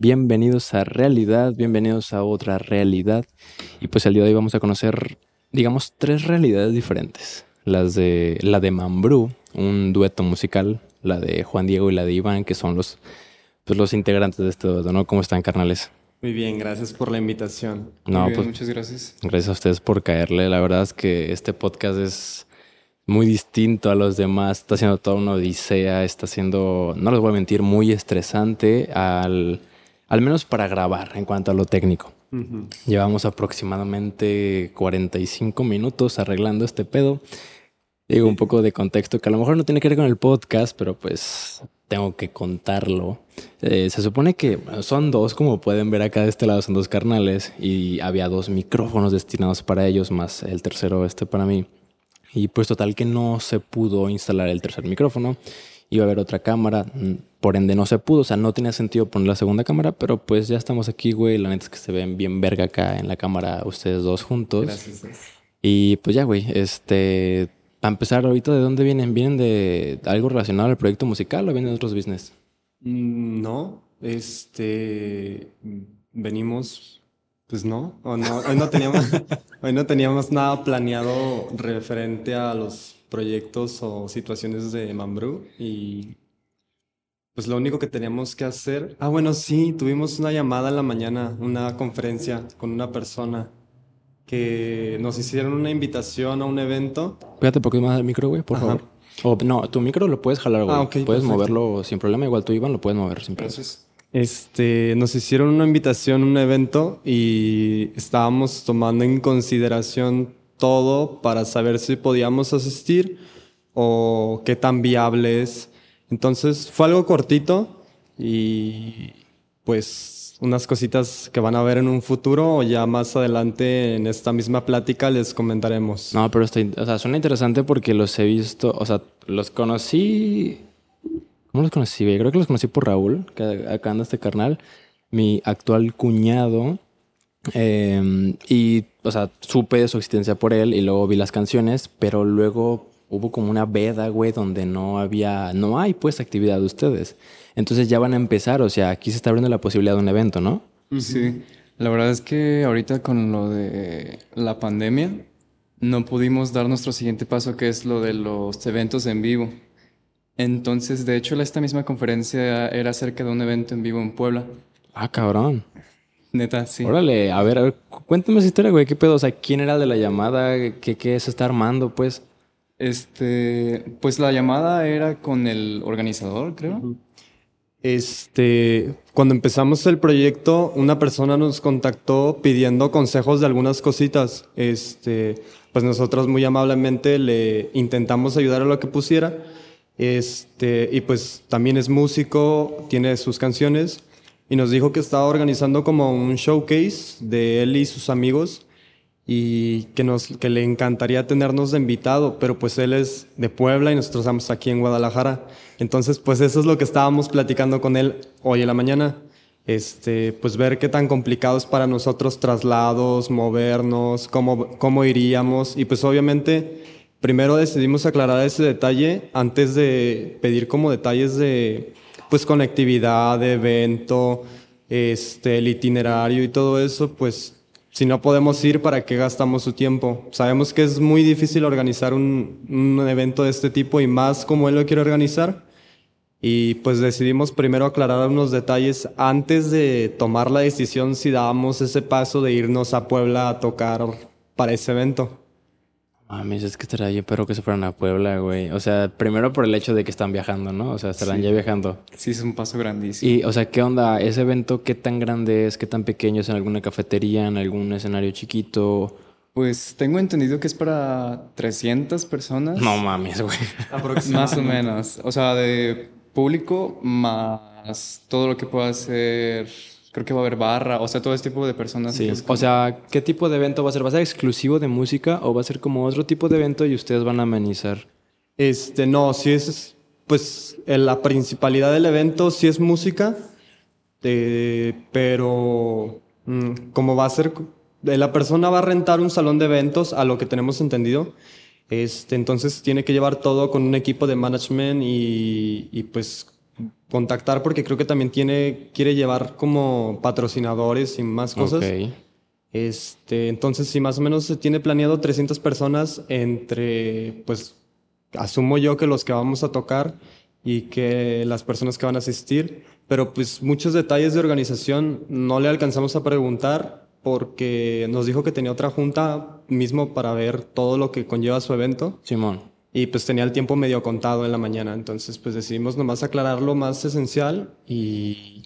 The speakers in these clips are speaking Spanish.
Bienvenidos a Realidad, bienvenidos a otra realidad. Y pues el día de hoy vamos a conocer, digamos, tres realidades diferentes. Las de la de Mambrú, un dueto musical, la de Juan Diego y la de Iván, que son los, pues, los integrantes de este dueto, ¿no? ¿Cómo están, carnales? Muy bien, gracias por la invitación. No, bien, pues muchas gracias. gracias a ustedes por caerle. La verdad es que este podcast es muy distinto a los demás. Está siendo toda una odisea. Está siendo, no les voy a mentir, muy estresante al, al menos para grabar en cuanto a lo técnico. Ujú. Llevamos aproximadamente 45 minutos arreglando este pedo. Digo un poco de contexto que a lo mejor no tiene que ver con el podcast, pero pues tengo que contarlo. Eh, se supone que son dos, como pueden ver acá de este lado, son dos carnales y había dos micrófonos destinados para ellos, más el tercero este para mí. Y pues total que no se pudo instalar el tercer micrófono. Iba a haber otra cámara, por ende no se pudo, o sea, no tenía sentido poner la segunda cámara, pero pues ya estamos aquí, güey. La neta es que se ven bien verga acá en la cámara ustedes dos juntos. Gracias. Y pues ya, güey, este, para empezar ahorita, ¿de dónde vienen? ¿Vienen de algo relacionado al proyecto musical o vienen de otros business? Mm, No, este, venimos, pues no, o no, hoy no teníamos, hoy no teníamos nada planeado referente a los proyectos o situaciones de Mambrú y pues lo único que teníamos que hacer, ah bueno, sí, tuvimos una llamada en la mañana, una conferencia con una persona que nos hicieron una invitación a un evento. Cuídate poquito más del micro, güey, por Ajá. favor. O no, tu micro lo puedes jalar, güey. Ah, ok, puedes perfecto. moverlo sin problema. Igual tú, Iván, lo puedes mover sin problema. Gracias. Este, nos hicieron una invitación a un evento y estábamos tomando en consideración todo para saber si podíamos asistir o qué tan viable es. Entonces fue algo cortito y pues unas cositas que van a ver en un futuro o ya más adelante en esta misma plática les comentaremos. No, pero está, o sea, suena interesante porque los he visto, o sea, los conocí. ¿Cómo los conocí, güey? Creo que los conocí por Raúl, que acá anda este carnal, mi actual cuñado. eh, y, o sea, supe de su existencia por él y luego vi las canciones, pero luego hubo como una veda, güey, donde no había, no hay pues actividad de ustedes. Entonces ya van a empezar, o sea, aquí se está abriendo la posibilidad de un evento, ¿no? Sí, la verdad es que ahorita con lo de la pandemia no pudimos dar nuestro siguiente paso que es lo de los eventos en vivo. Entonces, de hecho, esta misma conferencia era acerca de un evento en vivo en Puebla. Ah, cabrón. Neta, sí. Órale, a ver, a ver, cu- cuéntame esa historia, güey. ¿Qué pedo? O sea, ¿quién era de la llamada? ¿Qué, qué se está armando, pues? Este, pues la llamada era con el organizador, creo. Este, cuando empezamos el proyecto, una persona nos contactó pidiendo consejos de algunas cositas. Este, pues nosotros muy amablemente le intentamos ayudar a lo que pusiera. Este, y pues también es músico, tiene sus canciones y nos dijo que estaba organizando como un showcase de él y sus amigos y que, nos, que le encantaría tenernos de invitado, pero pues él es de Puebla y nosotros estamos aquí en Guadalajara. Entonces, pues eso es lo que estábamos platicando con él hoy en la mañana. Este, pues ver qué tan complicado es para nosotros traslados, movernos, cómo, cómo iríamos. Y pues obviamente, primero decidimos aclarar ese detalle antes de pedir como detalles de, pues conectividad, de evento, este, el itinerario y todo eso, pues si no podemos ir, ¿para qué gastamos su tiempo? Sabemos que es muy difícil organizar un, evento de este tipo y más como él lo quiere organizar. Y pues decidimos primero aclarar unos detalles antes de tomar la decisión si dábamos ese paso de irnos a Puebla a tocar para ese evento. Mames, es que estaría yo, pero que se fueran a Puebla, güey. O sea, primero por el hecho de que están viajando, ¿no? O sea, estarán Sí. ya viajando. Sí, es un paso grandísimo. Y, o sea, ¿qué onda? ¿Ese evento qué tan grande es? ¿Qué tan pequeño es? ¿En alguna cafetería? ¿En algún escenario chiquito? Pues tengo entendido que es para 300 personas. No mames, güey. Más o menos. O sea, de público más todo lo que pueda hacer. Creo que va a haber barra. O sea, todo este tipo de personas. Sí. O sea, ¿qué tipo de evento va a ser? ¿Va a ser exclusivo de música o va a ser como otro tipo de evento y ustedes van a amenizar? Este, no, sí es, pues, en la principalidad del evento sí es música, eh, pero mm, como va a ser, eh, la persona va a rentar un salón de eventos, a lo que tenemos entendido, este, entonces tiene que llevar todo con un equipo de management y, y pues contactar porque creo que también tiene, quiere llevar como patrocinadores y más cosas. Ok. Este, entonces, si más o menos se tiene planeado 300 personas entre, pues, asumo yo que los que vamos a tocar y que las personas que van a asistir, pero pues muchos detalles de organización no le alcanzamos a preguntar porque nos dijo que tenía otra junta mismo para ver todo lo que conlleva su evento Simón. Y pues tenía el tiempo medio contado en la mañana, entonces pues decidimos nomás aclarar lo más esencial y,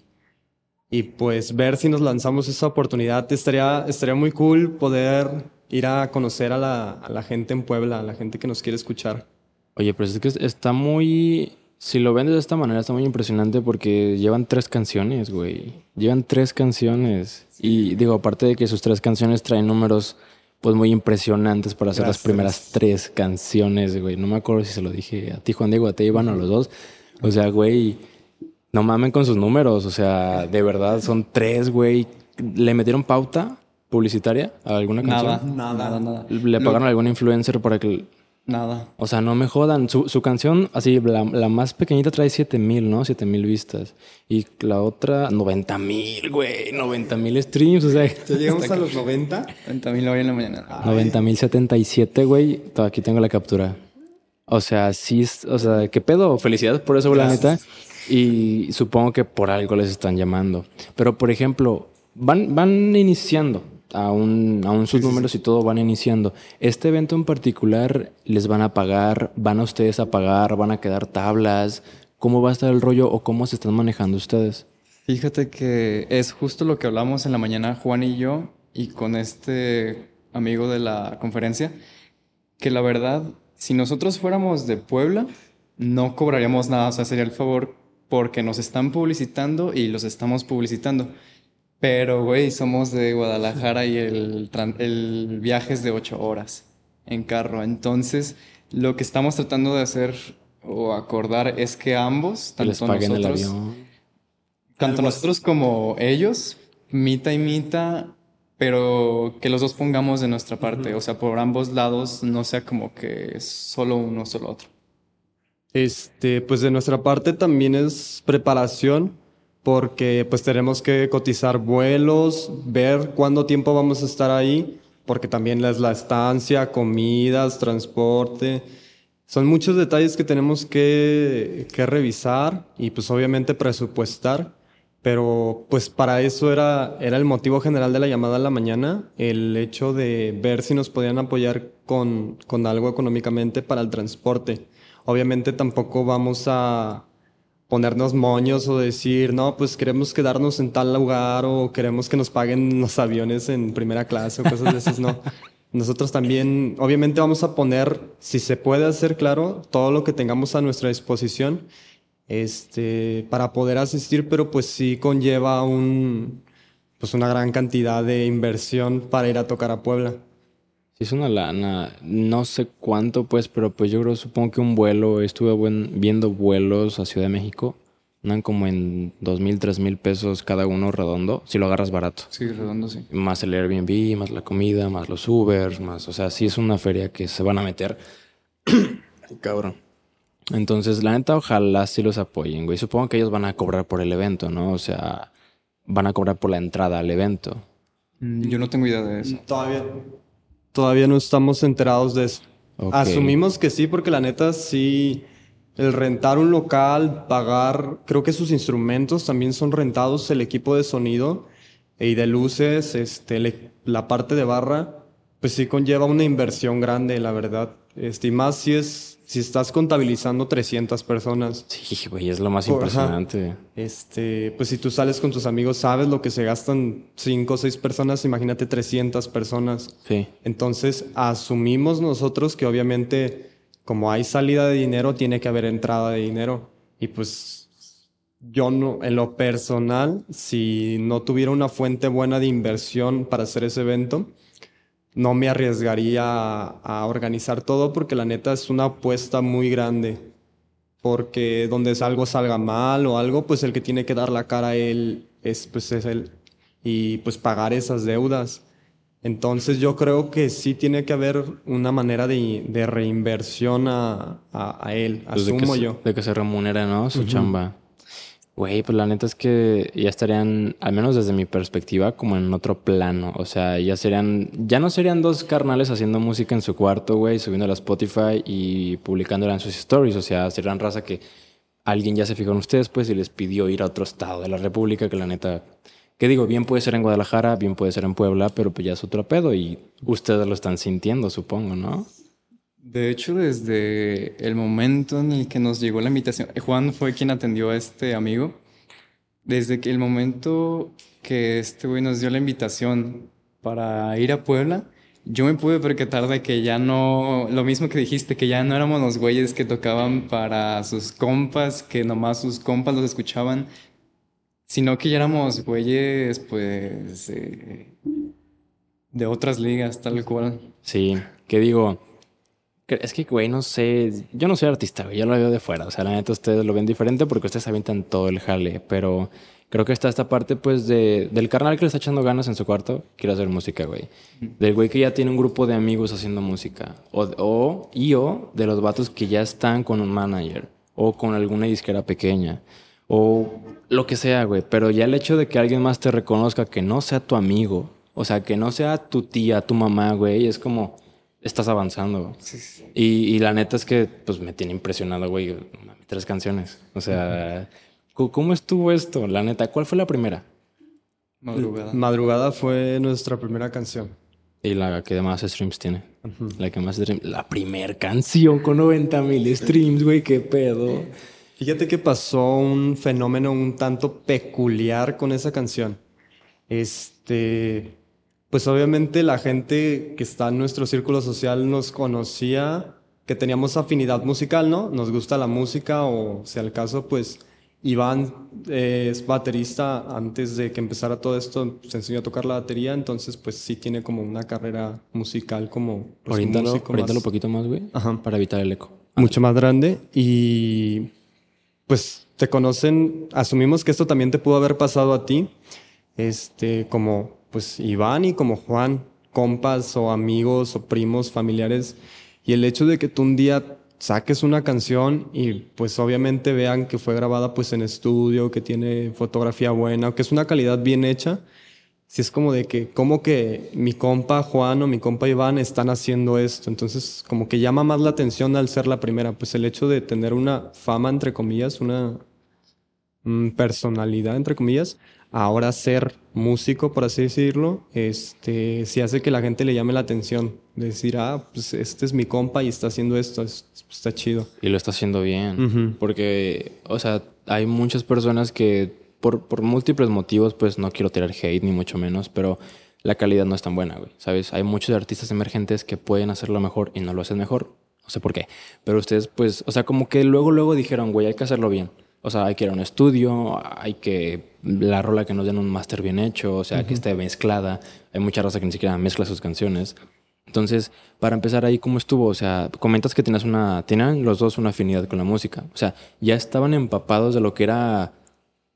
y pues ver si nos lanzamos esa oportunidad. Estaría, estaría muy cool poder ir a conocer a la, a la gente en Puebla, a la gente que nos quiere escuchar. Oye, pero es que está muy. Si lo ven de esta manera, está muy impresionante porque llevan tres canciones, güey. Llevan tres canciones. Y digo, aparte de que sus tres canciones traen números, pues muy impresionantes para hacer las primeras tres canciones, güey. No me acuerdo si se lo dije a ti, Juan Diego, a ti, Iván, o a los dos. O sea, güey, no mamen con sus números. O sea, de verdad, son tres, güey. ¿Le metieron pauta publicitaria a alguna canción? Nada, nada, nada. ¿Le pagaron a algún influencer para que Nada. o sea, no me jodan. Su, su canción, así, la, la más pequeñita trae 7 mil, ¿no? 7 mil vistas. Y la otra, 90 mil, güey. 90 mil streams, o sea, ¿Ya llegamos a los 90? También lo hoy en la mañana. 90 mil 77, güey. Aquí tengo la captura. O sea, sí, es- o sea, ¿qué pedo? Felicidades por eso, la neta. Y supongo que por algo les están llamando. Pero, por ejemplo, van, van iniciando. Aún, aún sus números y todo van iniciando. Este evento en particular, ¿les van a pagar? ¿Van a ustedes a pagar? ¿Van a quedar tablas? ¿Cómo va a estar el rollo o cómo se están manejando ustedes? Fíjate que es justo lo que hablamos en la mañana Juan y yo y con este amigo de la conferencia, que la verdad, si nosotros fuéramos de Puebla, no cobraríamos nada, o sea, sería el favor porque nos están publicitando y los estamos publicitando. Pero, güey, somos de Guadalajara y el, viaje es de ocho horas en carro. Entonces, lo que estamos tratando de hacer o acordar es que ambos, Que tanto les paguen el nosotros, avión. tanto Algo nosotros como ellos, mitad y mitad, pero que los dos pongamos de nuestra parte. O sea, por ambos lados, no sea como que solo uno, solo otro. Este, pues de nuestra parte también es preparación, porque pues tenemos que cotizar vuelos, ver cuánto tiempo vamos a estar ahí, porque también es la estancia, comidas, transporte. Son muchos detalles que tenemos que, que revisar y pues obviamente presupuestar, pero pues para eso era, era el motivo general de la llamada a la mañana, el hecho de ver si nos podían apoyar con, con algo económicamente para el transporte. Obviamente tampoco vamos a ponernos moños o decir, no, pues queremos quedarnos en tal lugar o queremos que nos paguen los aviones en primera clase o cosas de esas, no. Nosotros también, obviamente vamos a poner, si se puede hacer claro, todo lo que tengamos a nuestra disposición este, para poder asistir, pero pues sí conlleva un, pues una gran cantidad de inversión para ir a tocar a Puebla. Sí, es una lana. No sé cuánto, pues, pero pues yo creo, supongo que un vuelo, estuve buen- viendo vuelos a Ciudad de México, andan como en dos mil, tres mil pesos cada uno redondo, si lo agarras barato. Sí, redondo, sí. Más el Airbnb, más la comida, más los Ubers, más, o sea, sí es una feria que se van a meter. Cabrón. Entonces, la neta, ojalá sí los apoyen, güey. Supongo que ellos van a cobrar por el evento, ¿no? O sea, van a cobrar por la entrada al evento. Mm, Yo no tengo idea de eso. Todavía, todavía no estamos enterados de eso. Asumimos que sí, porque la neta sí, el rentar un local, pagar, creo que sus instrumentos también son rentados, el equipo de sonido y de luces, este, le- la parte de barra, pues sí conlleva una inversión grande, la verdad. Este, y más si es, si estás contabilizando 300 personas. Sí, güey, es lo más Por- ajá. impresionante. Este, pues si tú sales con tus amigos, sabes lo que se gastan 5 o 6 personas, imagínate 300 personas. Sí. Entonces, asumimos nosotros que obviamente, como hay salida de dinero, tiene que haber entrada de dinero. Y pues, yo no, en lo personal, si no tuviera una fuente buena de inversión para hacer ese evento, no me arriesgaría a, a organizar todo porque la neta es una apuesta muy grande. Porque donde algo salga mal o algo, pues el que tiene que dar la cara él es, pues es él. Y pues pagar esas deudas. Entonces yo creo que sí tiene que haber una manera de, de reinversión a, a- a él, Pues de que se- yo. De que se remunere, ¿no? Su chamba. Güey, pues la neta es que ya estarían, al menos desde mi perspectiva, como en otro plano. O sea, ya serían, ya no serían dos carnales haciendo música en su cuarto, güey, subiéndola a Spotify y publicándola en sus stories. O sea, serían raza que alguien ya se fijó en ustedes, pues, y les pidió ir a otro estado de la República, que la neta, que digo, bien puede ser en Guadalajara, bien puede ser en Puebla, pero pues ya es otro pedo y ustedes lo están sintiendo, supongo, ¿no? De hecho, desde el momento en el que nos llegó la invitación, Juan fue quien atendió a este amigo. Desde que el momento que este güey nos dio la invitación para ir a Puebla, yo me pude percatar de que ya no, lo mismo que dijiste, que ya no éramos los güeyes que tocaban para sus compas, que nomás sus compas los escuchaban, sino que ya éramos güeyes, pues, eh, de otras ligas, tal cual. Sí, que digo, es que, güey, no sé. Yo no soy artista, güey. Yo lo veo de fuera. O sea, la neta, ustedes lo ven diferente porque ustedes avientan todo el jale. Pero creo que está esta parte, pues, de, del carnal que le está echando ganas en su cuarto. Quiere hacer música, güey. Del güey que ya tiene un grupo de amigos haciendo música. O, o, y o de los vatos que ya están con un manager. O con alguna disquera pequeña. O lo que sea, güey. Pero ya el hecho de que alguien más te reconozca que no sea tu amigo. O sea, que no sea tu tía, tu mamá, güey. Es como estás avanzando. Y, la neta es que pues me tiene impresionado, güey, tres canciones. O sea, ¿cómo estuvo esto? La neta, ¿cuál fue la primera? Madrugada. Madrugada fue nuestra primera canción. Y la que más streams tiene. La que más streams. La primera canción con 90 mil streams, güey, qué pedo. Fíjate que pasó un fenómeno un tanto peculiar con esa canción. Este pues obviamente la gente que está en nuestro círculo social nos conocía, que teníamos afinidad musical, ¿no? Nos gusta la música o, si al caso, pues Iván eh, es baterista antes de que empezara todo esto, se enseñó a tocar la batería, entonces pues sí tiene como una carrera musical como... Pues, un poquito más, güey, para evitar el eco. Mucho más grande y pues te conocen, asumimos que esto también te pudo haber pasado a ti, este, como pues Iván y como Juan, compas o amigos o primos, familiares, y el hecho de que tú un día saques una canción y pues obviamente vean que fue grabada pues en estudio, que tiene fotografía buena, que es una calidad bien hecha, si es como de que, como que mi compa Juan o mi compa Iván están haciendo esto, entonces como que llama más la atención al ser la primera, pues el hecho de tener una fama, entre comillas, una mm, personalidad, entre comillas, ahora ser músico, por así decirlo, este, sí hace que la gente le llame la atención. Decir, ah, pues este es mi compa y está haciendo esto, está chido. Y lo está haciendo bien. Porque, o sea, hay muchas personas que por, por múltiples motivos, pues no quiero tirar hate ni mucho menos, pero la calidad no es tan buena, güey. ¿Sabes? Hay muchos artistas emergentes que pueden hacerlo mejor y no lo hacen mejor. No sé por qué. Pero ustedes, pues, o sea, como que luego, luego dijeron, güey, hay que hacerlo bien. O sea, hay que ir a un estudio, hay que la rola que nos den un máster bien hecho, o sea, que esté mezclada. Hay mucha raza que ni siquiera mezcla sus canciones. Entonces, para empezar ahí, ¿cómo estuvo? O sea, comentas que tienes una, tenían los dos una afinidad con la música. O sea, ya estaban empapados de lo que era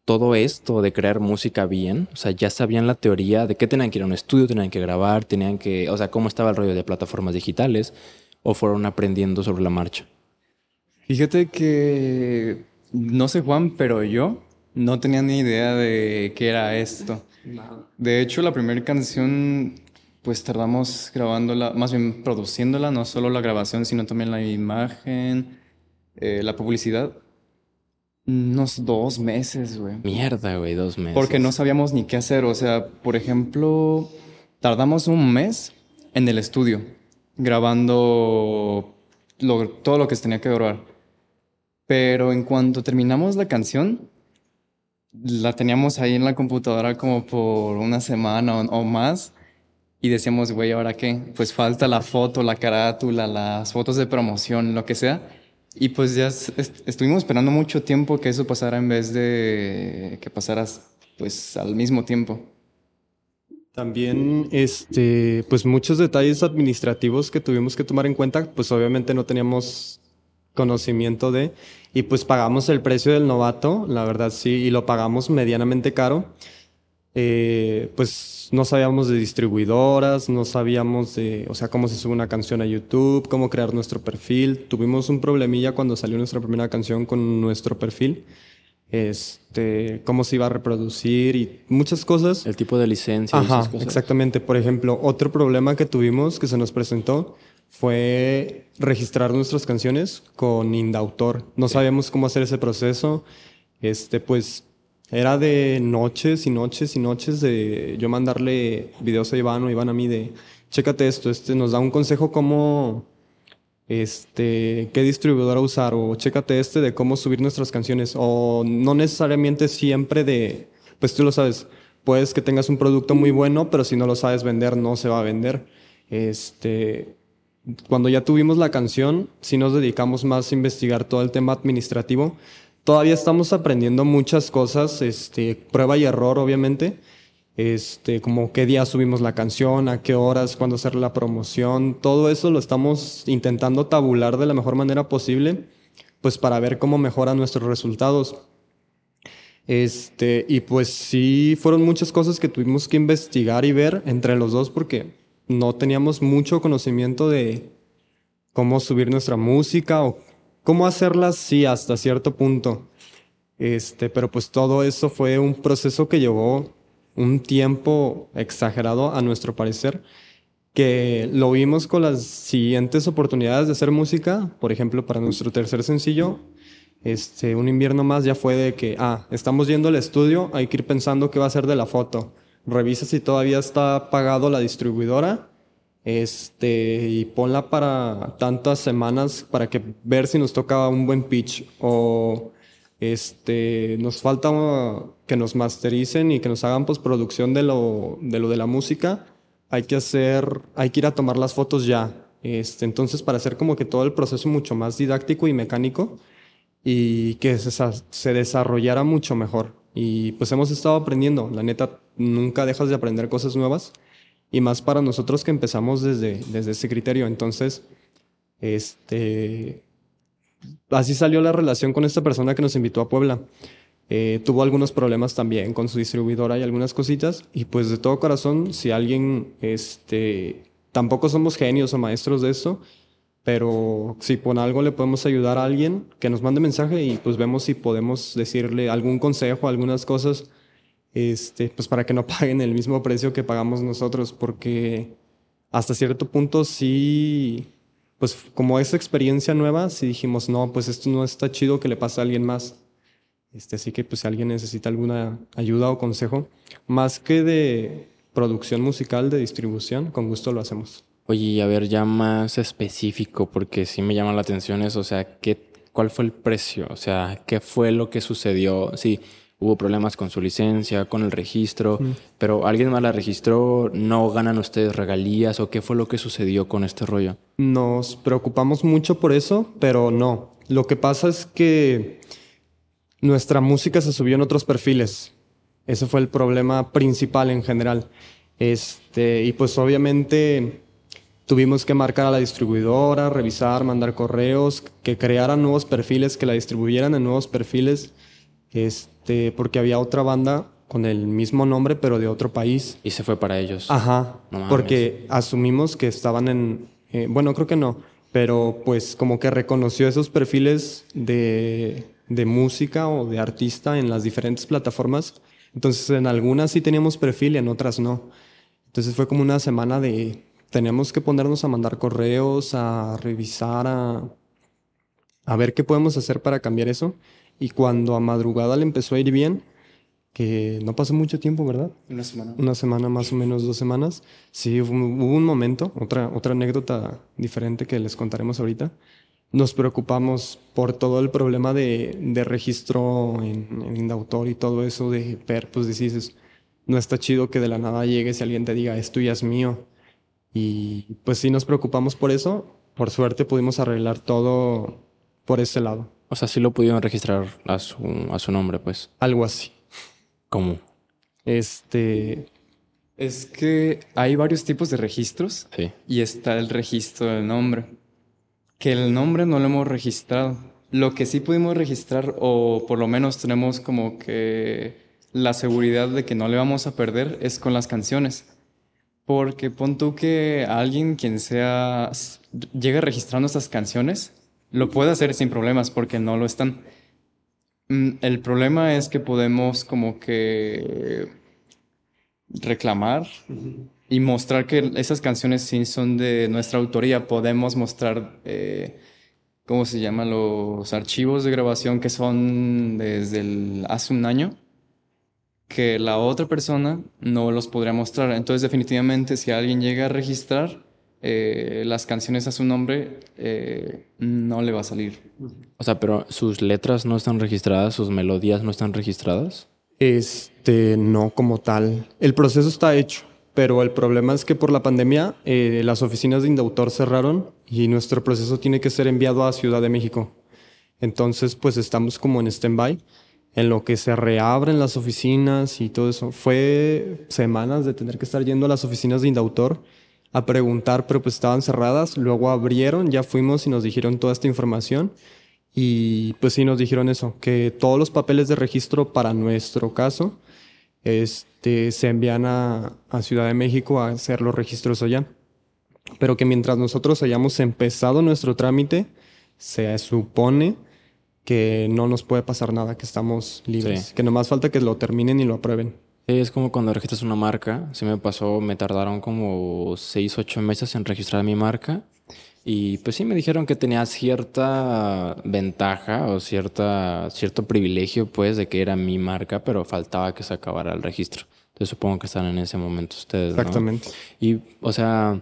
todo esto de crear música bien. O sea, ya sabían la teoría de que tenían que ir a un estudio, tenían que grabar, tenían que, o sea, cómo estaba el rollo de plataformas digitales, o fueron aprendiendo sobre la marcha. Fíjate que no sé Juan, pero yo no tenía ni idea de qué era esto. De hecho, la primera canción, pues tardamos grabándola, más bien produciéndola, no solo la grabación, sino también la imagen, eh, la publicidad. Unos dos meses, güey. Mierda, güey, dos meses. Porque no sabíamos ni qué hacer. O sea, por ejemplo, tardamos un mes en el estudio grabando todo lo que se tenía que grabar. Pero en cuanto terminamos la canción, la teníamos ahí en la computadora como por una semana o, más. Y decíamos, güey, ¿ahora qué? Pues falta la foto, la carátula, las fotos de promoción, lo que sea. Y pues ya estuvimos esperando mucho tiempo que eso pasara en vez de que pasaras pues al mismo tiempo. También, este, pues muchos detalles administrativos que tuvimos que tomar en cuenta, pues obviamente no teníamos conocimiento de, y pues pagamos el precio del novato, la verdad sí, y lo pagamos medianamente caro. Eh, pues no sabíamos de distribuidoras, no sabíamos de, o sea, cómo se sube una canción a YouTube, cómo crear nuestro perfil. Tuvimos un problemilla cuando salió nuestra primera canción con nuestro perfil, este, cómo se iba a reproducir y muchas cosas. El tipo de licencia. Ajá, esas cosas. exactamente. Por ejemplo, otro problema que tuvimos que se nos presentó fue registrar nuestras canciones con Indautor. No sabíamos cómo hacer ese proceso. Este, pues era de noches y noches y noches de yo mandarle videos a Iván o Iván a mí de, chécate esto, este nos da un consejo cómo, este, qué distribuidora usar o chécate este de cómo subir nuestras canciones o no necesariamente siempre de, pues tú lo sabes, puedes que tengas un producto muy bueno, pero si no lo sabes vender no se va a vender. Este, cuando ya tuvimos la canción, sí nos dedicamos más a investigar todo el tema administrativo. Todavía estamos aprendiendo muchas cosas, este, prueba y error, obviamente. Este, como qué día subimos la canción, a qué horas, cuándo hacer la promoción, todo eso lo estamos intentando tabular de la mejor manera posible, pues para ver cómo mejoran nuestros resultados. Este, y pues sí, fueron muchas cosas que tuvimos que investigar y ver entre los dos porque no teníamos mucho conocimiento de cómo subir nuestra música o cómo hacerla sí hasta cierto punto. Este, pero pues todo eso fue un proceso que llevó un tiempo exagerado a nuestro parecer, que lo vimos con las siguientes oportunidades de hacer música, por ejemplo, para nuestro tercer sencillo, este, un invierno más ya fue de que, ah, estamos yendo al estudio, hay que ir pensando qué va a ser de la foto, revisa si todavía está pagado la distribuidora, este, y ponla para tantas semanas para que ver si nos toca un buen pitch o este, nos falta que nos mastericen y que nos hagan postproducción de lo, de lo de la música. Hay que hacer, hay que ir a tomar las fotos ya. Este, entonces, para hacer como que todo el proceso mucho más didáctico y mecánico y que se, se desarrollara mucho mejor. Y pues hemos estado aprendiendo. La neta, nunca dejas de aprender cosas nuevas. Y más para nosotros que empezamos desde, desde ese criterio. Entonces, este, así salió la relación con esta persona que nos invitó a Puebla. Eh, tuvo algunos problemas también con su distribuidora y algunas cositas. Y pues de todo corazón, si alguien, este, tampoco somos genios o maestros de esto, pero si con algo le podemos ayudar a alguien, que nos mande mensaje y pues vemos si podemos decirle algún consejo, algunas cosas, este, pues para que no paguen el mismo precio que pagamos nosotros, porque hasta cierto punto sí pues como esa experiencia nueva, sí dijimos, no, pues esto no está chido que le pase a alguien más. Este, así que pues si alguien necesita alguna ayuda o consejo, más que de producción musical, de distribución, con gusto lo hacemos. Oye, a ver, ya más específico, porque sí me llama la atención eso, o sea, ¿qué, ¿cuál fue el precio? O sea, ¿qué fue lo que sucedió? Sí, hubo problemas con su licencia, con el registro, pero alguien más la registró, no ganan ustedes regalías o qué fue lo que sucedió con este rollo? Nos preocupamos mucho por eso, pero no. Lo que pasa es que nuestra música se subió en otros perfiles. Ese fue el problema principal en general. Este, y pues obviamente tuvimos que marcar a la distribuidora, revisar, mandar correos, que crearan nuevos perfiles, que la distribuyeran en nuevos perfiles. Este, porque había otra banda con el mismo nombre, pero de otro país. Y se fue para ellos. Ajá. porque asumimos que estaban en. Eh, bueno, creo que no. Pero pues como que reconoció esos perfiles de, de música o de artista en las diferentes plataformas. Entonces en algunas sí teníamos perfil y en otras no. Entonces fue como una semana de. Teníamos que ponernos a mandar correos, a revisar, a, a ver qué podemos hacer para cambiar eso. Y cuando a madrugada le empezó a ir bien, que no pasó mucho tiempo, ¿verdad? Una semana. Una semana más o menos, dos semanas. Sí, hubo, un momento, otra, otra anécdota diferente que les contaremos ahorita. Nos preocupamos por todo el problema de, de registro en, en Indautor y todo eso de ver, pues dices, no está chido que de la nada llegues y alguien te diga, esto ya es mío. Y pues sí nos preocupamos por eso. Por suerte pudimos arreglar todo por ese lado. O sea, sí lo pudieron registrar a su, a su nombre, pues. Algo así. ¿Cómo? Este. Es que hay varios tipos de registros. Sí. Y está el registro del nombre. Que el nombre no lo hemos registrado. Lo que sí pudimos registrar, o por lo menos tenemos como que la seguridad de que no le vamos a perder, es con las canciones. Porque pon tú que alguien quien sea llegue registrando estas canciones lo puede hacer sin problemas porque no lo están. Mm, El problema es que podemos como que reclamar y mostrar que esas canciones sí son de nuestra autoría. Podemos mostrar, eh, ¿cómo se llama? Los archivos de grabación que son desde el- hace un año, que la otra persona no los podría mostrar. Entonces, definitivamente, si alguien llega a registrar eh, las canciones a su nombre, eh, no le va a salir. O sea, pero sus letras no están registradas, sus melodías no están registradas. Este, no como tal. El proceso está hecho, pero el problema es que por la pandemia eh, las oficinas de Indautor cerraron y nuestro proceso tiene que ser enviado a Ciudad de México. Entonces, pues estamos como en stand-by, en lo que se reabren las oficinas y todo eso. Fue semanas de tener que estar yendo a las oficinas de Indautor a preguntar, pero pues estaban cerradas. Luego abrieron, ya fuimos y nos dijeron toda esta información. Y pues sí nos dijeron eso, que todos los papeles de registro para nuestro caso este, se envían a, a Ciudad de México a hacer los registros allá. Pero que mientras nosotros hayamos empezado nuestro trámite, se supone que no nos puede pasar nada, que estamos libres. Sí. Que nomás falta que lo terminen y lo aprueben. Sí, es como cuando registras una marca. Sí me pasó, me tardaron como 6, 8 meses en registrar mi marca. Y pues sí me dijeron que tenía cierta ventaja o cierta, cierto privilegio, pues, de que era mi marca, pero faltaba que se acabara el registro. Entonces supongo que están en ese momento ustedes, ¿no? Exactamente. Y, o sea,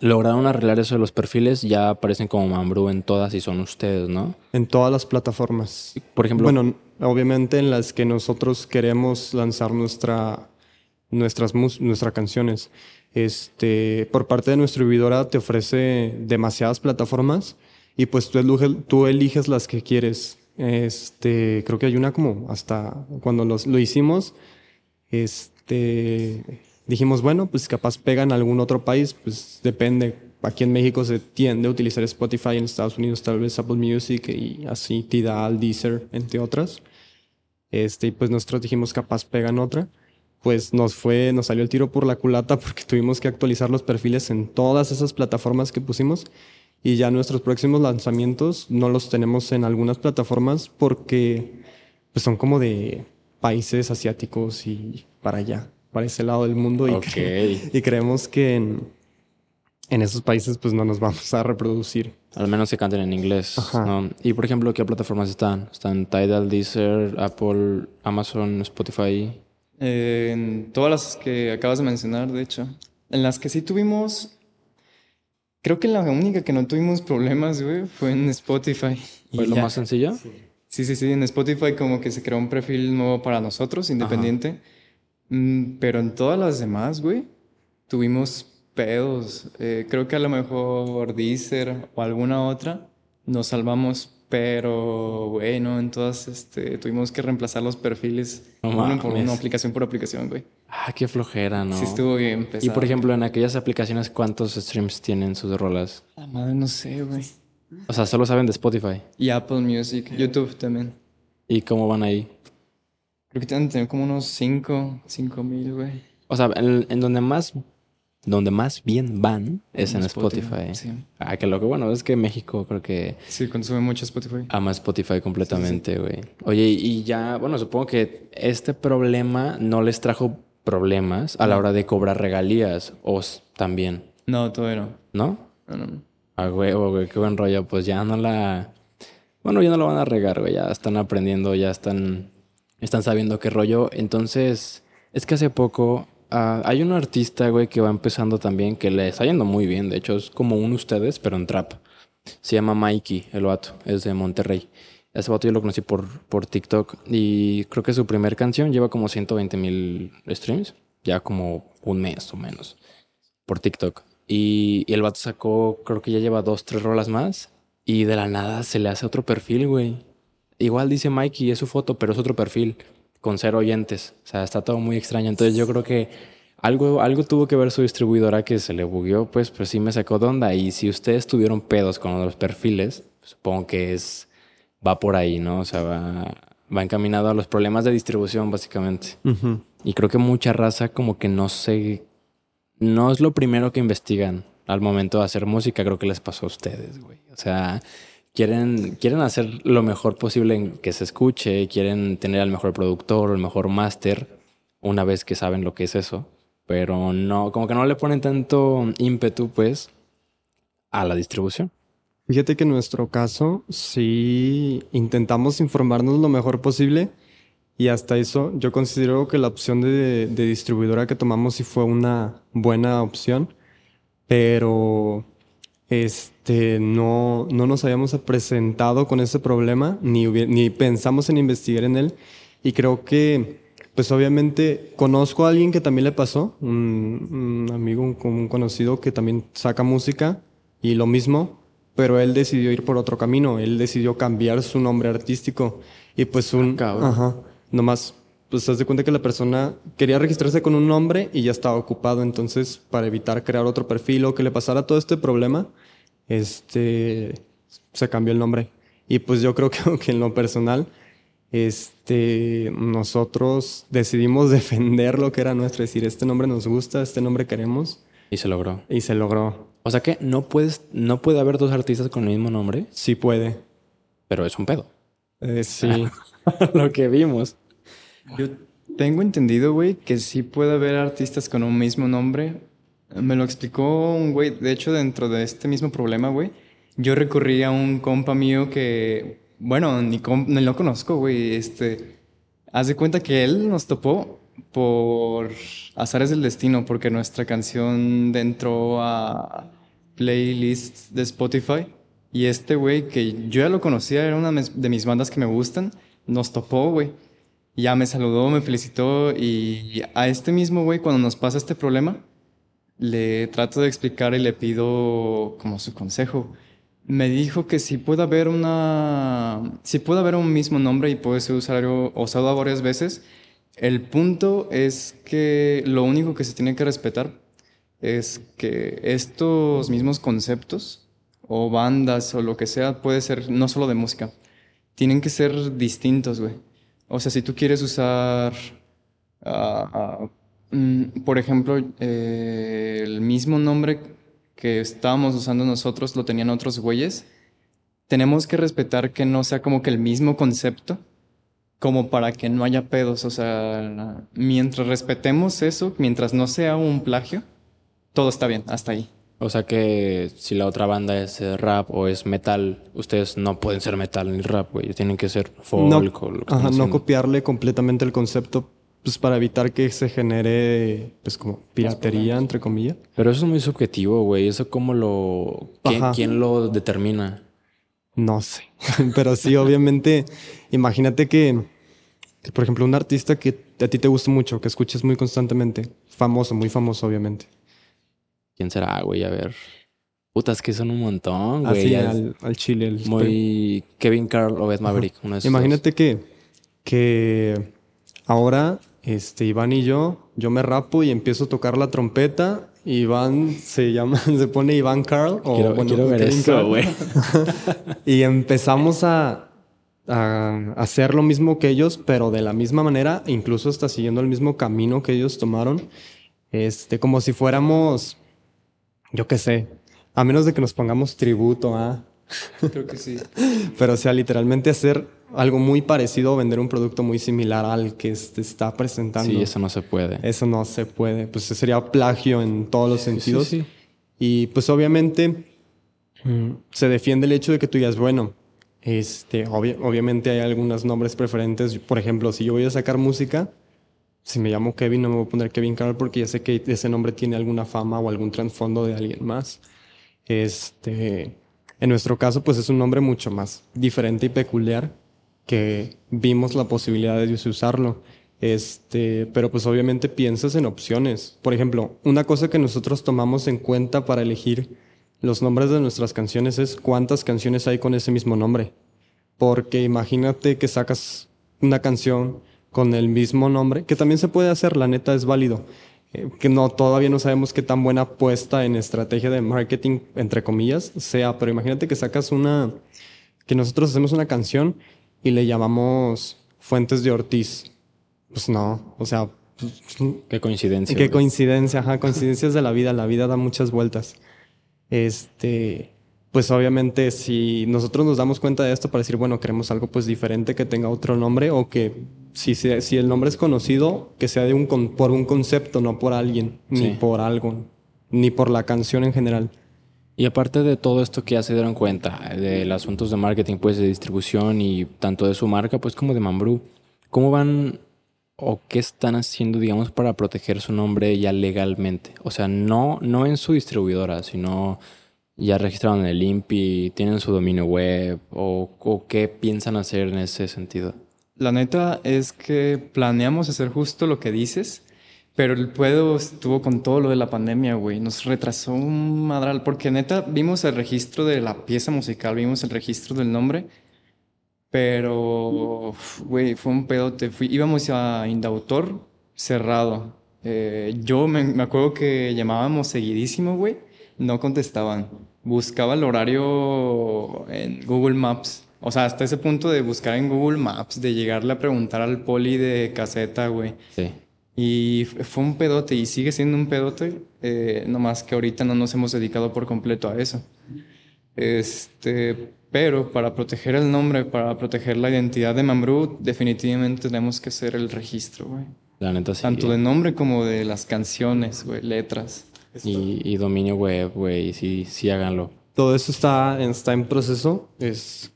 lograron arreglar eso de los perfiles, ya aparecen como Mambrú en todas y son ustedes, ¿no? En todas las plataformas. Por ejemplo, Bueno, obviamente en las que nosotros queremos lanzar nuestra, nuestras, nuestras canciones. Este, por parte de nuestra distribuidora te ofrece demasiadas plataformas y pues tú, tú eliges las que quieres. Este, creo que hay una como hasta cuando los- lo hicimos, este, dijimos, bueno, pues capaz pega en algún otro país, pues depende. Aquí en México se tiende a utilizar Spotify, en Estados Unidos tal vez Apple Music y así, Tidal, Deezer, entre otras. Este, y pues nosotros dijimos capaz pegan otra. Pues nos fue, nos salió el tiro por la culata porque tuvimos que actualizar los perfiles en todas esas plataformas que pusimos. Y ya nuestros próximos lanzamientos no los tenemos en algunas plataformas porque pues son como de países asiáticos y para allá, para ese lado del mundo. Y, Ok. cre- y creemos que en, en esos países pues no nos vamos a reproducir. Al menos se canten en inglés. Ajá. ¿no? Y por ejemplo, ¿qué plataformas están? Están Tidal, Deezer, Apple, Amazon, Spotify. Eh, en todas las que acabas de mencionar, de hecho. En las que sí tuvimos. Creo que la única que no tuvimos problemas, güey, fue en Spotify. ¿Fue lo ya. más sencillo? Sí, sí, sí. En Spotify como que se creó un perfil nuevo para nosotros, independiente. Mm, pero en todas las demás, güey, tuvimos pedos. Eh, creo que a lo mejor Deezer o alguna otra nos salvamos. Pero, güey, no, en todas este, tuvimos que reemplazar los perfiles No uno por uno, aplicación por aplicación, güey. Ah, qué flojera, ¿no? Sí estuvo bien Y pesado. por ejemplo, en aquellas aplicaciones, ¿cuántos streams tienen sus rolas? La madre, no sé, güey. O sea, solo saben de Spotify. Y Apple Music, YouTube también. ¿Y cómo van ahí? Creo que tener como unos 5, 5 mil, güey. O sea, en, en donde más donde más bien van es en, Spotify. Sí. Ah, que lo que bueno es que México creo que Sí, consume mucho Spotify. ama Spotify completamente, güey. Oye, y ya, bueno, supongo que este problema no les trajo problemas a la hora de cobrar regalías, o también, No, todavía no. ¿no? No, no, no. Ah, güey, oh, güey, qué buen rollo. Pues ya no la. Bueno, ya no lo van a regar, güey. Ya están aprendiendo, ya están. Están sabiendo qué rollo. Entonces, es que hace poco. ah, hay un artista, güey, que va empezando también, que le está yendo muy bien. De hecho, es como un ustedes, pero en trap. Se llama Mikey, el vato. Es de Monterrey. Ese vato yo lo conocí por, por TikTok. Y creo que su primer canción lleva como 120 mil streams. Ya como un mes o menos. Por TikTok. Y, y el vato sacó, creo que ya lleva dos, tres rolas más. Y de la nada se le hace otro perfil, güey. Igual dice Mikey, es su foto, pero es otro perfil. Con cero oyentes. O sea, está todo muy extraño. Entonces yo creo que algo, algo tuvo que ver su distribuidora que se le bugueó, pues, pero sí me sacó de onda. Y si ustedes tuvieron pedos con los perfiles, supongo que es. va por ahí, ¿no? O sea, va, va encaminado a los problemas de distribución, básicamente. Y creo que mucha raza como que no se... No es lo primero que investigan al momento de hacer música, creo que les pasó a ustedes, güey. O sea, quieren, quieren hacer lo mejor posible en que se escuche, quieren tener al mejor productor, el mejor máster, una vez que saben lo que es eso. Pero no, como que no le ponen tanto ímpetu, pues, a la distribución. Fíjate que en nuestro caso sí intentamos informarnos lo mejor posible y hasta eso yo considero que la opción de, de distribuidora que tomamos sí fue una buena opción, pero este, no, no nos habíamos presentado con ese problema ni, ni pensamos en investigar en él. Y creo que pues obviamente conozco a alguien que también le pasó, un, un amigo, un, un conocido que también saca música y lo mismo, pero él decidió ir por otro camino, él decidió cambiar su nombre artístico. Y pues un... Ah, ajá, nomás, pues se de cuenta que la persona quería registrarse con un nombre y ya estaba ocupado, entonces para evitar crear otro perfil o que le pasara todo este problema, este, se cambió el nombre. Y pues yo creo que, que en lo personal, este, nosotros decidimos defender lo que era nuestro, decir, este nombre nos gusta, este nombre queremos. Y se logró. Y se logró. O sea que no puedes, no puede haber dos artistas con el mismo nombre, Sí puede. pero es un pedo. Eh, sí. lo que vimos. Yo tengo entendido, güey, que sí puede haber artistas con un mismo nombre. Me lo explicó un güey, de hecho, dentro de este mismo problema, güey. Yo recurrí a un compa mío que, bueno, ni, ni lo conozco, güey. Este, haz de cuenta que él nos topó por azares del destino, porque nuestra canción entró a playlists de Spotify. Y este güey, que yo ya lo conocía, era una de mis bandas que me gustan, nos topó, güey. Ya me saludó, me felicitó y a este mismo güey cuando nos pasa este problema, le trato de explicar y le pido como su consejo. Me dijo que si puede haber una... Si puede haber un mismo nombre y puede ser usado, varias veces, el punto es que lo único que se tiene que respetar es que estos mismos conceptos o bandas o lo que sea puede ser no solo de música, tienen que ser distintos, güey. O sea, si tú quieres usar, ah, mm, por ejemplo, eh, el mismo nombre que estábamos usando nosotros lo tenían otros güeyes, tenemos que respetar que no sea como que el mismo concepto, como para que no haya pedos. O sea, mientras respetemos eso, mientras no sea un plagio, todo está bien, hasta ahí. O sea que si la otra banda es rap o es metal, ustedes no pueden ser metal ni rap, güey. Tienen que ser folk no, o lo que ajá, no copiarle completamente el concepto, pues para evitar que se genere, pues como piratería, entre comillas. Pero eso es muy subjetivo, güey. Eso cómo lo... ¿Quién, lo determina? No sé. Pero sí, obviamente, imagínate que, que, por ejemplo, un artista que a ti te gusta mucho, que escuches muy constantemente, famoso, muy famoso, obviamente. ¿Quién será, güey? A ver. Putas, que son un montón, güey. Así al, al chile. el- Muy... Kevin Carl o Ed Maverick. Uno de esos Imagínate que, que ahora este, Iván y yo, yo me rapo y empiezo a tocar la trompeta. Iván se llama, se pone Iván Carl. O, Quiero, bueno, quiero ver Kevin eso, Carl. güey. Y empezamos a, a hacer lo mismo que ellos, pero de la misma manera, incluso hasta siguiendo el mismo camino que ellos tomaron. Este, como si fuéramos, yo qué sé, a menos de que nos pongamos tributo a, Creo que sí. pero o sea, literalmente hacer algo muy parecido o vender un producto muy similar al que se está presentando. Sí, eso no se puede. Eso no se puede. Pues sería plagio en todos los sentidos. sí. Y pues obviamente mm, se defiende el hecho de que tú digas, bueno, este, obvia- obviamente hay algunos nombres preferentes. Por ejemplo, si yo voy a sacar música, si me llamo Kevin, no me voy a poner Kevin Carl porque ya sé que ese nombre tiene alguna fama o algún trasfondo de alguien más. Este, en nuestro caso, pues es un nombre mucho más diferente y peculiar que vimos la posibilidad de usarlo. Este, pero pues obviamente piensas en opciones. Por ejemplo, una cosa que nosotros tomamos en cuenta para elegir los nombres de nuestras canciones es cuántas canciones hay con ese mismo nombre. Porque imagínate que sacas una canción con el mismo nombre, que también se puede hacer, la neta es válido. Eh, que no, todavía no sabemos qué tan buena puesta en estrategia de marketing, entre comillas, sea, pero imagínate que sacas una, que nosotros hacemos una canción y le llamamos Fuentes de Ortiz. Pues no, o sea, Qué coincidencia. Qué coincidencia, ajá, coincidencias de la vida, la vida da muchas vueltas. Este, pues obviamente si nosotros nos damos cuenta de esto para decir, bueno, queremos algo pues diferente que tenga otro nombre o que si, si el nombre es conocido, que sea de un, por un concepto, no por alguien, ni por algo, ni por la canción en general. Y aparte de todo esto que ya se dieron cuenta, de asuntos de marketing, pues de distribución y tanto de su marca, pues como de Mambrú, ¿cómo van o qué están haciendo, digamos, para proteger su nombre ya legalmente? O sea, no, no en su distribuidora, sino ya registraron el INPI, tienen su dominio web o, qué piensan hacer en ese sentido? La neta es que planeamos hacer justo lo que dices, pero el puedo estuvo con todo lo de la pandemia, güey. Nos retrasó un madral, porque neta vimos el registro de la pieza musical, vimos el registro del nombre, pero, güey, fue un pedote. Fui, íbamos a Indautor cerrado. Eh, yo me, me acuerdo que llamábamos seguidísimo, güey. No contestaban buscaba el horario en Google Maps. O sea, hasta ese punto de buscar en Google Maps, de llegarle a preguntar al poli de caseta, güey. Sí. Y fue un pedote y sigue siendo un pedote, eh, nomás que ahorita no nos hemos dedicado por completo a eso. Este, pero para proteger el nombre, para proteger la identidad de Mambrú, definitivamente tenemos que hacer el registro, güey. La neta sí. Tanto de nombre como de las canciones, güey, letras. Y, dominio web, güey, sí, sí háganlo. Todo eso está, está en proceso. Es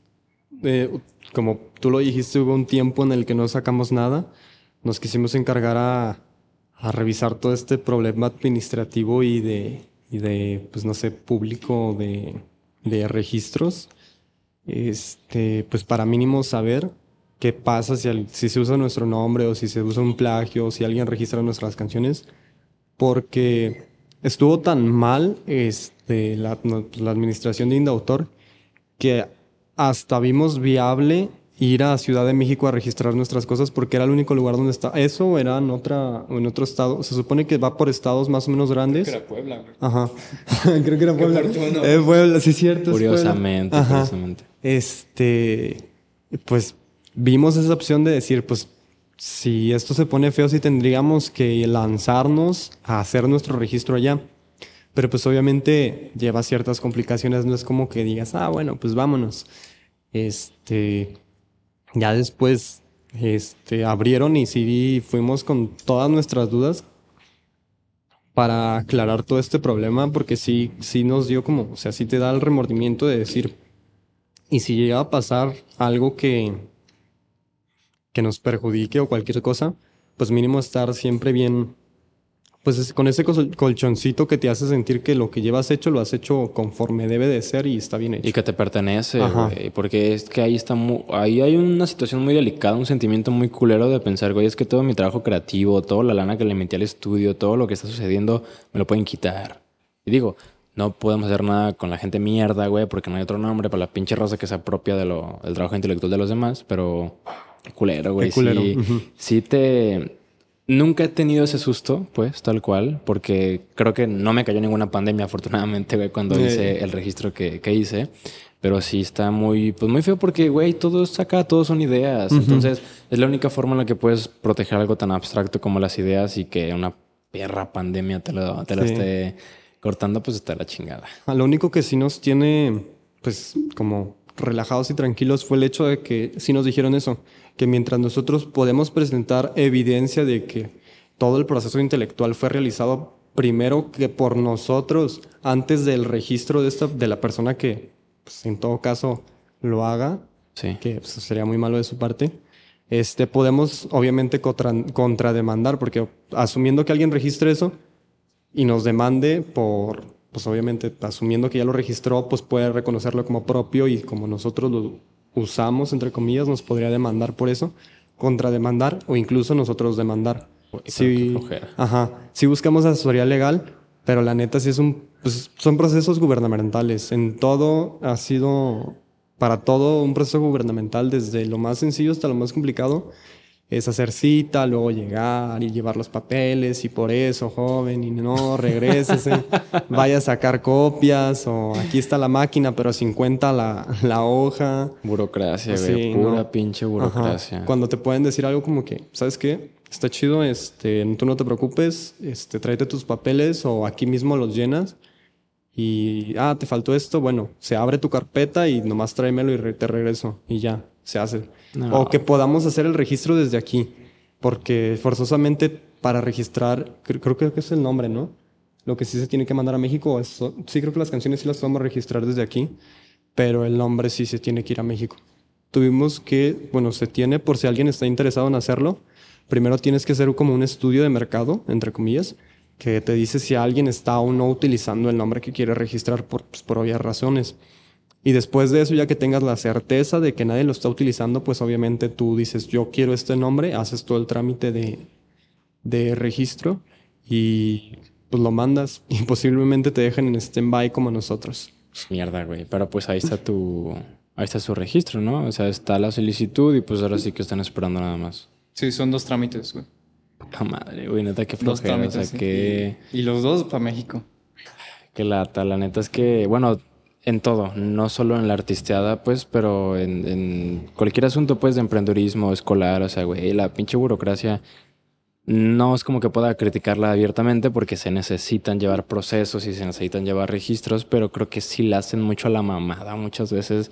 eh, como tú lo dijiste, hubo un tiempo en el que no sacamos nada. Nos quisimos encargar a, a revisar todo este problema administrativo y de, y de pues no sé, público de, de registros. Este, pues para mínimo saber qué pasa si, si se usa nuestro nombre o si se usa un plagio o si alguien registra nuestras canciones. Porque estuvo tan mal este, la, la administración de Indautor que hasta vimos viable ir a Ciudad de México a registrar nuestras cosas porque era el único lugar donde está. Eso era en, otra, en otro estado. Se supone que va por estados más o menos grandes. Creo que era Puebla. Ajá. Creo que era Puebla. Es Puebla, sí, cierto. Curiosamente, curiosamente. Este, pues vimos esa opción de decir, pues si esto se pone feo, sí tendríamos que lanzarnos a hacer nuestro registro allá. Pero pues obviamente lleva ciertas complicaciones, no es como que digas, ah, bueno, pues vámonos. Este, ya después, este, abrieron y sí fuimos con todas nuestras dudas para aclarar todo este problema, porque sí, sí nos dio como, o sea, sí te da el remordimiento de decir, y si llega a pasar algo que, que nos perjudique o cualquier cosa, pues mínimo estar siempre bien, pues con ese colchoncito que te hace sentir que lo que llevas hecho lo has hecho conforme debe de ser y está bien hecho. Y que te pertenece, güey, porque es que ahí está ahí hay una situación muy delicada, un sentimiento muy culero de pensar, güey, es que todo mi trabajo creativo, toda la lana que le metí al estudio, todo lo que está sucediendo, me lo pueden quitar. Y digo, no podemos hacer nada con la gente mierda, güey, porque no hay otro nombre para la pinche rosa que se apropia de lo, del trabajo intelectual de los demás, pero culero, güey. Qué culero. Sí, te... Nunca he tenido ese susto, pues, tal cual, porque creo que no me cayó ninguna pandemia, afortunadamente, güey, cuando hice el registro que, que, hice. Pero sí está muy, pues muy feo porque, güey, todo es acá, todos son ideas. Entonces, es la única forma en la que puedes proteger algo tan abstracto como las ideas y que una perra pandemia te lo, te lo esté cortando, pues está la chingada. Lo único que sí nos tiene, pues, como relajados y tranquilos fue el hecho de que sí nos dijeron eso, que mientras nosotros podemos presentar evidencia de que todo el proceso intelectual fue realizado primero que por nosotros, antes del registro de, esta, de la persona que, pues, en todo caso, lo haga, que pues, sería muy malo de su parte, este, podemos obviamente contra, contrademandar, porque asumiendo que alguien registre eso y nos demande por pues obviamente asumiendo que ya lo registró, pues puede reconocerlo como propio y como nosotros lo usamos, entre comillas, nos podría demandar por eso, contrademandar o incluso nosotros demandar. Sí, ajá, sí buscamos asesoría legal, pero la neta sí es un, pues son procesos gubernamentales. En todo ha sido, para todo un proceso gubernamental, desde lo más sencillo hasta lo más complicado es hacer cita, luego llegar y llevar los papeles y por eso, joven, y no, regrésese, vaya a sacar copias o aquí está la máquina, pero sin cuenta la, la hoja. Burocracia, güey, pura pinche burocracia. Cuando te pueden decir algo como que, ¿sabes qué? Está chido, este, tú no te preocupes, este, tráete tus papeles o aquí mismo los llenas y, ah, te faltó esto, bueno, se abre tu carpeta y nomás tráemelo y te regreso y ya, se hace. O que podamos hacer el registro desde aquí, porque forzosamente para registrar, creo, que es el nombre, ¿no? Lo que sí se tiene que mandar a México, sí creo que las canciones sí las podemos registrar desde aquí, pero el nombre sí se tiene que ir a México. Tuvimos que, bueno, se tiene por si alguien está interesado en hacerlo, primero tienes que hacer como un estudio de mercado, entre comillas, que te dice si alguien está o no utilizando el nombre que quiere registrar por, pues, por obvias razones. Y después de eso, ya que tengas la certeza de que nadie lo está utilizando, pues obviamente tú dices, yo quiero este nombre, haces todo el trámite de, de registro y pues lo mandas y posiblemente te dejen en stand-by como nosotros. Mierda, güey. Pero pues ahí está tu... Ahí está su registro, ¿no? O sea, está la solicitud y pues ahora sí que están esperando nada más. Sí, son dos trámites, güey. Puta madre, güey, neta, que flojera. o sea, que... Y, los dos para México. Que lata, la neta es que, bueno, en todo, no solo en la artisteada, pues, pero en, cualquier asunto, pues, de emprendedurismo escolar, o sea, güey, la pinche burocracia no es como que pueda criticarla abiertamente porque se necesitan llevar procesos y se necesitan llevar registros, pero creo que sí la hacen mucho a la mamada muchas veces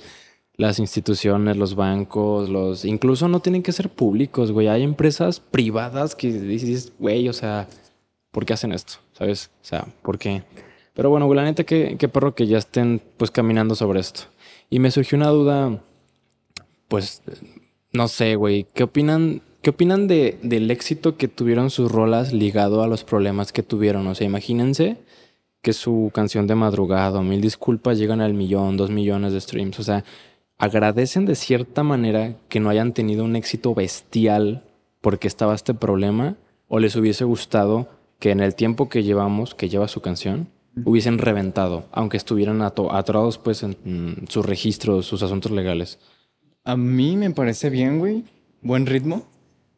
las instituciones, los bancos, los... Incluso no tienen que ser públicos, güey. Hay empresas privadas que dices, güey, o sea, ¿por qué hacen esto? ¿Sabes? O sea, ¿por qué? Pero bueno, la neta, qué, qué perro que ya estén pues caminando sobre esto. Y me surgió una duda, pues, no sé, güey, ¿qué opinan, qué opinan de, del éxito que tuvieron sus rolas ligado a los problemas que tuvieron? O sea, imagínense que su canción de madrugada, mil disculpas, llegan al millón, dos millones de streams. O sea, agradecen de cierta manera que no hayan tenido un éxito bestial porque estaba este problema o les hubiese gustado que en el tiempo que llevamos, que lleva su canción, hubiesen reventado, aunque estuvieran atorados pues en sus registros, sus asuntos legales. A mí me parece bien, güey. Buen ritmo.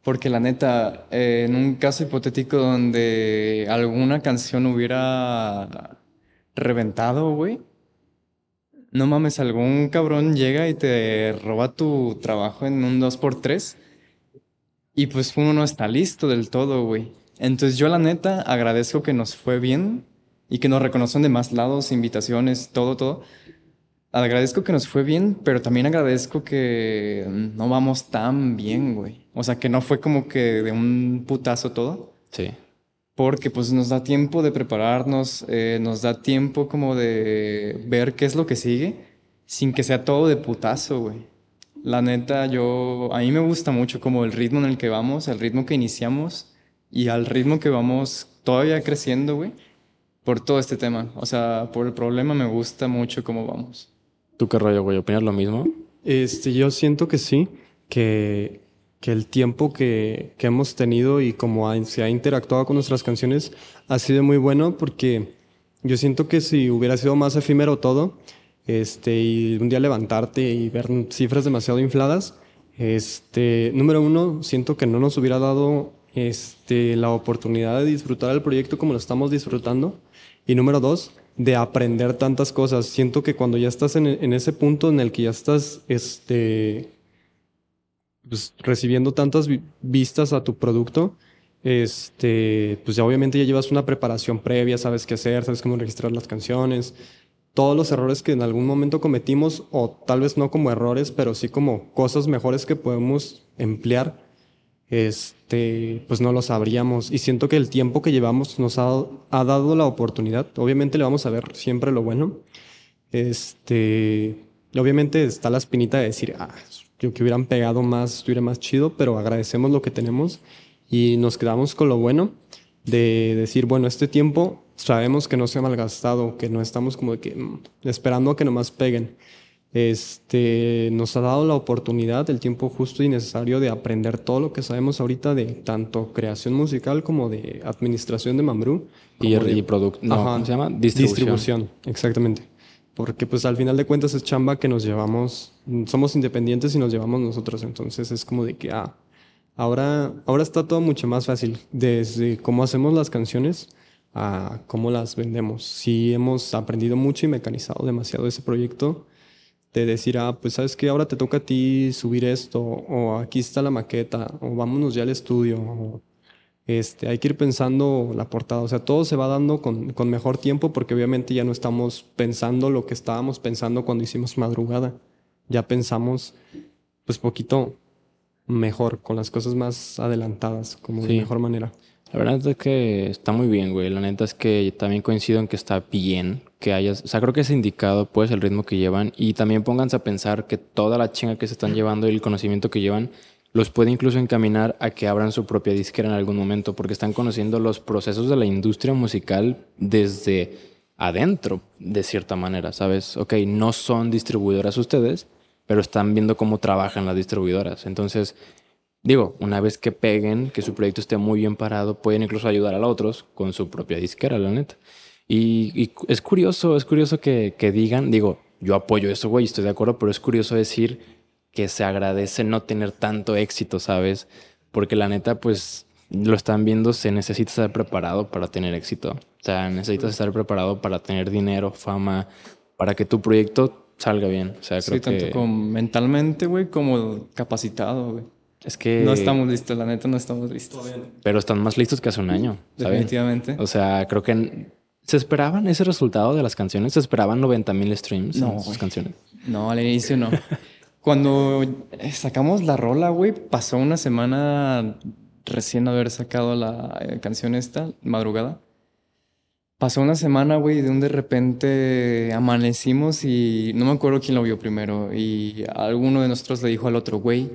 Porque la neta, en un caso hipotético donde alguna canción hubiera reventado, güey, no mames, algún cabrón llega y te roba tu trabajo en un 2x3 y pues uno no está listo del todo, güey. Entonces yo la neta agradezco que nos fue bien y que nos reconocen de más lados, invitaciones, todo, todo. Agradezco que nos fue bien, pero también agradezco que no vamos tan bien, güey. O sea, que no fue como que de un putazo todo. Sí porque pues nos da tiempo de prepararnos, eh, nos da tiempo como de ver qué es lo que sigue, sin que sea todo de putazo, güey. La neta, yo, a mí me gusta mucho como el ritmo en el que vamos, el ritmo que iniciamos y al ritmo que vamos todavía creciendo, güey, por todo este tema. O sea, por el problema me gusta mucho cómo vamos. ¿Tú qué rollo, güey? ¿Opinas lo mismo? Este, yo siento que sí, que que el tiempo que, que hemos tenido y cómo se ha interactuado con nuestras canciones ha sido muy bueno porque yo siento que si hubiera sido más efímero todo, este, y un día levantarte y ver cifras demasiado infladas, este, número uno, siento que no nos hubiera dado este, la oportunidad de disfrutar el proyecto como lo estamos disfrutando. Y número dos, de aprender tantas cosas. Siento que cuando ya estás en, ese punto en el que ya estás este, pues, recibiendo tantas vistas a tu producto, este, pues ya obviamente ya llevas una preparación previa, sabes qué hacer, sabes cómo registrar las canciones, todos los errores que en algún momento cometimos, o tal vez no como errores, pero sí como cosas mejores que podemos emplear, este, pues no lo sabríamos. Y siento que el tiempo que llevamos nos ha, ha dado la oportunidad. Obviamente le vamos a ver siempre lo bueno. Este, obviamente está la espinita de decir, ah, yo que hubieran pegado más, estuviera más chido, pero agradecemos lo que tenemos y nos quedamos con lo bueno de decir, bueno, este tiempo sabemos que no se ha malgastado, que no estamos como que mm, esperando a que nomás peguen. Este, nos ha dado la oportunidad, el tiempo justo y necesario de aprender todo lo que sabemos ahorita de tanto creación musical como de administración de Mambrú. Y, y producto, no, ¿cómo se llama? Distribución. Distribución, exactamente porque pues al final de cuentas es chamba que nos llevamos, somos independientes y nos llevamos nosotros, entonces es como de que, ah, ahora, ahora está todo mucho más fácil, desde cómo hacemos las canciones a cómo las vendemos. Sí hemos aprendido mucho y mecanizado demasiado ese proyecto de decir, ah, pues sabes que ahora te toca a ti subir esto, o aquí está la maqueta, o vámonos ya al estudio, Este, hay que ir pensando la portada. O sea, todo se va dando con, con mejor tiempo porque obviamente ya no estamos pensando lo que estábamos pensando cuando hicimos madrugada. Ya pensamos, pues, poquito mejor, con las cosas más adelantadas, como de mejor manera. La verdad es que está muy bien, güey. La neta es que también coincido en que está bien que hayas. O sea, creo que es indicado, pues, el ritmo que llevan. Y también pónganse a pensar que toda la chinga que se están llevando y el conocimiento que llevan los puede incluso encaminar a que abran su propia disquera en algún momento, porque están conociendo los procesos de la industria musical desde adentro, de cierta manera, ¿sabes? Ok, no son distribuidoras ustedes, pero están viendo cómo trabajan las distribuidoras. Entonces, Digo, una vez que peguen, que su proyecto esté muy bien parado, pueden incluso ayudar a los otros con su propia disquera, la neta. Y, y es curioso, es curioso que, que digan, digo, yo apoyo eso, güey, estoy de acuerdo, pero es curioso decir que se agradece no tener tanto éxito, ¿sabes? Porque la neta, pues, lo están viendo, se necesita estar preparado para tener éxito. O sea, necesitas estar preparado para tener dinero, fama, para que tu proyecto salga bien. O sea, creo Sí, tanto que como mentalmente, güey, como capacitado, güey. es que No estamos listos, la neta no estamos listos. pero están más listos que hace un año, ¿sabes? Definitivamente. O sea, creo que se esperaban ese resultado de las canciones, se esperaban 90 mil streams No, en sus canciones. No, al inicio no. Cuando eh, sacamos la rola, güey, pasó una semana recién haber sacado la eh, canción esta, Madrugada. Pasó una semana, güey, de un de repente amanecimos y no me acuerdo quién lo vio primero. Y alguno de nosotros le dijo al otro, güey,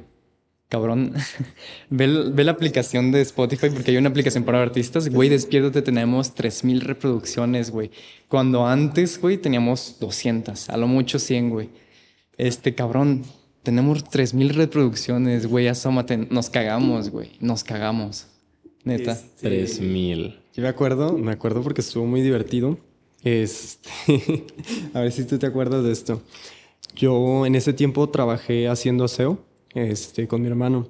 cabrón, ve, la aplicación de Spotify porque hay una aplicación para artistas. Güey, despiértate, tenemos 3000 reproducciones, güey. Cuando antes, güey, teníamos 200, a lo mucho 100, güey. Este cabrón, tenemos 3000 reproducciones, güey, asómate. Nos cagamos, güey, nos cagamos. Neta. 3 mil. Yo me acuerdo, me acuerdo porque estuvo muy divertido. Este, a ver si tú te acuerdas de esto. Yo en ese tiempo trabajé haciendo aseo, este, con mi hermano.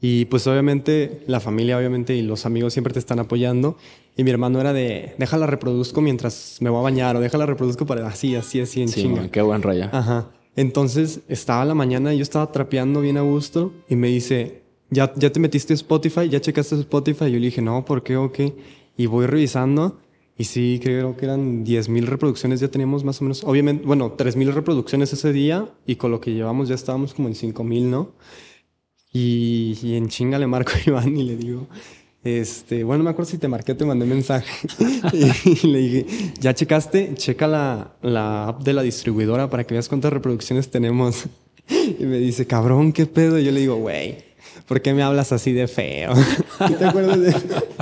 Y pues obviamente la familia, obviamente, y los amigos siempre te están apoyando. Y mi hermano era de, déjala reproduzco mientras me voy a bañar o déjala reproduzco para así, así, así en Sí, chinga. man, qué buen rollo. Ajá. Entonces estaba la mañana y yo estaba trapeando bien a gusto y me dice, ¿ya, ya te metiste a Spotify? ¿Ya checaste Spotify? Y yo le dije, no, ¿por qué o qué? Y voy revisando y sí, creo que eran 10 mil reproducciones, ya teníamos más o menos, obviamente, bueno, 3 mil reproducciones ese día y con lo que llevamos ya estábamos como en 5 mil, ¿no? Y, y en chinga le marco a Iván y le digo, este, bueno, no me acuerdo si te marqué, te mandé mensaje. y le dije, ¿ya checaste? Checa la, la app de la distribuidora para que veas cuántas reproducciones tenemos. y me dice, cabrón, ¿qué pedo? Y yo le digo, güey, ¿por qué me hablas así de feo? ¿Sí ¿Te acuerdas de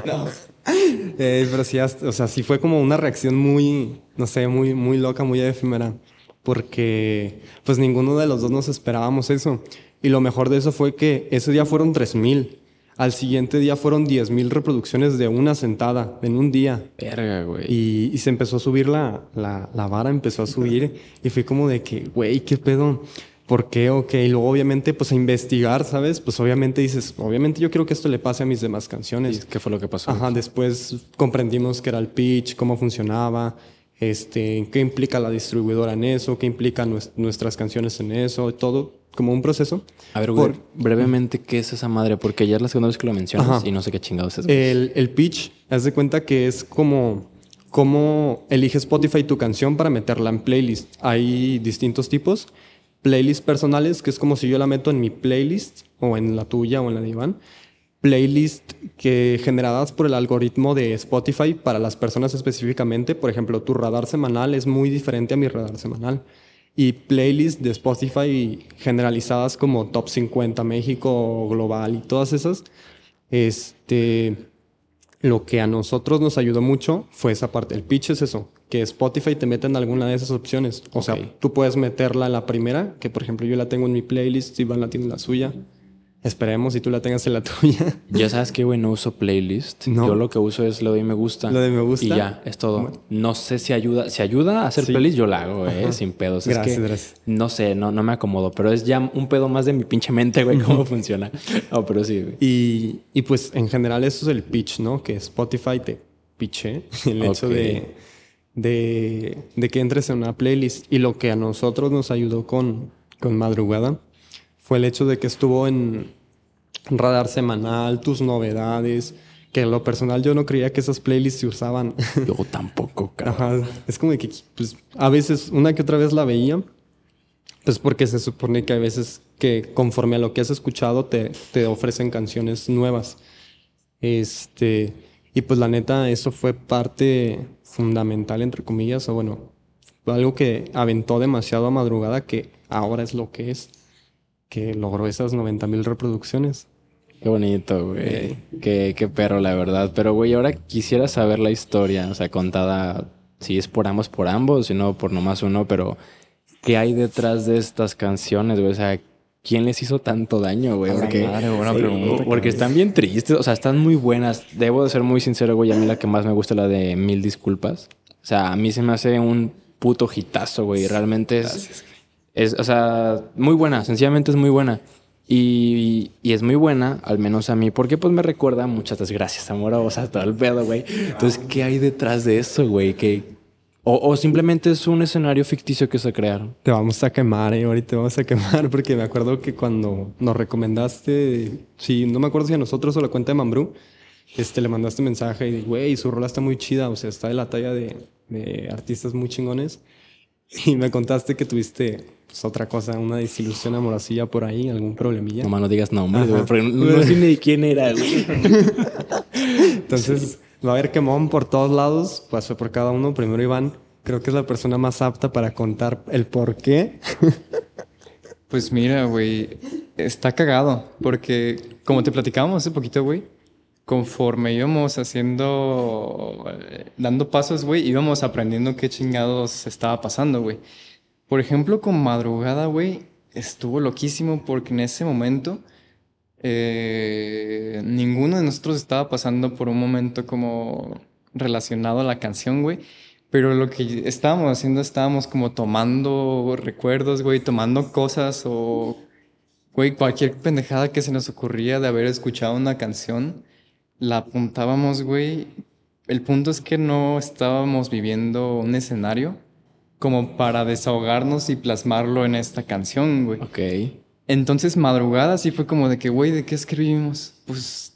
No. Eh, pero sí, o sea, sí fue como una reacción muy, no sé, muy, muy loca, muy efímera. Porque, pues, ninguno de los dos nos esperábamos eso. Y lo mejor de eso fue que ese día fueron 3000. Al siguiente día fueron 10.000 reproducciones de una sentada, en un día. Verga, güey. Y, y se empezó a subir la, la, la vara, empezó a subir. y fue como de que, güey, ¿qué pedo? ¿Por qué? Ok. Y luego, obviamente, pues a investigar, ¿sabes? Pues obviamente dices, obviamente yo quiero que esto le pase a mis demás canciones. ¿Qué fue lo que pasó? Ajá, después comprendimos qué era el pitch, cómo funcionaba, este, qué implica la distribuidora en eso, qué implican nues- nuestras canciones en eso, todo como un proceso. A ver, güey, Por- brevemente, ¿qué es esa madre? Porque ya es la segunda vez que lo mencionas Ajá. y no sé qué chingados es. El, el pitch, haz de cuenta que es como cómo elige Spotify tu canción para meterla en playlist. Hay distintos tipos. Playlists personales, que es como si yo la meto en mi playlist o en la tuya o en la de Iván. Playlist que generadas por el algoritmo de Spotify para las personas específicamente. Por ejemplo, tu radar semanal es muy diferente a mi radar semanal. Y playlist de Spotify generalizadas como Top 50 México, Global y todas esas. Este, lo que a nosotros nos ayudó mucho fue esa parte. El pitch es eso, que Spotify te meta en alguna de esas opciones. O sea, tú puedes meterla en la primera, que por ejemplo yo la tengo en mi playlist, Iván la tiene en la suya. Esperemos si tú la tengas en la tuya. Ya sabes que, güey, no uso playlist. No. Yo lo que uso es le doy me gusta. Lo de me gusta. Y ya, es todo. No sé si ayuda. Si ayuda a hacer Sí. playlist, yo la hago, eh, Ajá. sin pedos. Gracias, es que, gracias. No sé, no, no me acomodo. Pero es ya un pedo más de mi pinche mente, güey, cómo funciona. No, pero sí, güey. Y, y pues en general eso es el pitch, ¿no? Que Spotify te piche el hecho de, de, de que entres en una playlist. Y lo que a nosotros nos ayudó con, con Madrugada fue el hecho de que estuvo en radar semanal, tus novedades, que en lo personal yo no creía que esas playlists se usaban. Yo tampoco, cara. Ajá. Es como que, pues, a veces, una que otra vez la veía, pues porque se supone que a veces que conforme a lo que has escuchado te, te ofrecen canciones nuevas. Este, y pues la neta, eso fue parte fundamental, entre comillas, o bueno, fue algo que aventó demasiado a madrugada que ahora es lo que es, que logró esas 90 mil reproducciones. Qué bonito, güey. Qué, qué perro, la verdad. Pero, güey, ahora quisiera saber la historia, o sea, contada, si es por ambos, por ambos, si no por nomás uno, pero ¿qué hay detrás de estas canciones, güey? O sea, ¿quién les hizo tanto daño, güey? Porque, pregunta, porque están bien tristes, o sea, están muy buenas. Debo de ser muy sincero, güey, a mí la que más me gusta es la de Mil Disculpas. O sea, a mí se me hace un puto hitazo, güey. Realmente es, es, o sea, muy buena, sencillamente es muy buena. Y, y, es muy buena, al menos a mí, porque pues me recuerda muchas desgracias amorosas, todo el pedo, güey. Entonces, ¿qué hay detrás de eso, güey? ¿Qué, o, o, simplemente es un escenario ficticio que se crearon. Te vamos a quemar, eh, ahorita te vamos a quemar, porque me acuerdo que cuando nos recomendaste, sí, no me acuerdo si a nosotros o la cuenta de Mambrú, este, le mandaste mensaje y, güey, su rola está muy chida, o sea, está de la talla de, de artistas muy chingones. Y me contaste que tuviste pues, otra cosa, una desilusión amorosilla por ahí, algún problemilla. No, no digas nombres, güey, porque no, no sé ni quién era, güey. Entonces, va a haber quemón por todos lados, pasó por cada uno. Primero Iván, creo que es la persona más apta para contar el por qué. Pues mira, güey, está cagado, porque como te platicábamos hace poquito, güey, conforme íbamos haciendo, dando pasos, güey, íbamos aprendiendo qué chingados estaba pasando, güey. Por ejemplo, con madrugada, güey, estuvo loquísimo porque en ese momento eh, ninguno de nosotros estaba pasando por un momento como relacionado a la canción, güey. Pero lo que estábamos haciendo, estábamos como tomando recuerdos, güey, tomando cosas o, güey, cualquier pendejada que se nos ocurría de haber escuchado una canción, la apuntábamos, güey. El punto es que no estábamos viviendo un escenario como para desahogarnos y plasmarlo en esta canción, güey. Ok. Entonces, madrugada sí fue como de que, güey, ¿de qué escribimos? Pues,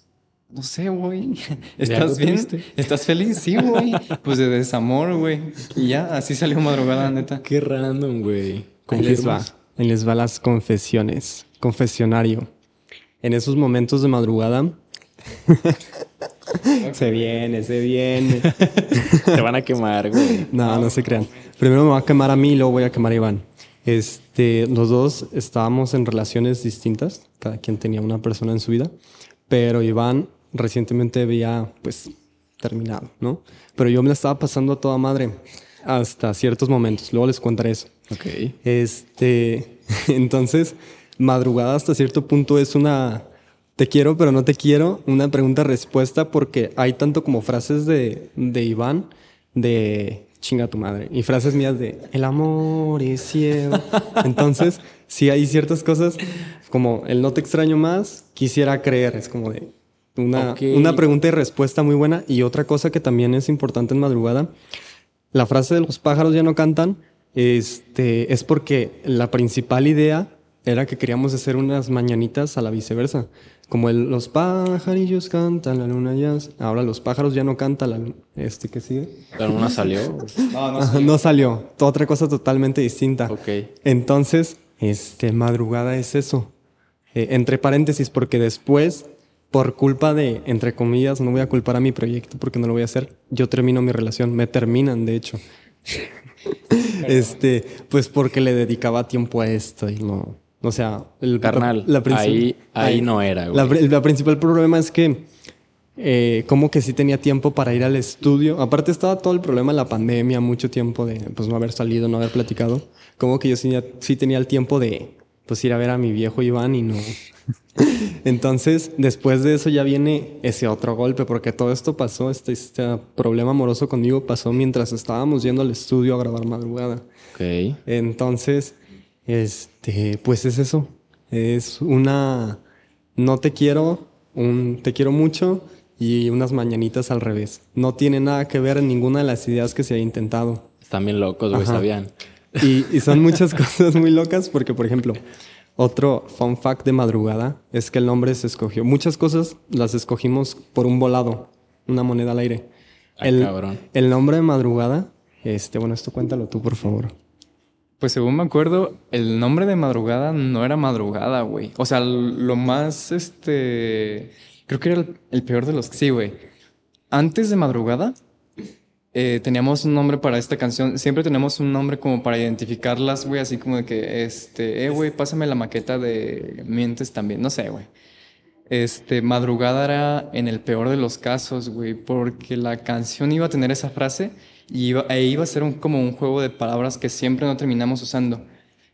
no sé, güey. ¿Estás bien? Triste? ¿Estás feliz? Sí, güey. pues de desamor, güey. Y ya, así salió madrugada, neta. Qué random, güey. Ahí les va. Ahí les va las confesiones. Confesionario. En esos momentos de madrugada. se viene, se viene. Te van a quemar, güey. No, no se crean. Primero me va a quemar a mí y luego voy a quemar a Iván. Este, los dos estábamos en relaciones distintas, cada quien tenía una persona en su vida, pero Iván recientemente había pues terminado, ¿no? Pero yo me la estaba pasando a toda madre hasta ciertos momentos, luego les contaré eso. Ok. Este, entonces, madrugada hasta cierto punto es una te quiero pero no te quiero, una pregunta-respuesta porque hay tanto como frases de, de Iván de chinga tu madre. Y frases mías de el amor es ciego. Entonces, sí hay ciertas cosas como el no te extraño más, quisiera creer. Es como de una, okay. una pregunta y respuesta muy buena. Y otra cosa que también es importante en madrugada, la frase de los pájaros ya no cantan, este, es porque la principal idea era que queríamos hacer unas mañanitas a la viceversa. Como el, los pajarillos cantan, la luna ya... Ahora los pájaros ya no cantan, la, este que sigue. ¿La luna salió? no, no salió. no salió. Otra cosa totalmente distinta. Ok. Entonces, este, madrugada es eso. Eh, entre paréntesis, porque después, por culpa de, entre comillas, no voy a culpar a mi proyecto porque no lo voy a hacer, yo termino mi relación. Me terminan, de hecho. este, pues porque le dedicaba tiempo a esto y no o sea, el carnal. La, la ahí, ahí, no era. La, la, principal problema es que eh, como que sí tenía tiempo para ir al estudio. Aparte estaba todo el problema de la pandemia, mucho tiempo de pues no haber salido, no haber platicado. Como que yo sí, sí tenía el tiempo de pues ir a ver a mi viejo Iván y no. Entonces, después de eso ya viene ese otro golpe, porque todo esto pasó, este, este problema amoroso conmigo pasó mientras estábamos yendo al estudio a grabar madrugada. Ok. Entonces, este, pues es eso. Es una no te quiero, un te quiero mucho y unas mañanitas al revés. No tiene nada que ver en ninguna de las ideas que se ha intentado. Están bien locos, güey, sabían. Y, y, son muchas cosas muy locas porque, por ejemplo, Otro fun fact de madrugada es que el nombre se escogió. Muchas cosas las escogimos por un volado, una moneda al aire. Ah, el, cabrón. el nombre de madrugada, este, bueno, esto cuéntalo tú, por favor. Pues según me acuerdo, el nombre de madrugada no era madrugada, güey. O sea, lo más, este... Creo que era el, peor de los... Sí, güey. Antes de madrugada, eh, teníamos un nombre para esta canción. Siempre tenemos un nombre como para identificarlas, güey. Así como de que, este... Eh, güey, pásame la maqueta de Mientes también. No sé, güey. Este, madrugada era en el peor de los casos, güey. Porque la canción iba a tener esa frase y iba, e iba a ser un, como un juego de palabras que siempre no terminamos usando.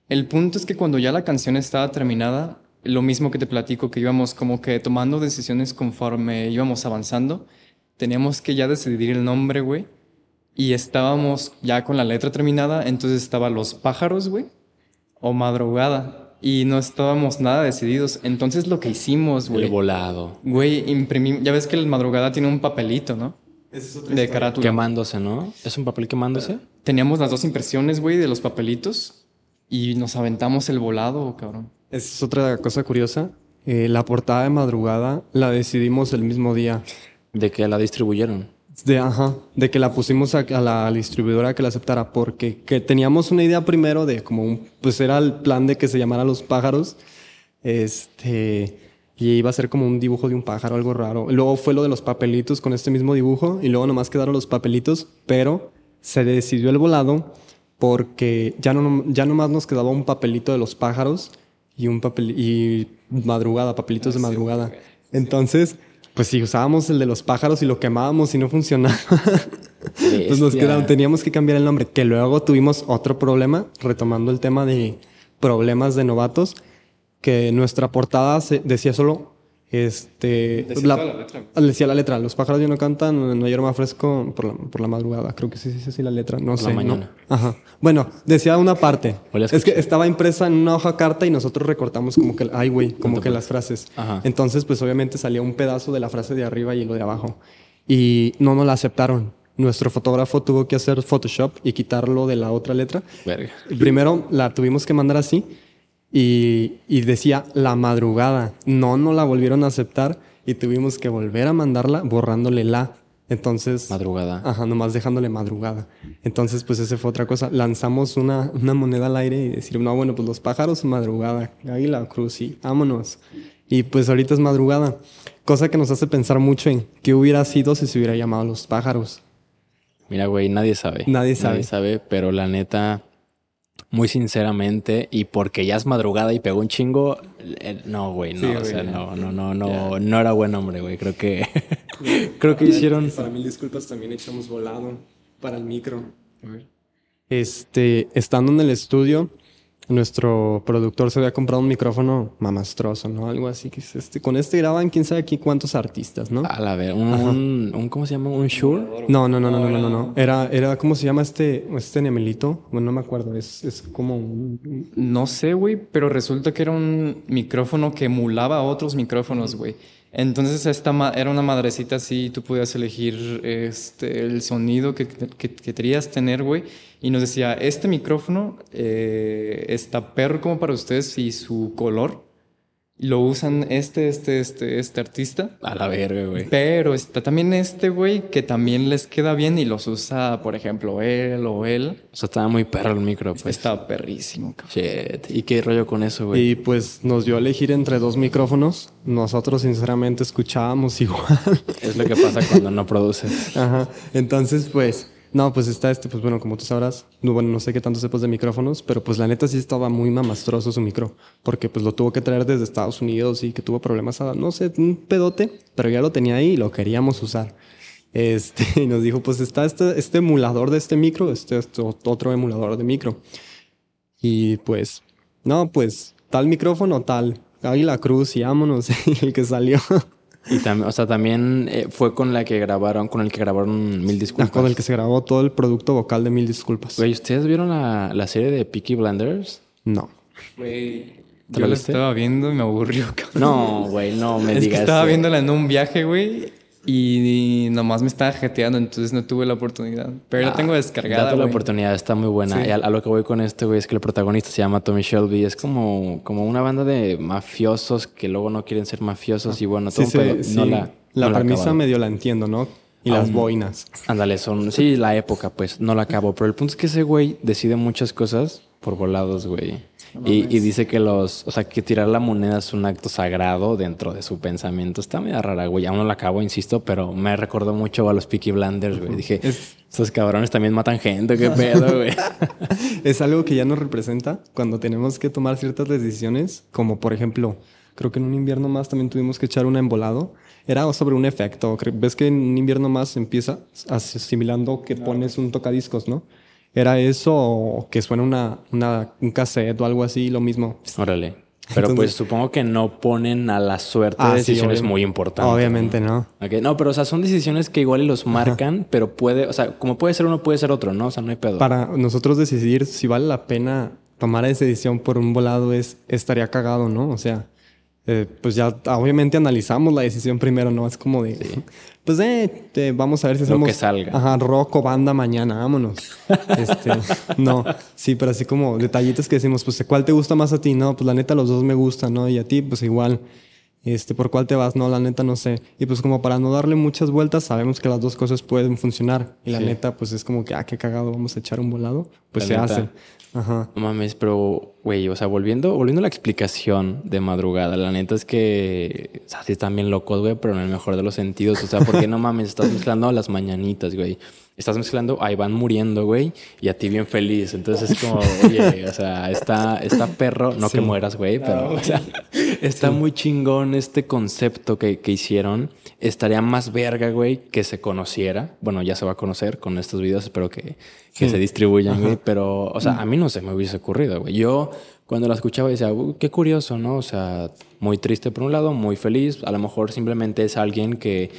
El punto es que cuando ya la canción estaba terminada, lo mismo que te platico, que íbamos como que tomando decisiones conforme íbamos avanzando, teníamos que ya decidir el nombre, güey. Y estábamos ya con la letra terminada, entonces estaba Los Pájaros, güey, o Madrugada. Y no estábamos nada decididos. Entonces lo que hicimos, El güey, volado. güey, imprimimos, ya ves que el Madrugada tiene un papelito, ¿no? De carátula. Quemándose, ¿no? ¿Es un papel quemándose? Teníamos las dos impresiones, güey, de los papelitos y nos aventamos el volado, cabrón. Esa es otra cosa curiosa. Eh, la portada de madrugada la decidimos el mismo día. De que la distribuyeron. De, ajá, de que la pusimos a, a la distribuidora que la aceptara, porque que teníamos una idea primero de como un, pues era el plan de que se llamara Los Pájaros, este, y iba a ser como un dibujo de un pájaro, algo raro. Luego fue lo de los papelitos con este mismo dibujo, y luego nomás quedaron los papelitos, pero se decidió el volado porque ya, no, ya nomás nos quedaba un papelito de los pájaros y un papel, y madrugada, papelitos de madrugada. Entonces, pues si usábamos el de los pájaros y lo quemábamos y no funcionaba, pues nos quedaba, teníamos que cambiar el nombre. Que luego tuvimos otro problema, retomando el tema de problemas de novatos, que nuestra portada se- decía solo, este, Decía toda la letra. decía la letra, los pájaros ya no cantan, no hay aroma fresco por la, por la madrugada, creo que sí dice así la letra, no la sé. ¿no? mañana. Ajá. Bueno, decía una parte. La Es que estaba impresa en una hoja carta y nosotros recortamos como que, ay güey, como que las frases. Ajá. Entonces, pues obviamente salía un pedazo de la frase de arriba y lo de abajo. Y no nos la aceptaron. Nuestro fotógrafo tuvo que hacer Photoshop y quitarlo de la otra letra. Verga. Primero la tuvimos que mandar así y, y decía la madrugada. No, no la volvieron a aceptar y tuvimos que volver a mandarla borrándole la. Entonces... Madrugada. Ajá, nomás dejándole madrugada. Entonces, pues esa fue otra cosa. Lanzamos una, una moneda al aire y decir, no, bueno, pues los pájaros madrugada, águila, cruz y vámonos. Y pues ahorita es madrugada. Cosa que nos hace pensar mucho en qué hubiera sido si se hubiera llamado los pájaros. Mira, güey, nadie sabe. Nadie sabe. Nadie sabe, pero la neta, muy sinceramente, y porque ya es madrugada y pegó un chingo, eh, no, güey, no, Sí, o güey, sea, no, no, no, no, no era buen hombre, güey. Creo que, creo que hicieron. Para mil disculpas, también echamos volado para el micro. Este, estando en el estudio, nuestro productor se había comprado un micrófono mamastroso, ¿no? Algo así que es este, con este graban quién sabe aquí cuántos artistas, ¿no? A la ver, un, un, un- ¿cómo se llama? Un Shure. No, no, no, no, no, no, no, no. Era, era, ¿cómo se llama este, este Nemelito? Bueno, no me acuerdo. Es, es como un... No sé, güey, pero resulta que era un micrófono que emulaba a otros micrófonos, güey. Entonces esta era una madrecita así, tú podías elegir este, el sonido que, que, que querías tener, güey. Y nos decía, este micrófono eh, está perro como para ustedes y su color lo usan este, este, este, este artista. A la verga, güey. Pero está también este, güey, que también les queda bien y los usa, por ejemplo, él o él. O sea, estaba muy perro el micro, pues. Está perrísimo, cabrón. Shit. ¿Y qué rollo con eso, güey? Y pues nos dio a elegir entre dos micrófonos. Nosotros sinceramente escuchábamos igual. Es lo que pasa cuando no produces. Ajá. Entonces, pues, no, pues está este, pues bueno, como tú sabrás, no, bueno, no sé qué tanto sepas de micrófonos, pero pues la neta sí estaba muy mamastroso su micro, porque pues lo tuvo que traer desde Estados Unidos y que tuvo problemas, a, no sé, un pedote, pero ya lo tenía ahí y lo queríamos usar. Este, y nos dijo, pues está este, este emulador de este micro, este, este otro emulador de micro. Y pues, no, pues tal micrófono, tal, Águila Cruz y vámonos, el que salió. Y también, o sea, también eh, fue con la que grabaron, con el que grabaron Mil Disculpas. Con el que se grabó todo el producto vocal de Mil Disculpas. Güey, ¿ustedes vieron la, la serie de Peaky Blinders? No. Güey, ¿Te yo la estaba viendo y me aburrió, cabrón. No, güey, no me es que digas. estaba eso. viéndola en un viaje, güey. Y nomás me estaba jeteando, entonces no tuve la oportunidad. Pero la tengo descargada. Date la oportunidad, está muy buena. Sí. Y a, a lo que voy con este, güey, es que el protagonista se llama Tommy Shelby. Es como, como una banda de mafiosos que luego no quieren ser mafiosos y bueno, todo Sí, un sí, pedo. sí. No la, la no premisa medio la entiendo, ¿no? Y las boinas. Ándale, son. Sí, la época, pues, no la acabo. Pero el punto es que ese güey decide muchas cosas por volados, güey. Y, y dice que los. O sea, que tirar la moneda es un acto sagrado dentro de su pensamiento. Está medio rara, güey. Aún no la acabo, insisto, pero me recordó mucho a los Peaky Blinders, güey. Dije, estos cabrones también matan gente, qué pedo, güey. Es algo que ya nos representa cuando tenemos que tomar ciertas decisiones, como por ejemplo, creo que en un invierno más también tuvimos que echar un embolado. Era sobre un efecto. ¿Ves que en un invierno más empieza asimilando que pones un tocadiscos, no? Era eso o que suena una, una, un cassette o algo así, lo mismo. Órale. Pero Entonces- pues supongo que no ponen a la suerte Ah, sí, decisiones muy importantes. Obviamente no. Ok, No, pero o sea, son decisiones que igual los marcan, pero puede, o sea, como puede ser uno, puede ser otro, ¿no? O sea, no hay pedo. Para nosotros decidir si vale la pena tomar esa decisión por un volado es estaría cagado, ¿no? O sea, eh, pues ya obviamente analizamos la decisión primero, ¿no? Es como de, pues eh, vamos a ver si Lo hacemos que salga. Ajá, rock o banda mañana, vámonos. este, no, sí, pero así como detallitos que decimos, pues ¿cuál te gusta más a ti? No, pues la neta los dos me gustan, ¿no? Y a ti, pues igual. Este, ¿por cuál te vas? No, la neta no sé. Y pues como para no darle muchas vueltas, sabemos que las dos cosas pueden funcionar. Y la Sí. neta, pues es como que, ah, qué cagado, vamos a echar un volado. Pues La se neta. hace. Ajá. No mames, pero, güey, o sea, volviendo, volviendo a la explicación de madrugada, la neta es que, o sea, sí están bien locos, güey, pero en el mejor de los sentidos. O sea, porque no mames, estás mezclando las mañanitas, güey. Estás mezclando, ahí van muriendo, güey, y a ti bien feliz. Entonces es como, oye, o sea, está, está perro, no Sí. que mueras, güey, pero, o sea, está muy chingón este concepto que, que hicieron. Estaría más verga, güey, que se conociera. Bueno, ya se va a conocer con estos videos, espero que, que Sí. se distribuyan, güey. Pero, o sea, a mí no se me hubiese ocurrido, güey. Yo cuando la escuchaba decía, "Uh, qué curioso, ¿no? O sea, muy triste por un lado, muy feliz. A lo mejor simplemente es alguien que,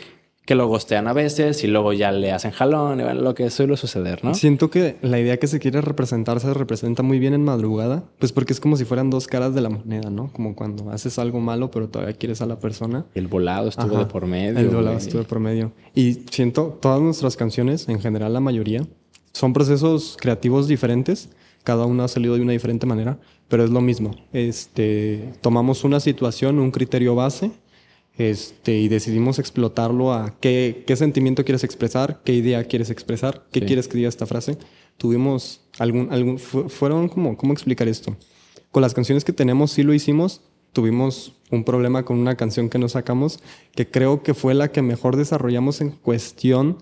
que lo gostean a veces y luego ya le hacen jalón, y bueno, lo que suele suceder, ¿no? Siento que la idea que se quiere representar se representa muy bien en madrugada, pues porque es como si fueran dos caras de la moneda, ¿no? Como cuando haces algo malo pero todavía quieres a la persona. El volado estuvo Ajá. de por medio. El volado estuvo de por medio. Y siento, todas nuestras canciones, en general la mayoría, son procesos creativos diferentes. Cada una ha salido de una diferente manera, pero es lo mismo. Este, tomamos una situación, un criterio base, este, y decidimos explotarlo a qué, qué sentimiento quieres expresar, qué idea quieres expresar, qué Sí. quieres que diga esta frase. Tuvimos algún, algún fu- fueron como, ¿cómo explicar esto? Con las canciones que tenemos sí lo hicimos. Tuvimos un problema con una canción que nos sacamos, que creo que fue la que mejor desarrollamos en cuestión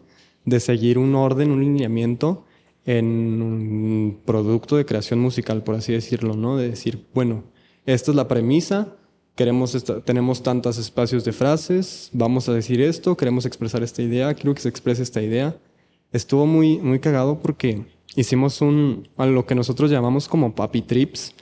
de seguir un orden, un lineamiento en un producto de creación musical, por así decirlo, ¿no? De decir, bueno, esta es la premisa, queremos tenemos tantos espacios de frases, vamos a decir esto, queremos expresar esta idea, quiero que se exprese esta idea. Estuvo muy, muy cagado porque hicimos un, a lo que nosotros llamamos como papi trips.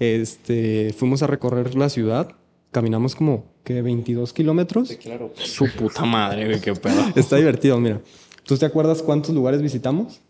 Este, fuimos a recorrer la ciudad, caminamos como, que 22 kilómetros. Claro. Su puta madre, güey, qué pedo. Está divertido, mira. ¿Tú te acuerdas cuántos lugares visitamos?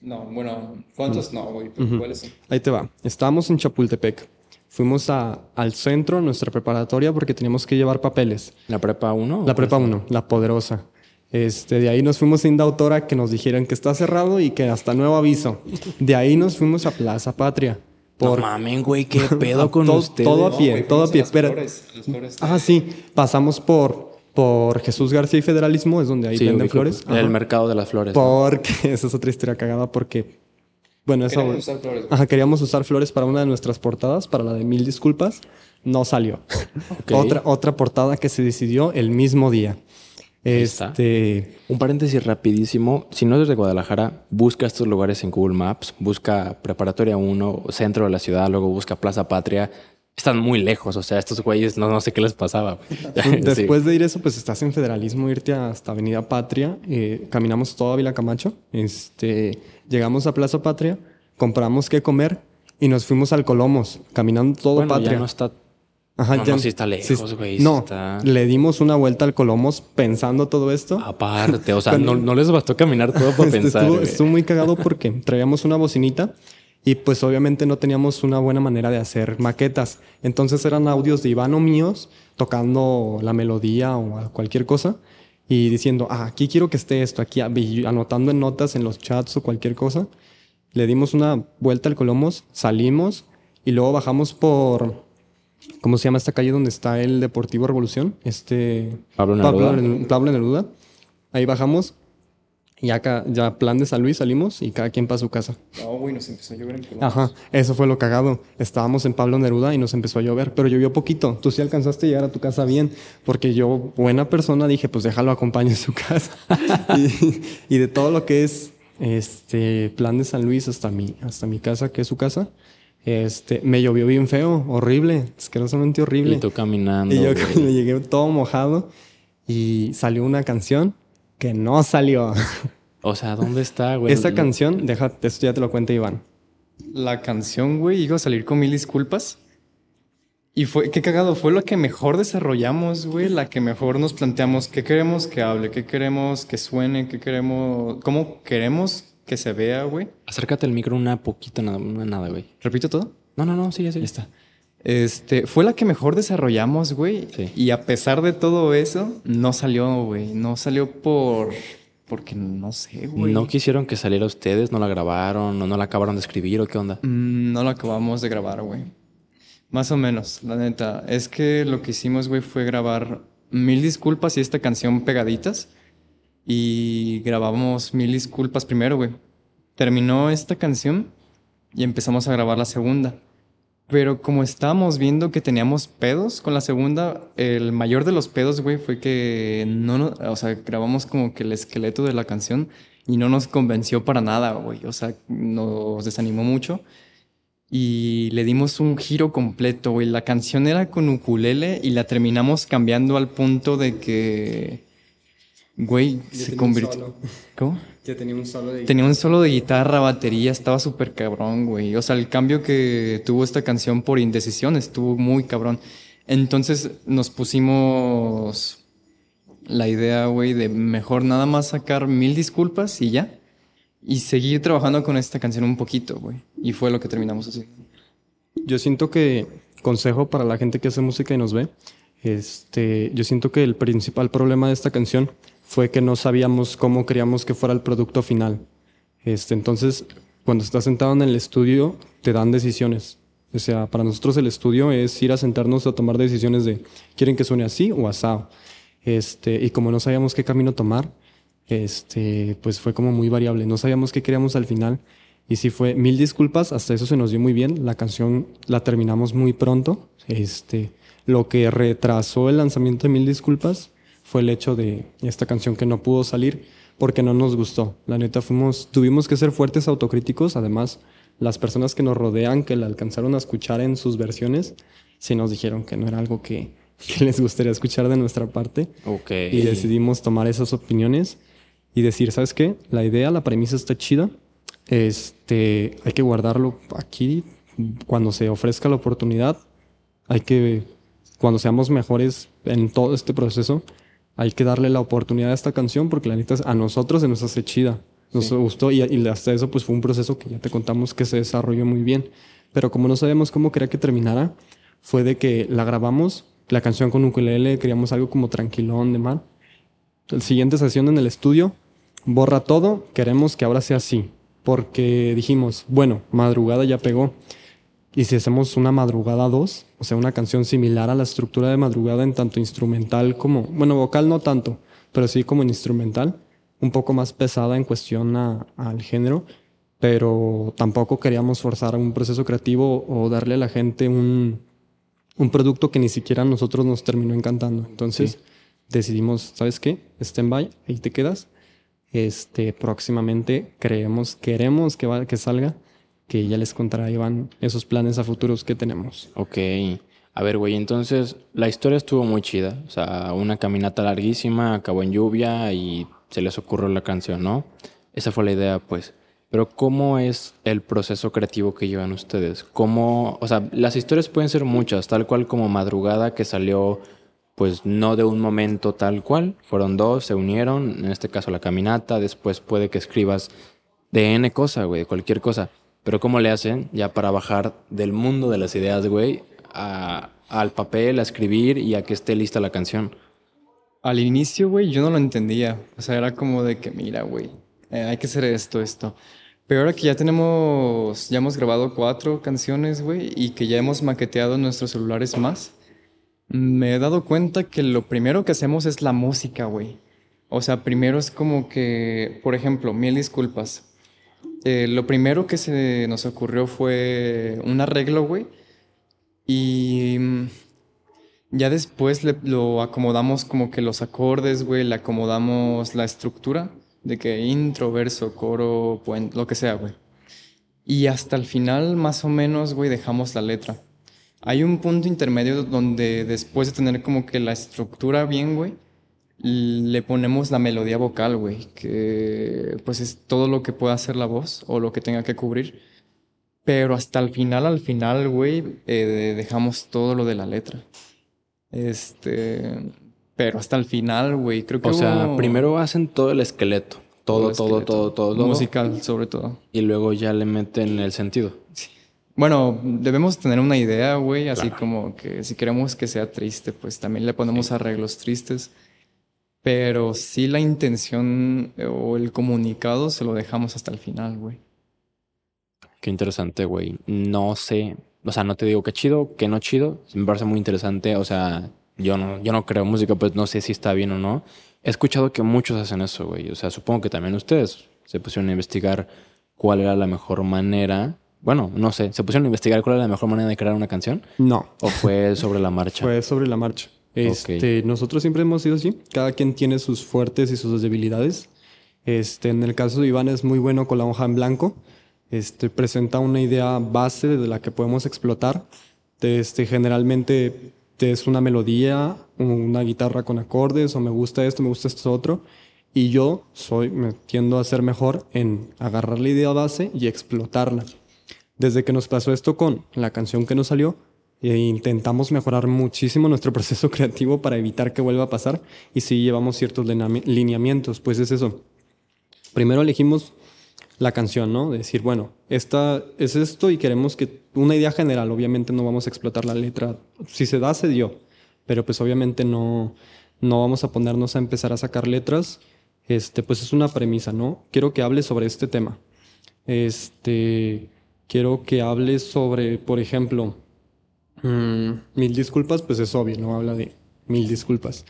No, bueno, ¿cuántos no, güey? Pero ¿Cuáles son? Ahí te va. Estábamos en Chapultepec. Fuimos a- al centro, a nuestra preparatoria, porque teníamos que llevar papeles. ¿La prepa 1? La prepa 1, la poderosa. Este, de ahí nos fuimos sin Autora que nos dijeron que está cerrado y que hasta nuevo aviso. De ahí nos fuimos a Plaza Patria. No Por, mamen, güey, qué pedo con todo- ustedes. todo a No, pie, todo a pie. las Pero- flores, las flores ah, sí, pasamos por, por Jesús García y Federalismo, es donde ahí Sí, venden ubico, flores. El Ajá. mercado de las flores. ¿no? Porque esa es otra historia cagada porque bueno, eso Queremos usar flores. Ajá, queríamos usar flores para una de nuestras portadas, para la de Mil disculpas, no salió. Ok. Otra otra portada que se decidió el mismo día. Este, Un paréntesis rapidísimo. Si no eres de Guadalajara, busca estos lugares en Google Maps. Busca Preparatoria 1, centro de la ciudad, luego busca Plaza Patria. Están muy lejos, o sea, estos güeyes no, no sé qué les pasaba. Sí. Después de ir eso, pues estás en federalismo, irte hasta Avenida Patria, eh, caminamos toda Vila Camacho, este, llegamos a Plaza Patria, compramos qué comer y nos fuimos al Colomos, caminando todo bueno, Patria. ya no está... Ajá, no, ya- no, sí está lejos, güey, sí No, está- le dimos una vuelta al Colomos pensando todo esto. Aparte, o sea, Cuando- no, no les bastó caminar todo para pensar. estuvo, estuvo muy cagado porque traíamos una bocinita y pues obviamente no teníamos una buena manera de hacer maquetas. Entonces eran audios de Iván o míos tocando la melodía o cualquier cosa. Y diciendo, ah, aquí quiero que esté esto, aquí anotando en notas en los chats o cualquier cosa. Le dimos una vuelta al Colomos, salimos y luego bajamos por, ¿cómo se llama esta calle donde está el Deportivo Revolución? Este... Pablo Neruda. Pablo, Pablo Neruda. Ahí bajamos y acá, ya plan de San Luis salimos y cada quien para su casa. No, güey, nos empezó a llover en. Ajá, eso fue lo cagado. Estábamos en Pablo Neruda y nos empezó a llover, pero llovió poquito. Tú sí alcanzaste a llegar a tu casa bien, porque yo, buena persona, dije, pues déjalo acompañe en su casa. y, y, de todo lo que es este plan de San Luis hasta mi, hasta mi casa, que es su casa, este, me llovió bien feo, horrible, asquerosamente horrible. Y tú caminando. Y yo me llegué todo mojado y salió una canción que no salió. O sea, ¿dónde está, güey? Esta canción, déjate, esto ya te lo cuenta Iván. La canción, güey, iba a salir con mil disculpas. Y fue, qué cagado, fue lo que mejor desarrollamos, güey, la que mejor nos planteamos qué queremos que hable, qué queremos que suene, qué queremos, cómo queremos que se vea, güey. Acércate al micro una poquito, nada, nada, güey. ¿Repito todo? No, no, no, sí, sí. Ya está. Este, fue la que mejor desarrollamos, güey. Sí. Y a pesar de todo eso, no salió, güey. No salió por. Porque no sé, güey. ¿No quisieron que saliera ustedes? ¿No la grabaron? ¿O no la acabaron de escribir? ¿O qué onda? Mm, no la acabamos de grabar, güey. Más o menos, la neta. Es que lo que hicimos, güey, fue grabar Mil Disculpas y esta canción pegaditas. Y grabamos Mil Disculpas primero, güey. Terminó esta canción y empezamos a grabar la segunda. Pero como estábamos viendo que teníamos pedos con la segunda, el mayor de los pedos, güey, fue que no nos, o sea, grabamos como que el esqueleto de la canción y no nos convenció para nada, güey. O sea, nos desanimó mucho. Y le dimos un giro completo, güey. La canción era con ukulele y la terminamos cambiando al punto de que, güey, se convirtió... ¿Cómo? Ya tenía un solo de Tenía un solo de guitarra, batería, estaba súper cabrón, güey. O sea, el cambio que tuvo esta canción por indecisión estuvo muy cabrón. Entonces nos pusimos la idea, güey, de mejor nada más sacar mil disculpas y ya. Y seguir trabajando con esta canción un poquito, güey. Y fue lo que terminamos así. Yo siento que, consejo para la gente que hace música y nos ve, este, yo siento que el principal problema de esta canción fue que no sabíamos cómo queríamos que fuera el producto final. Este, entonces, cuando estás sentado en el estudio, te dan decisiones. O sea, para nosotros el estudio es ir a sentarnos a tomar decisiones de quieren que suene así o asado. Este, y como no sabíamos qué camino tomar, este, pues fue como muy variable. No sabíamos qué queríamos al final. Y sí fue mil disculpas, hasta eso se nos dio muy bien. La canción la terminamos muy pronto. Este, lo que retrasó el lanzamiento de mil disculpas fue el hecho de esta canción que no pudo salir porque no nos gustó. La neta fuimos, tuvimos que ser fuertes autocríticos. Además, las personas que nos rodean, que la alcanzaron a escuchar en sus versiones, sí nos dijeron que no era algo que, que les gustaría escuchar de nuestra parte. Ok. Y decidimos tomar esas opiniones y decir, ¿sabes qué? La idea, la premisa está chida. Este, hay que guardarlo aquí cuando se ofrezca la oportunidad. Hay que, cuando seamos mejores en todo este proceso, hay que darle la oportunidad a esta canción porque la neta a nosotros se nos hace chida. Nos Sí. gustó y, y hasta eso pues fue un proceso que ya te contamos que se desarrolló muy bien. Pero como no sabíamos cómo quería que terminara, fue de que la grabamos, la canción con ukulele, queríamos algo como tranquilón de mar. La siguiente sesión en el estudio, borra todo, queremos que ahora sea así. Porque dijimos, bueno, madrugada ya pegó. Y si hacemos una madrugada 2, o sea, una canción similar a la estructura de madrugada en tanto instrumental como, bueno, vocal no tanto, pero sí como en instrumental, un poco más pesada en cuestión a- al género, pero tampoco queríamos forzar un proceso creativo o darle a la gente un, un producto que ni siquiera a nosotros nos terminó encantando. Entonces decidimos, ¿sabes qué? Stand-by, ahí te quedas. Este, próximamente creemos, queremos que, va- que salga, que ya les contará Iván esos planes a futuros que tenemos. Ok. A ver, güey, entonces la historia estuvo muy chida. O sea, una caminata larguísima, acabó en lluvia y se les ocurrió la canción, ¿no? Esa fue la idea, pues. Pero ¿cómo es el proceso creativo que llevan ustedes? ¿Cómo, o sea, las historias pueden ser muchas, tal cual como Madrugada que salió, pues no de un momento tal cual, fueron dos, se unieron, en este caso la caminata, después puede que escribas de N cosa, güey, cualquier cosa. Pero ¿cómo le hacen ya para bajar del mundo de las ideas, güey, a- al papel, a escribir y a que esté lista la canción? al inicio, güey, yo no lo entendía. O sea, era como de que, mira, güey, eh, hay que hacer esto, esto. Pero ahora que ya tenemos, ya hemos grabado cuatro canciones, güey, y que ya hemos maqueteado nuestros celulares más, me he dado cuenta que lo primero que hacemos es la música, güey. O sea, primero es como que, por ejemplo, mil disculpas. Eh, lo primero que se nos ocurrió fue un arreglo, güey. Y mm, ya después lo acomodamos como que los acordes, güey, le acomodamos la estructura de que intro, verso, coro, puente, lo que sea, güey. Y hasta el final, más o menos, güey, dejamos la letra. Hay un punto intermedio donde después de tener como que la estructura bien, güey, le ponemos la melodía vocal, güey, que pues es todo lo que pueda hacer la voz o lo que tenga que cubrir. Pero hasta el final, al final, güey, eh, dejamos todo lo de la letra. Este, pero hasta el final, güey, creo que O sea, primero hacen todo el esqueleto. Todo, todo, todo, todo, todo. Musical, sobre todo. Y luego ya le meten el sentido. Bueno, debemos tener una idea, güey, así como que si queremos que sea triste, pues también le ponemos arreglos tristes. Pero sí la intención eh, o el comunicado se lo dejamos hasta el final, güey. Qué interesante, güey. No sé, o sea, no te digo que chido, que no chido. Me parece muy interesante. O sea, yo no, yo no creo música, pues no sé si está bien o no. He escuchado que muchos hacen eso, güey. O sea, supongo que también ustedes se pusieron a investigar cuál era la mejor manera. Bueno, no sé, ¿se pusieron a investigar cuál era la mejor manera de crear una canción? No. ¿O fue sobre la marcha? fue sobre la marcha. Este, Nosotros siempre hemos sido así. Cada quien tiene sus fuertes y sus debilidades. Este, en el caso de Iván es muy bueno con la hoja en blanco. Este, presenta una idea base de la que podemos explotar. Este, generalmente es una melodía, una guitarra con acordes, o me gusta esto, me gusta esto otro. Y yo soy, me tiendo a ser mejor en agarrar la idea base y explotarla. Desde que nos pasó esto con la canción que nos salió, e intentamos mejorar muchísimo nuestro proceso creativo para evitar que vuelva a pasar y si llevamos ciertos lineamientos, pues es eso. Primero elegimos la canción, ¿no? decir, bueno, esta es esto y queremos que una idea general, obviamente no vamos a explotar la letra. Si se da, se dio, pero pues obviamente no, no vamos a ponernos a empezar a sacar letras. Este, pues es una premisa, ¿no? Quiero que hables sobre este tema. Este, quiero que hables sobre, por ejemplo, Mm, mil disculpas, pues es obvio, no habla de mil disculpas.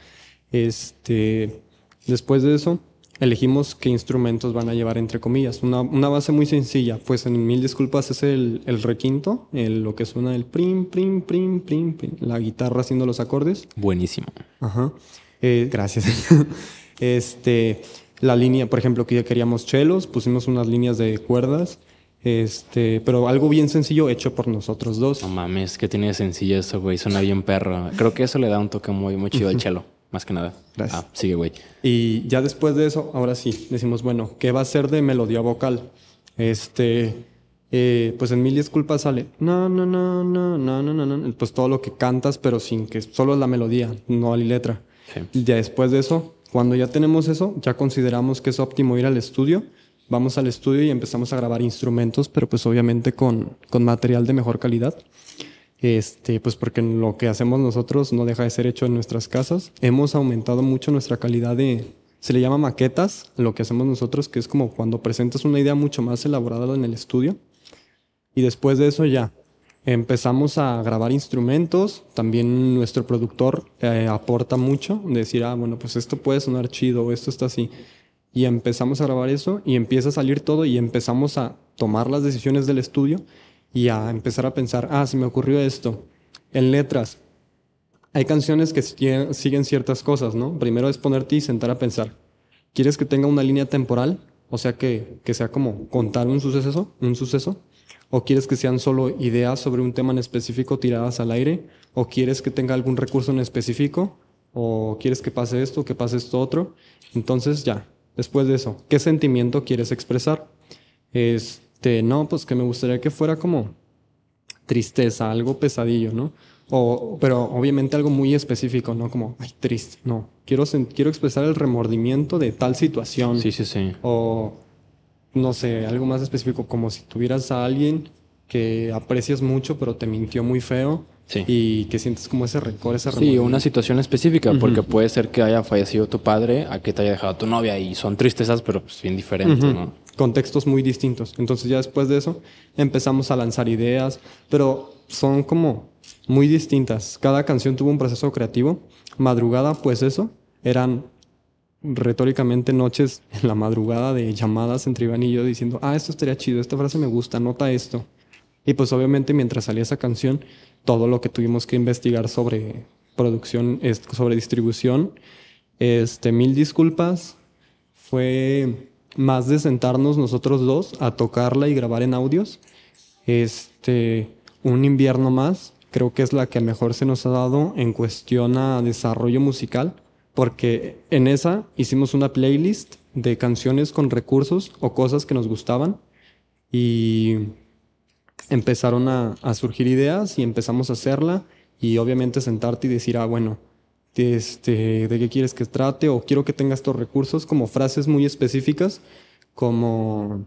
Este, después de eso, elegimos qué instrumentos van a llevar, entre comillas. Una, una base muy sencilla, pues en mil disculpas es el, el requinto, el, lo que suena el prim, prim, prim, prim, prim, la guitarra haciendo los acordes. Buenísimo. Ajá. Eh, gracias. este, la línea, por ejemplo, que ya queríamos chelos, pusimos unas líneas de cuerdas. Este, pero algo bien sencillo hecho por nosotros dos. No mames, que tiene sencillo eso, güey. Suena bien perro. Creo que eso le da un toque muy, muy chido al chelo, más que nada. Gracias. Ah, sigue, güey. Y ya después de eso, ahora sí, decimos, bueno, ¿qué va a ser de melodía vocal? Este, eh, pues en mil disculpas sale, no, no, no, no, no, no, no, no, pues todo lo que cantas, pero sin que solo es la melodía, no hay letra. Y ya después de eso, cuando ya tenemos eso, ya consideramos que es óptimo ir al estudio vamos al estudio y empezamos a grabar instrumentos, pero pues obviamente con, con material de mejor calidad. Este, pues porque lo que hacemos nosotros no deja de ser hecho en nuestras casas. Hemos aumentado mucho nuestra calidad de, se le llama maquetas, lo que hacemos nosotros, que es como cuando presentas una idea mucho más elaborada en el estudio. Y después de eso ya empezamos a grabar instrumentos. También nuestro productor eh, aporta mucho, decir, ah, bueno, pues esto puede sonar chido, esto está así y empezamos a grabar eso y empieza a salir todo y empezamos a tomar las decisiones del estudio y a empezar a pensar, ah, se me ocurrió esto. En letras, hay canciones que siguen ciertas cosas, ¿no? Primero es ponerte y sentar a pensar. ¿Quieres que tenga una línea temporal? O sea, que, que sea como contar un suceso, un suceso. ¿O quieres que sean solo ideas sobre un tema en específico tiradas al aire? ¿O quieres que tenga algún recurso en específico? ¿O quieres que pase esto, que pase esto otro? Entonces ya, después de eso? ¿Qué sentimiento quieres expresar? Este, no, pues que me gustaría que fuera como tristeza, algo pesadillo, ¿no? O, pero obviamente algo muy específico, ¿no? Como, ay, triste, no. Quiero, quiero expresar el remordimiento de tal situación. Sí, sí, sí. O, no sé, algo más específico, como si tuvieras a alguien que aprecias mucho, pero te mintió muy feo. Sí. Y que sientes como ese rencor, ese Sí, remordimiento. una situación específica, porque puede ser que haya fallecido tu padre, a que te haya dejado tu novia, y son tristezas, pero pues bien diferentes, Ujú. ¿no? Contextos muy distintos. Entonces ya después de eso empezamos a lanzar ideas, pero son como muy distintas. Cada canción tuvo un proceso creativo. Madrugada, pues eso, eran retóricamente noches en la madrugada de llamadas entre Iván y yo diciendo, ah, esto estaría chido, esta frase me gusta, nota esto. Y pues obviamente mientras salía esa canción, todo lo que tuvimos que investigar sobre producción, sobre distribución, este, mil disculpas, fue más de sentarnos nosotros dos a tocarla y grabar en audios. Este, un invierno más, creo que es la que mejor se nos ha dado en cuestión a desarrollo musical, porque en esa hicimos una playlist de canciones con recursos o cosas que nos gustaban y empezaron a, a surgir ideas y empezamos a hacerla y obviamente sentarte y decir, ah, bueno, este, ¿de qué quieres que trate? O quiero que tenga estos recursos como frases muy específicas, como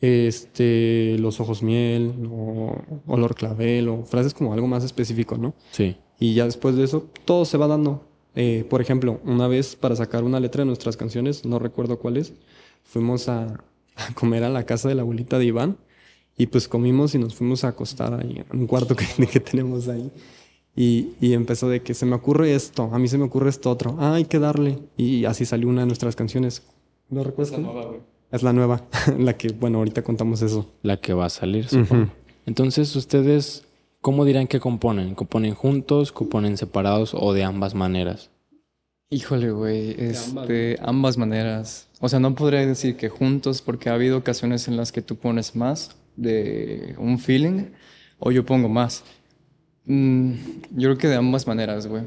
este, los ojos miel o olor clavel o frases como algo más específico, ¿no? Sí. Y ya después de eso, todo se va dando. Eh, por ejemplo, una vez para sacar una letra de nuestras canciones, no recuerdo cuál es, fuimos a, a comer a la casa de la abuelita de Iván y pues comimos y nos fuimos a acostar ahí en un cuarto que, que tenemos ahí. Y, y empezó de que se me ocurre esto, a mí se me ocurre esto otro, ah, hay que darle. Y así salió una de nuestras canciones. ¿No recuerdas? Es la nueva, la que, bueno, ahorita contamos eso. La que va a salir, supongo. Entonces, ¿ustedes cómo dirán que componen? ¿Componen juntos, componen separados o de ambas maneras? Híjole, güey, ambas, este, ambas maneras. O sea, no podría decir que juntos, porque ha habido ocasiones en las que tú pones más de un feeling o yo pongo más. Mm, yo creo que de ambas maneras, güey.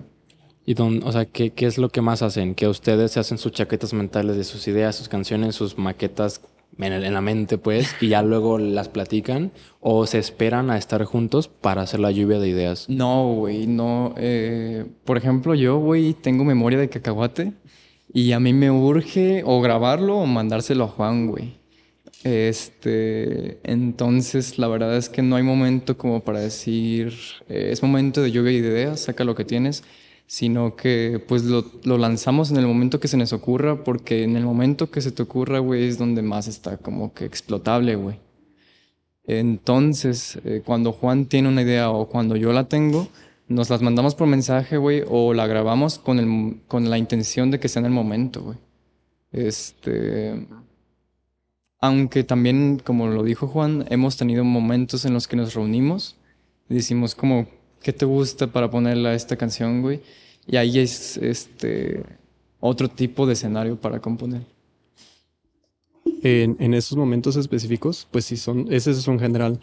¿Y dónde, o sea, ¿qué, qué es lo que más hacen? ¿Que ustedes se hacen sus chaquetas mentales de sus ideas, sus canciones, sus maquetas en, el- en la mente, pues, y ya luego las platican? ¿O se esperan a estar juntos para hacer la lluvia de ideas? No, güey, no. eh, por ejemplo, yo, güey, tengo memoria de cacahuate y a mí me urge o grabarlo o mandárselo a Juan, güey. Este, entonces la verdad es que no hay momento como para decir, eh, es momento de lluvia de ideas, saca lo que tienes, sino que pues lo, lo lanzamos en el momento que se nos ocurra, porque en el momento que se te ocurra, güey, es donde más está como que explotable, güey. Entonces, eh, cuando Juan tiene una idea o cuando yo la tengo, nos las mandamos por mensaje, güey, o la grabamos con, el, con la intención de que sea en el momento, güey. Este. Aunque también, como lo dijo Juan, hemos tenido momentos en los que nos reunimos y decimos, como, ¿qué te gusta para ponerle a esta canción, güey? Y ahí es este otro tipo de escenario para componer. En, en esos momentos específicos, pues sí son, ese es un general.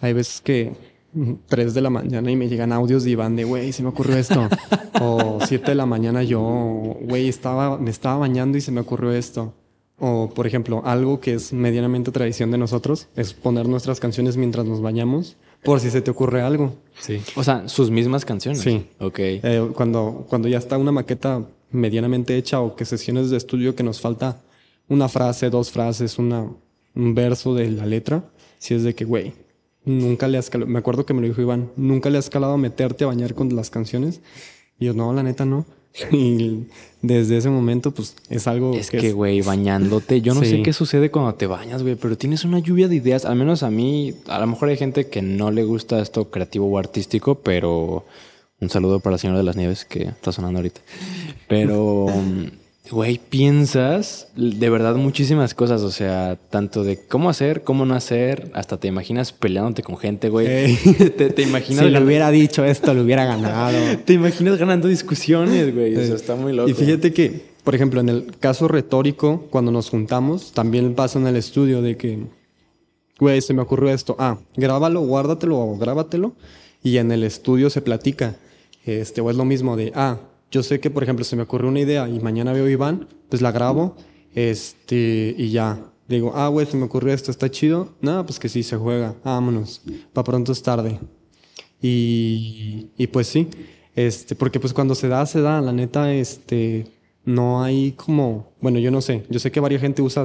Hay veces que mm, 3 de la mañana y me llegan audios de Iván de, güey, se me ocurrió esto. o 7 de la mañana yo, güey, estaba, me estaba bañando y se me ocurrió esto. O, por ejemplo, algo que es medianamente tradición de nosotros es poner nuestras canciones mientras nos bañamos, por si se te ocurre algo. Sí. O sea, sus mismas canciones. Sí. Ok. Eh, cuando, cuando ya está una maqueta medianamente hecha o que sesiones de estudio que nos falta una frase, dos frases, una, un verso de la letra, si es de que, güey, nunca le has calado, me acuerdo que me lo dijo Iván, nunca le has calado a meterte a bañar con las canciones. Y yo, no, la neta no. Y desde ese momento, pues es algo Es que, güey, bañándote. Yo no sé qué sucede cuando te bañas, güey, pero tienes una lluvia de ideas. Al menos a mí, a lo mejor hay gente que no le gusta esto creativo o artístico, pero un saludo para la señora de las nieves que está sonando ahorita. Pero, güey, piensas de verdad muchísimas cosas. O sea, tanto de cómo hacer, cómo no hacer, hasta te imaginas peleándote con gente, güey. Ey. te, te imaginas. si le hubiera dicho esto, lo hubiera ganado. Te imaginas ganando discusiones, güey. O sea, está muy loco. Y fíjate que, por ejemplo, en el caso retórico, cuando nos juntamos, también pasa en el estudio de que, güey, se me ocurrió esto. Ah, grábalo, guárdatelo o grábatelo. Y en el estudio se platica. Este, o es lo mismo de, ah, yo sé que, por ejemplo, se me ocurrió una idea y mañana veo a Iván, pues la grabo, este, y ya. Digo, ah, güey, se me ocurrió esto, está chido. No, pues que sí, se juega. Vámonos. Pa' pronto es tarde. Y, y pues sí, este, porque pues cuando se da, se da, la neta, este, no hay como, bueno, yo no sé, yo sé que varias gente usa,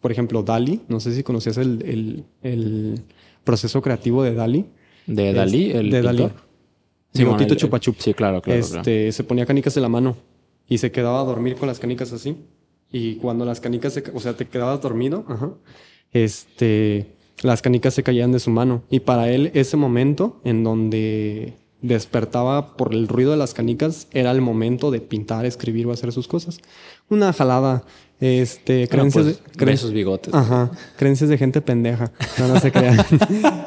por ejemplo, DALI, no sé si conocías el, el, el proceso creativo de DALI. De Dalí, Es- el de pintor. Bueno, Bigotito el- chupa chup. sí, claro, claro, Este, se ponía canicas en la mano y se quedaba a dormir con las canicas así. Y cuando las canicas se, o sea, te quedabas dormido, ajá, este, las canicas se caían de su mano. Y para él ese momento en donde despertaba por el ruido de las canicas era el momento de pintar, escribir o hacer sus cosas. Una jalada, este, Bueno, creencias, pues, de- bigotes. Ajá, creencias de gente pendeja. No, no se crean.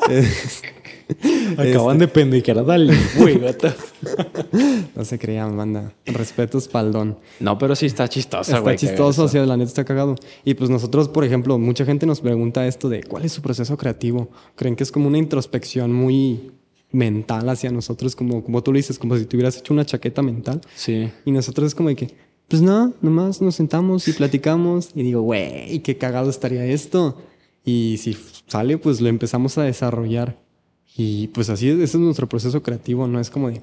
Acaban de pendejear a Dalí, güey. no se crean, banda. Respeto espaldón. No, pero sí está chistosa, Está chistoso, o sea, la neta está cagado. Y pues nosotros, por ejemplo, mucha gente nos pregunta esto de cuál es su proceso creativo. Creen que es como una introspección muy mental hacia nosotros, como, como tú lo dices, como si te hubieras hecho una chaqueta mental. Sí. Y nosotros es como de que, pues no, nomás nos sentamos y platicamos. Y digo, güey, qué cagado estaría esto. Y si sale, pues lo empezamos a desarrollar. Y pues así, es, ese es nuestro proceso creativo, ¿no? Es como de,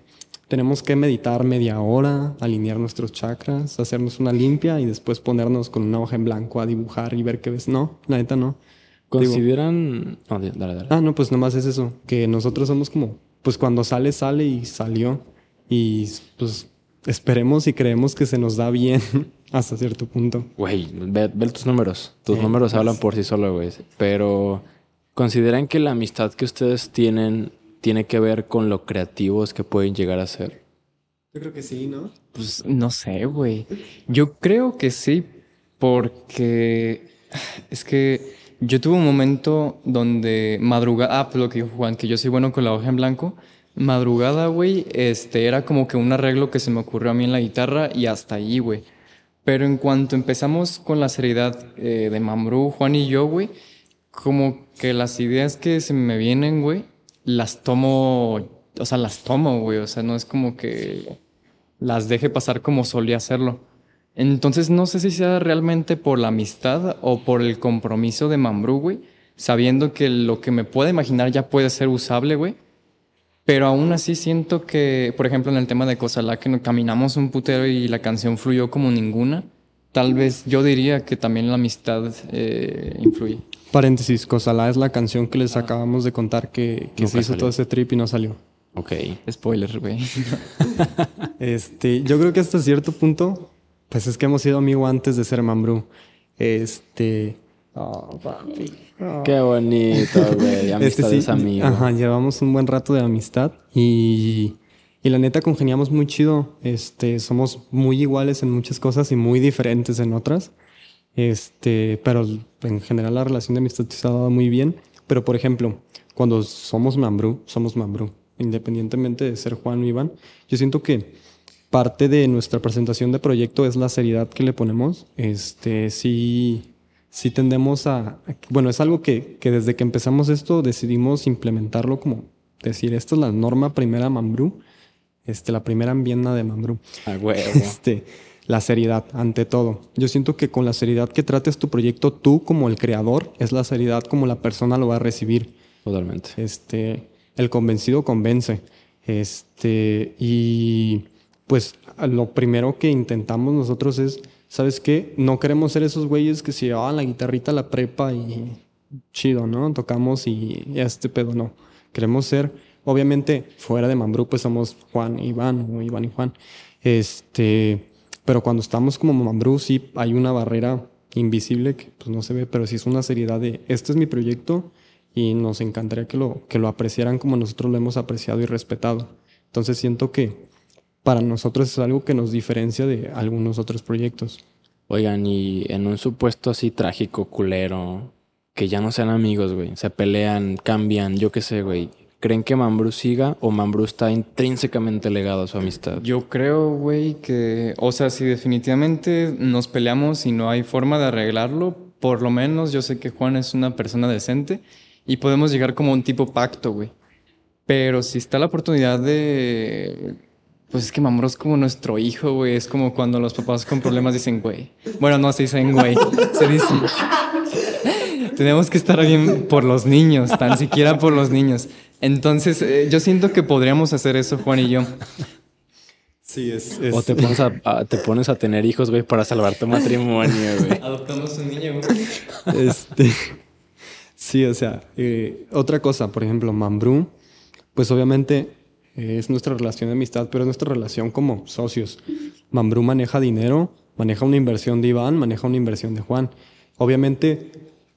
tenemos que meditar media hora, alinear nuestros chakras, hacernos una limpia y después ponernos con una hoja en blanco a dibujar y ver qué ves. No, la neta no. Digo, Consideran. No, di- dale, dale. Ah, no, pues nomás es eso, que nosotros somos como, pues cuando sale, sale y salió. Y pues esperemos y creemos que se nos da bien hasta cierto punto. Güey, ve, ve tus números. Tus Eh, números pues. hablan por sí solo, güey. Pero consideran que la amistad que ustedes tienen tiene que ver con lo creativos que pueden llegar a ser. Yo creo que sí, ¿no? Pues no sé, güey. Yo creo que sí, porque es que yo tuve un momento donde madrugada, ah, pues lo que dijo Juan, que yo soy bueno con la hoja en blanco. Madrugada, güey, este era como que un arreglo que se me ocurrió a mí en la guitarra y hasta ahí, güey. Pero en cuanto empezamos con la seriedad eh, de Mambrú, Juan y yo, güey, como que las ideas que se me vienen, güey, las tomo, o sea, las tomo, güey, o sea, no es como que las deje pasar como solía hacerlo. Entonces no sé si sea realmente por la amistad o por el compromiso de Mambrú, güey, sabiendo que lo que me pueda imaginar ya puede ser usable, güey. Pero aún así siento que, por ejemplo, en el tema de Cosalá, que caminamos un putero y la canción fluyó como ninguna, tal vez yo diría que también la amistad eh, influye. Paréntesis, Cosalá es la canción que les acabamos de contar que, se hizo salió. todo ese trip y no salió. Ok. Spoiler, güey. Este, yo creo que hasta cierto punto, pues es que hemos sido amigos antes de ser Mambrú. Este. Oh, papi. Oh. Qué bonito, güey. Amistad Este es amigo. Ajá, llevamos un buen rato de amistad y, y la neta congeniamos muy chido. Este, somos muy iguales en muchas cosas y muy diferentes en otras. Este, pero en general la relación de amistad se ha dado muy bien. Pero por ejemplo, cuando somos Mambrú, somos Mambrú, independientemente de ser Juan o Iván. Yo siento que parte de nuestra presentación de proyecto es la seriedad que le ponemos. Este, sí, sí tendemos a, bueno, es algo que, que desde que empezamos esto decidimos implementarlo como decir, esta es la norma primera Mambrú, este, la primera enmienda de Mambrú. A huevo. Este, la seriedad, ante todo. Yo siento que con la seriedad que trates tu proyecto, tú como el creador, es la seriedad como la persona lo va a recibir. Totalmente. Este, el convencido convence. Este, y pues lo primero que intentamos nosotros es, ¿sabes qué? No queremos ser esos güeyes que se llevaban la guitarrita a la prepa y chido, ¿no? Tocamos y este pedo no. Queremos ser, obviamente, fuera de Mambrú, pues somos Juan y Iván, o Iván y Juan. Este, pero cuando estamos como Mambrú, sí hay una barrera invisible que pues no se ve, pero sí es una seriedad de, este es mi proyecto y nos encantaría que lo, que lo apreciaran como nosotros lo hemos apreciado y respetado. Entonces siento que para nosotros es algo que nos diferencia de algunos otros proyectos. Oigan, y en un supuesto así trágico, culero, que ya no sean amigos, güey. Se pelean, cambian, yo qué sé, güey. ¿Creen que Mambrú siga o Mambrú está intrínsecamente legado a su amistad? Yo creo, güey, que, o sea, si definitivamente nos peleamos y no hay forma de arreglarlo, por lo menos yo sé que Juan es una persona decente y podemos llegar como un tipo pacto, güey. Pero si está la oportunidad de... Pues es que Mambrú es como nuestro hijo, güey. Es como cuando los papás con problemas dicen, güey. Bueno, no se dicen, güey. Se dicen... Tenemos que estar bien por los niños, tan siquiera por los niños. Entonces, eh, yo siento que podríamos hacer eso, Juan y yo. Sí, es... O te pones a, a- te pones a tener hijos, güey, para salvar tu matrimonio, güey. Adoptamos un niño, güey. Este, sí, o sea, eh, otra cosa, por ejemplo, Mambrú, pues obviamente es nuestra relación de amistad, pero es nuestra relación como socios. Mambrú maneja dinero, maneja una inversión de Iván, maneja una inversión de Juan. Obviamente,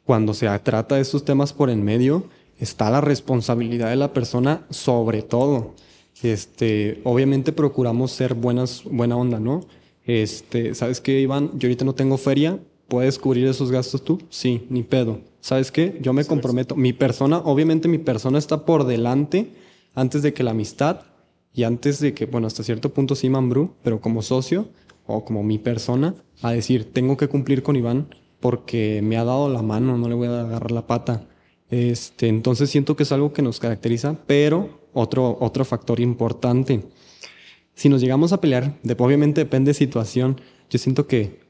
cuando se trata de estos temas por en medio, está la responsabilidad de la persona sobre todo. Este, obviamente procuramos ser buenas, buena onda, ¿no? Este, ¿sabes qué, Iván? Yo ahorita no tengo feria, ¿puedes cubrir esos gastos tú? Sí, ni pedo. ¿Sabes qué? Yo me comprometo. Mi persona, obviamente mi persona está por delante antes de que la amistad y antes de que, bueno, hasta cierto punto sí Mambrú, pero como socio o como mi persona, a decir, tengo que cumplir con Iván porque me ha dado la mano, no le voy a agarrar la pata. Este, entonces siento que es algo que nos caracteriza, pero otro, otro factor importante. Si nos llegamos a pelear, de, obviamente depende de situación, yo siento que,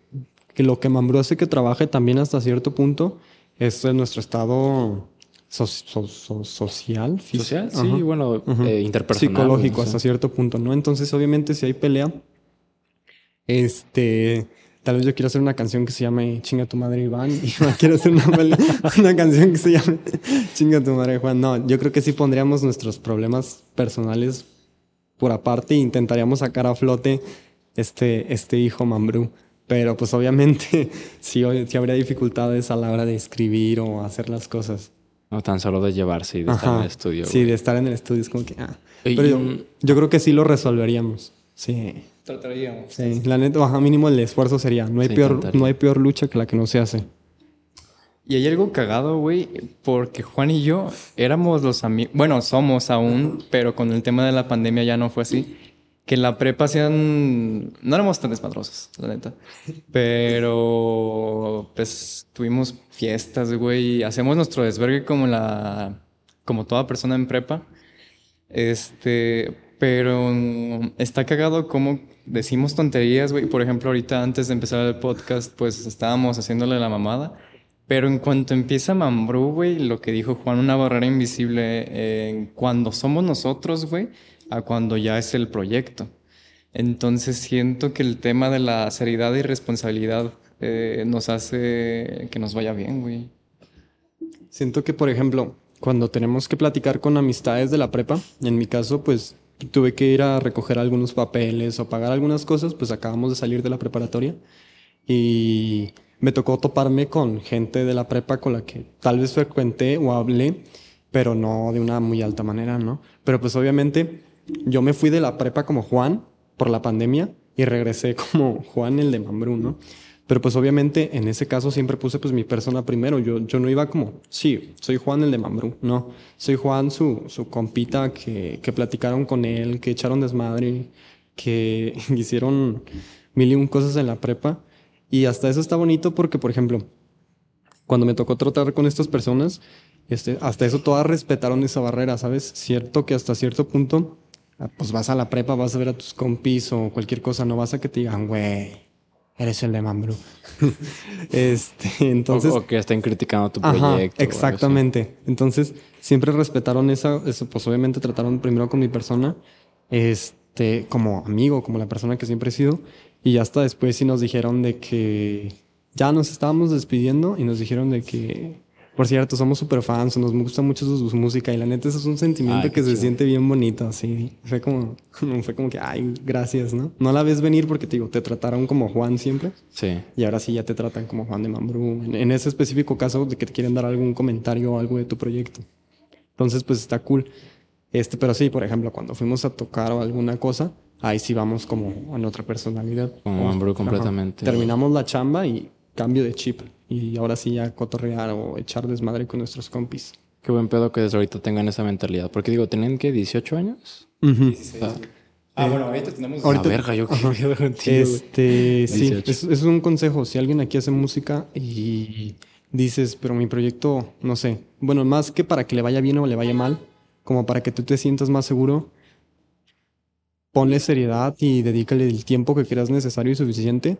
que lo que Mambrú hace que trabaje también hasta cierto punto es nuestro estado social. ¿Social? Sí, bueno, eh, interpersonal. Psicológico hasta cierto punto, ¿no? Entonces, obviamente, si hay pelea, este Tal vez yo quiero hacer una canción que se llame Chinga tu madre Iván y quiero hacer una, una, canción que se llame Chinga tu madre Juan. No, yo creo que sí pondríamos nuestros problemas personales por aparte e intentaríamos sacar a flote este, este hijo Mambrú. Pero pues obviamente sí, sí, habría dificultades a la hora de escribir o hacer las cosas. No tan solo de llevarse y de estar en el estudio. Sí, de estar en el estudio es como que... Ah. Pero yo, yo creo que sí lo resolveríamos. Sí trataríamos. Sí, la neta, baja mínimo el esfuerzo sería. No hay, peor, no hay peor lucha que la que no se hace. Y hay algo cagado, güey, porque Juan y yo éramos los amigos, bueno, somos aún, pero con el tema de la pandemia ya no fue así. Que en la prepa sean, no éramos tan desmadrosos, la neta. Pero, pues, tuvimos fiestas, güey. Hacemos nuestro desvergue como la, como toda persona en prepa. Este, pero está cagado como decimos tonterías, güey. Por ejemplo, ahorita antes de empezar el podcast, pues estábamos haciéndole la mamada. Pero en cuanto empieza Mambrú, güey, lo que dijo Juan, una barrera invisible en cuando somos nosotros, güey, a cuando ya es el proyecto. Entonces siento que el tema de la seriedad y responsabilidad eh, nos hace que nos vaya bien, güey. Siento que, por ejemplo, cuando tenemos que platicar con amistades de la prepa, en mi caso, pues tuve que ir a recoger algunos papeles o pagar algunas cosas, pues acabamos de salir de la preparatoria y me tocó toparme con gente de la prepa con la que tal vez frecuenté o hablé, pero no de una muy alta manera, ¿no? Pero pues obviamente yo me fui de la prepa como Juan por la pandemia y regresé como Juan el de Mambrú, ¿no? Pero pues obviamente en ese caso siempre puse pues mi persona primero. Yo, yo no iba como, sí, soy Juan el de Mambrú. No, soy Juan su, su compita que, que platicaron con él, que echaron desmadre, que hicieron mil y un cosas en la prepa. Y hasta eso está bonito porque, por ejemplo, cuando me tocó tratar con estas personas, este, hasta eso todas respetaron esa barrera, ¿sabes? Cierto que hasta cierto punto, ah, pues vas a la prepa, vas a ver a tus compis o cualquier cosa, no vas a que te digan, güey eres el de Mambrú. este, entonces... O, que estén criticando tu proyecto. exactamente. Entonces, siempre respetaron esa, eso, pues obviamente trataron primero con mi persona, este, como amigo, como la persona que siempre he sido, y hasta después sí nos dijeron de que ya nos estábamos despidiendo y nos dijeron de que por cierto, somos súper fans, nos gusta mucho su, música y la neta eso es un sentimiento que se siente bien bonito, así. Fue como, fue como que, ay, gracias, ¿no? No la ves venir porque te digo, te trataron como Juan siempre. Sí. Y ahora sí ya te tratan como Juan de Mambrú. En, ese específico caso de que te quieren dar algún comentario o algo de tu proyecto. Entonces, pues está cool. Este, pero sí, por ejemplo, cuando fuimos a tocar o alguna cosa, ahí sí vamos como en otra personalidad. Como Mambrú completamente. Terminamos la chamba y cambio de chip y ahora sí ya cotorrear o echar desmadre con nuestros compis. Qué buen pedo que desde ahorita tengan esa mentalidad. Porque digo, ¿tienen que 18 años? ah, bueno, ahorita tenemos... Ahorita, verga, yo qué Este, sí, es, es, un consejo. Si alguien aquí hace música y dices, pero mi proyecto, no sé, bueno, más que para que le vaya bien o le vaya mal, como para que tú te sientas más seguro, ponle seriedad y dedícale el tiempo que creas necesario y suficiente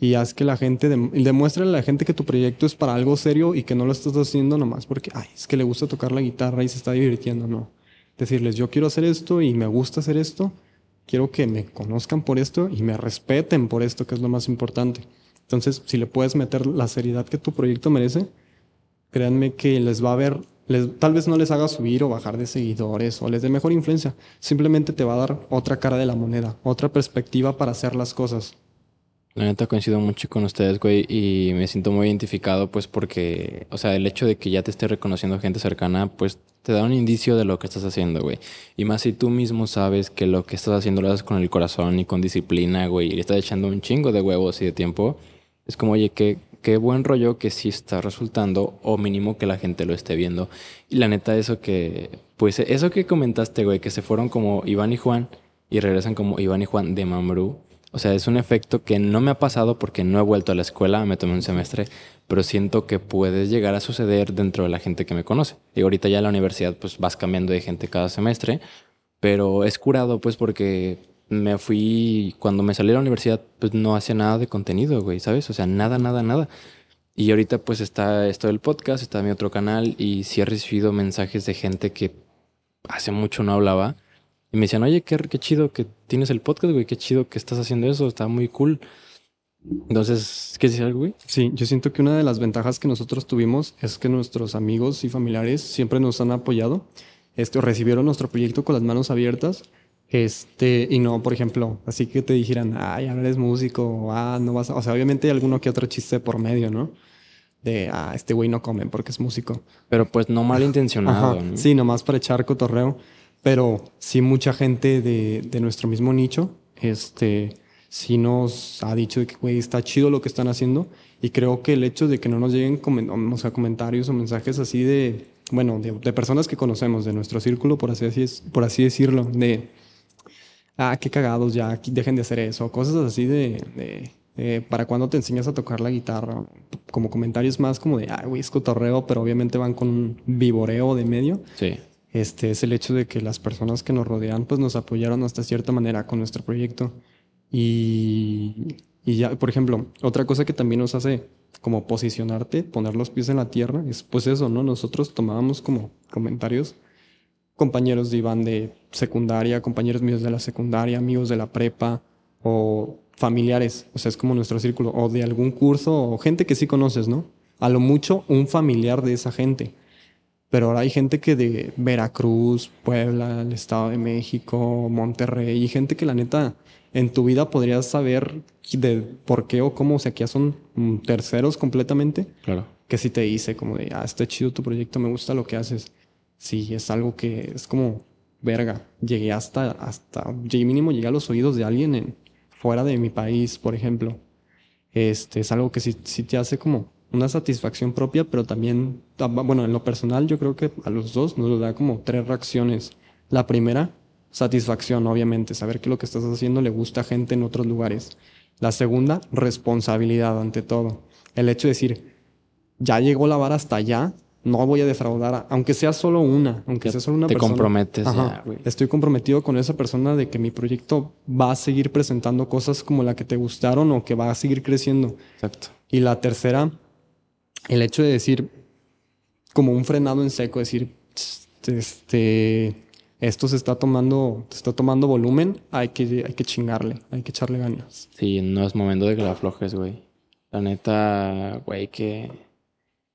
y haz que la gente, demuestre a la gente que tu proyecto es para algo serio y que no lo estás haciendo nomás porque, ay, es que le gusta tocar la guitarra y se está divirtiendo, no. Decirles, yo quiero hacer esto y me gusta hacer esto, quiero que me conozcan por esto y me respeten por esto, que es lo más importante. Entonces, si le puedes meter la seriedad que tu proyecto merece, créanme que les va a ver les, tal vez no les haga subir o bajar de seguidores o les dé mejor influencia. Simplemente te va a dar otra cara de la moneda, otra perspectiva para hacer las cosas. La neta coincido mucho con ustedes, güey, y me siento muy identificado, pues porque, o sea, el hecho de que ya te esté reconociendo gente cercana, pues te da un indicio de lo que estás haciendo, güey. Y más si tú mismo sabes que lo que estás haciendo lo haces con el corazón y con disciplina, güey, y le estás echando un chingo de huevos y de tiempo, es como, oye, qué, qué buen rollo que sí está resultando, o mínimo que la gente lo esté viendo. Y la neta, eso que, pues eso que comentaste, güey, que se fueron como Iván y Juan y regresan como Iván y Juan de Mambrú o sea, es un efecto que no me ha pasado porque no he vuelto a la escuela, me tomé un semestre, pero siento que puede llegar a suceder dentro de la gente que me conoce. Y ahorita ya en la universidad pues vas cambiando de gente cada semestre, pero es curado pues porque me fui, cuando me salí de la universidad pues no hacía nada de contenido, güey, ¿sabes? O sea, nada, nada, nada. Y ahorita pues está esto del podcast, está mi otro canal y sí he recibido mensajes de gente que hace mucho no hablaba y me decían, oye, qué, qué chido que tienes el podcast, güey, qué chido que estás haciendo eso, está muy cool. Entonces, ¿qué algo, güey? Sí, yo siento que una de las ventajas que nosotros tuvimos es que nuestros amigos y familiares siempre nos han apoyado. Este, recibieron nuestro proyecto con las manos abiertas. Este, y no, por ejemplo, así que te dijeran, ay, ahora eres músico, ah, no vas a... O sea, obviamente hay alguno que otro chiste por medio, ¿no? De, ah, este güey no come porque es músico. Pero pues no malintencionado. ¿no? Sí, nomás para echar cotorreo. Pero sí mucha gente de, de nuestro mismo nicho, este, sí nos ha dicho que, güey, está chido lo que están haciendo. Y creo que el hecho de que no nos lleguen o sea, comentarios o mensajes así de, bueno, de, personas que conocemos, de nuestro círculo, por así, por así decirlo, de, ah, qué cagados ya, dejen de hacer eso, cosas así de, para cuando te enseñas a tocar la guitarra, como comentarios más como de, ah, güey, es cotorreo, pero obviamente van con un viboreo de medio. Sí este, es el hecho de que las personas que nos rodean pues nos apoyaron hasta cierta manera con nuestro proyecto. Y, y ya, por ejemplo, otra cosa que también nos hace como posicionarte, poner los pies en la tierra, es pues eso, ¿no? Nosotros tomábamos como comentarios compañeros de Iván de secundaria, compañeros míos de la secundaria, amigos de la prepa o familiares, o sea, es como nuestro círculo, o de algún curso o gente que sí conoces, ¿no? A lo mucho un familiar de esa gente. Pero ahora hay gente que de Veracruz, Puebla, el Estado de México, Monterrey, y gente que la neta en tu vida podrías saber de por qué o cómo, o sea, que ya son mm, terceros completamente. Claro. Que si te dice como de, ah, está chido tu proyecto, me gusta lo que haces. Sí, es algo que es como, verga, llegué hasta, hasta, llegué mínimo, llegué a los oídos de alguien en, fuera de mi país, por ejemplo. Este, es algo que sí, sí te hace como una satisfacción propia, pero también, ah, bueno, en lo personal yo creo que a los dos nos da como tres reacciones. La primera, satisfacción, obviamente, saber que lo que estás haciendo le gusta a gente en otros lugares. La segunda, responsabilidad ante todo. El hecho de decir, ya llegó la vara hasta allá, no voy a defraudar, aunque sea solo una, aunque sea solo una te persona. Te comprometes ya, Estoy comprometido con esa persona de que mi proyecto va a seguir presentando cosas como la que te gustaron o que va a seguir creciendo. Exacto. Y la tercera, el hecho de decir, como un frenado en seco, decir, este, esto se está tomando, se está tomando volumen, hay que, hay que chingarle, hay que echarle ganas. Sí, no es momento de que la aflojes, güey. La neta, güey, que...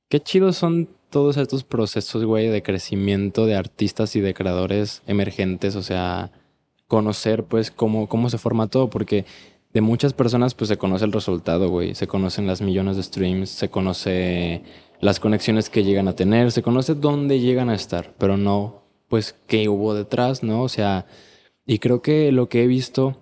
Qué chidos son todos estos procesos, güey, de crecimiento de artistas y de creadores emergentes, o sea, conocer, pues, cómo, cómo se forma todo, porque de muchas personas pues se conoce el resultado, güey. Se conocen las millones de streams, se conoce las conexiones que llegan a tener, se conoce dónde llegan a estar, pero no pues qué hubo detrás, ¿no? O sea, y creo que lo que he visto,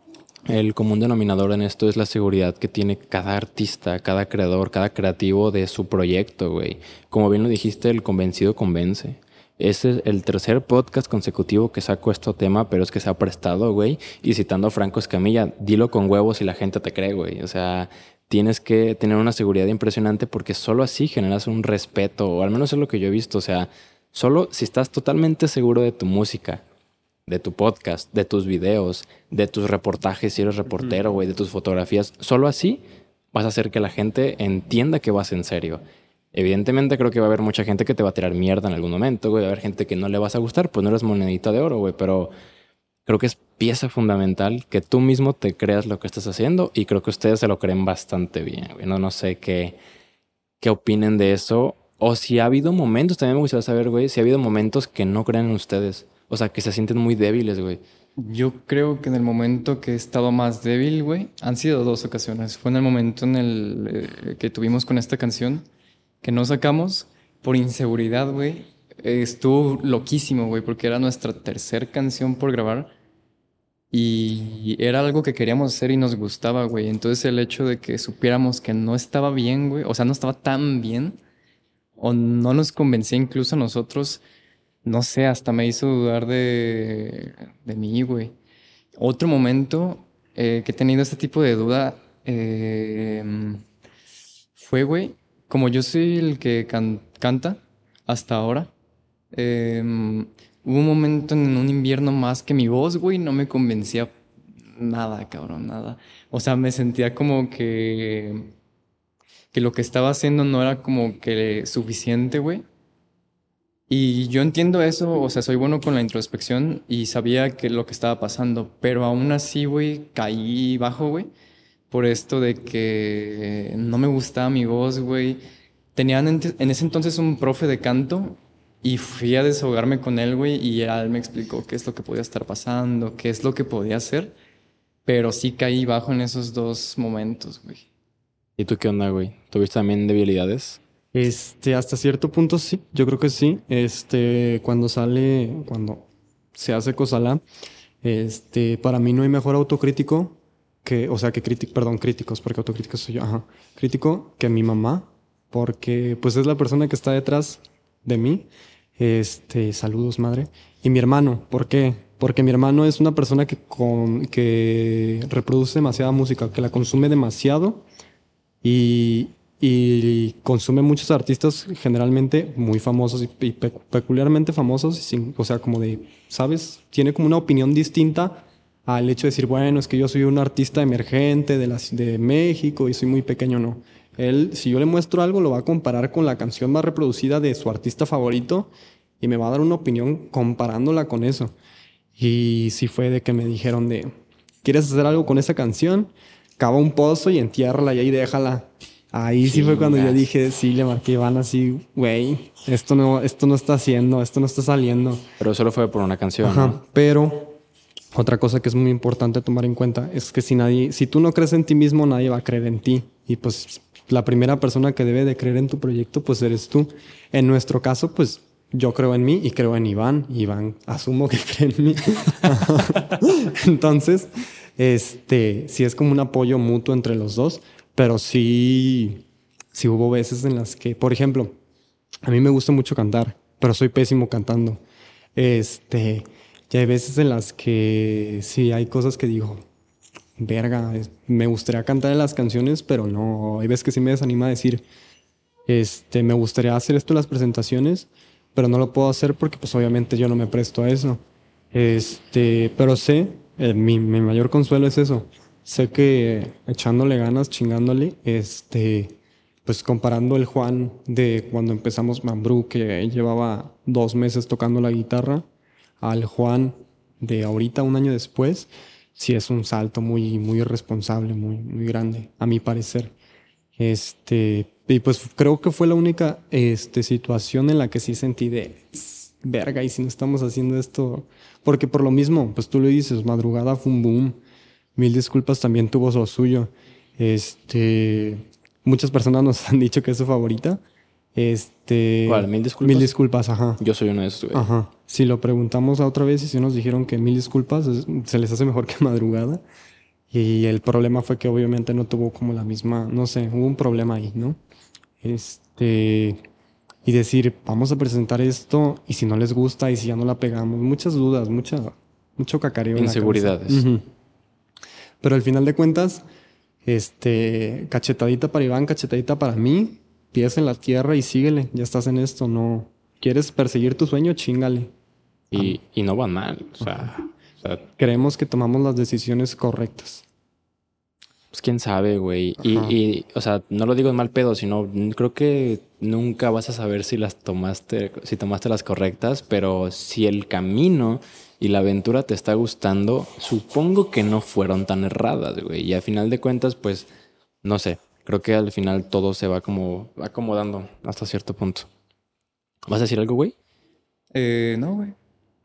el común denominador en esto es la seguridad que tiene cada artista, cada creador, cada creativo de su proyecto, güey. Como bien lo dijiste, el convencido convence. Este es el tercer podcast consecutivo que saco este tema, pero es que se ha prestado, güey. Y citando a Franco Escamilla, dilo con huevos y la gente te cree, güey. O sea, tienes que tener una seguridad impresionante porque solo así generas un respeto, o al menos es lo que yo he visto. O sea, solo si estás totalmente seguro de tu música, de tu podcast, de tus videos, de tus reportajes, si eres reportero, güey, de tus fotografías, solo así vas a hacer que la gente entienda que vas en serio. Evidentemente creo que va a haber mucha gente que te va a tirar mierda en algún momento, güey. Va a haber gente que no le vas a gustar, pues no eres monedita de oro, güey. Pero creo que es pieza fundamental que tú mismo te creas lo que estás haciendo y creo que ustedes se lo creen bastante bien, güey. No, no sé qué, qué opinen de eso O si ha habido momentos, también me gustaría saber, güey, si ha habido momentos que no creen en ustedes. O sea, que se sienten muy débiles, güey. Yo creo que en el momento que he estado más débil, güey, han sido dos ocasiones. Fue en el momento en el eh, que tuvimos con esta canción, que no sacamos por inseguridad, güey. estuvo loquísimo, güey, porque era nuestra tercera canción por grabar. Y era algo que queríamos hacer y nos gustaba, güey. Entonces el hecho de que supiéramos que no estaba bien, güey, o sea, no estaba tan bien, o no nos convencía incluso a nosotros, no sé, hasta me hizo dudar de, de mí, güey. Otro momento eh, que he tenido este tipo de duda eh, fue, güey, como yo soy el que canta hasta ahora, eh, hubo un momento en un invierno más que mi voz, güey, no me convencía nada, cabrón, nada. O sea, me sentía como que que lo que estaba haciendo no era como que suficiente, güey. Y yo entiendo eso, o sea, soy bueno con la introspección y sabía que lo que estaba pasando, pero aún así, güey, caí bajo, güey, por esto de que no me gustaba mi voz, güey. Tenían en, ese entonces un profe de canto y fui a desahogarme con él, güey, y él me explicó qué es lo que podía estar pasando, qué es lo que podía hacer, pero sí caí bajo en esos dos momentos, güey. ¿Y tú qué onda, güey? ¿Tuviste también debilidades? Este, hasta cierto punto sí, yo creo que sí. Este, cuando sale, cuando se hace Cosala, este, para mí no hay mejor autocrítico que, o sea, que crítico, perdón, críticos, porque autocrítico soy yo, ajá, crítico que mi mamá, porque pues es la persona que está detrás de mí. Este, saludos, madre. Y mi hermano, ¿por qué? Porque mi hermano es una persona que, con, que reproduce demasiada música, que la consume demasiado y, y consume muchos artistas generalmente muy famosos y, peculiarmente famosos, sin, o sea, como de, ¿sabes? Tiene como una opinión distinta al hecho de decir, bueno, es que yo soy un artista emergente de, las, de México y soy muy pequeño, no. Él, si yo le muestro algo, lo va a comparar con la canción más reproducida de su artista favorito y me va a dar una opinión comparándola con eso. Y si fue de que me dijeron de, ¿quieres hacer algo con esa canción? Cava un pozo y entiérrala y ahí déjala. Ahí sí, fue cuando yo dije, sí, le marqué van así, güey, esto no, esto no está haciendo, esto no está saliendo. Pero solo fue por una canción. Ajá, pero otra cosa que es muy importante tomar en cuenta es que si nadie, si tú no crees en ti mismo, nadie va a creer en ti. Y pues la primera persona que debe de creer en tu proyecto, pues eres tú. En nuestro caso, pues yo creo en mí y creo en Iván. Iván asumo que cree en mí. Entonces, este, sí es como un apoyo mutuo entre los dos. Pero sí, sí hubo veces en las que, por ejemplo, a mí me gusta mucho cantar, pero soy pésimo cantando. Este, y hay veces en las que sí hay cosas que digo, verga, me gustaría cantar en las canciones, pero no. Hay veces que sí me desanima a decir, este, me gustaría hacer esto en las presentaciones, pero no lo puedo hacer porque, pues, obviamente yo no me presto a eso. Este, pero sé, eh, mi, mayor consuelo es eso sé que echándole ganas, chingándole, este, pues comparando el Juan de cuando empezamos Mambrú, que llevaba dos meses tocando la guitarra, al Juan de ahorita, un año después, sí es un salto muy, muy irresponsable, muy, muy grande, a mi parecer. Este, y pues creo que fue la única este, situación en la que sí sentí de verga, y si no estamos haciendo esto, porque por lo mismo, pues tú lo dices, madrugada fue un boom Mil disculpas también tuvo lo suyo. Este, muchas personas nos han dicho que es su favorita. Este, ¿Cuál? ¿Mil disculpas? Mil disculpas, ajá. Yo soy uno de esos, Ajá. Si lo preguntamos a otra vez y si nos dijeron que mil disculpas se les hace mejor que madrugada. Y el problema fue que obviamente no tuvo como la misma, no sé, hubo un problema ahí, ¿no? Este, y decir, vamos a presentar esto y si no les gusta y si ya no la pegamos, muchas dudas, mucha, mucho cacareo. Inseguridades. Pero al final de cuentas, este, cachetadita para Iván, cachetadita para mí, pies en la tierra y síguele, ya estás en esto, no. ¿Quieres perseguir tu sueño? Chingale. Y, y no van mal, o sea, Creemos que tomamos las decisiones correctas. Pues quién sabe, güey. Y, y, o sea, no lo digo en mal pedo, sino creo que nunca vas a saber si las tomaste, si tomaste las correctas, pero si el camino y la aventura te está gustando, supongo que no fueron tan erradas, güey. Y al final de cuentas, pues, no sé, creo que al final todo se va como acomodando hasta cierto punto. ¿Vas a decir algo, güey? Eh, no, güey.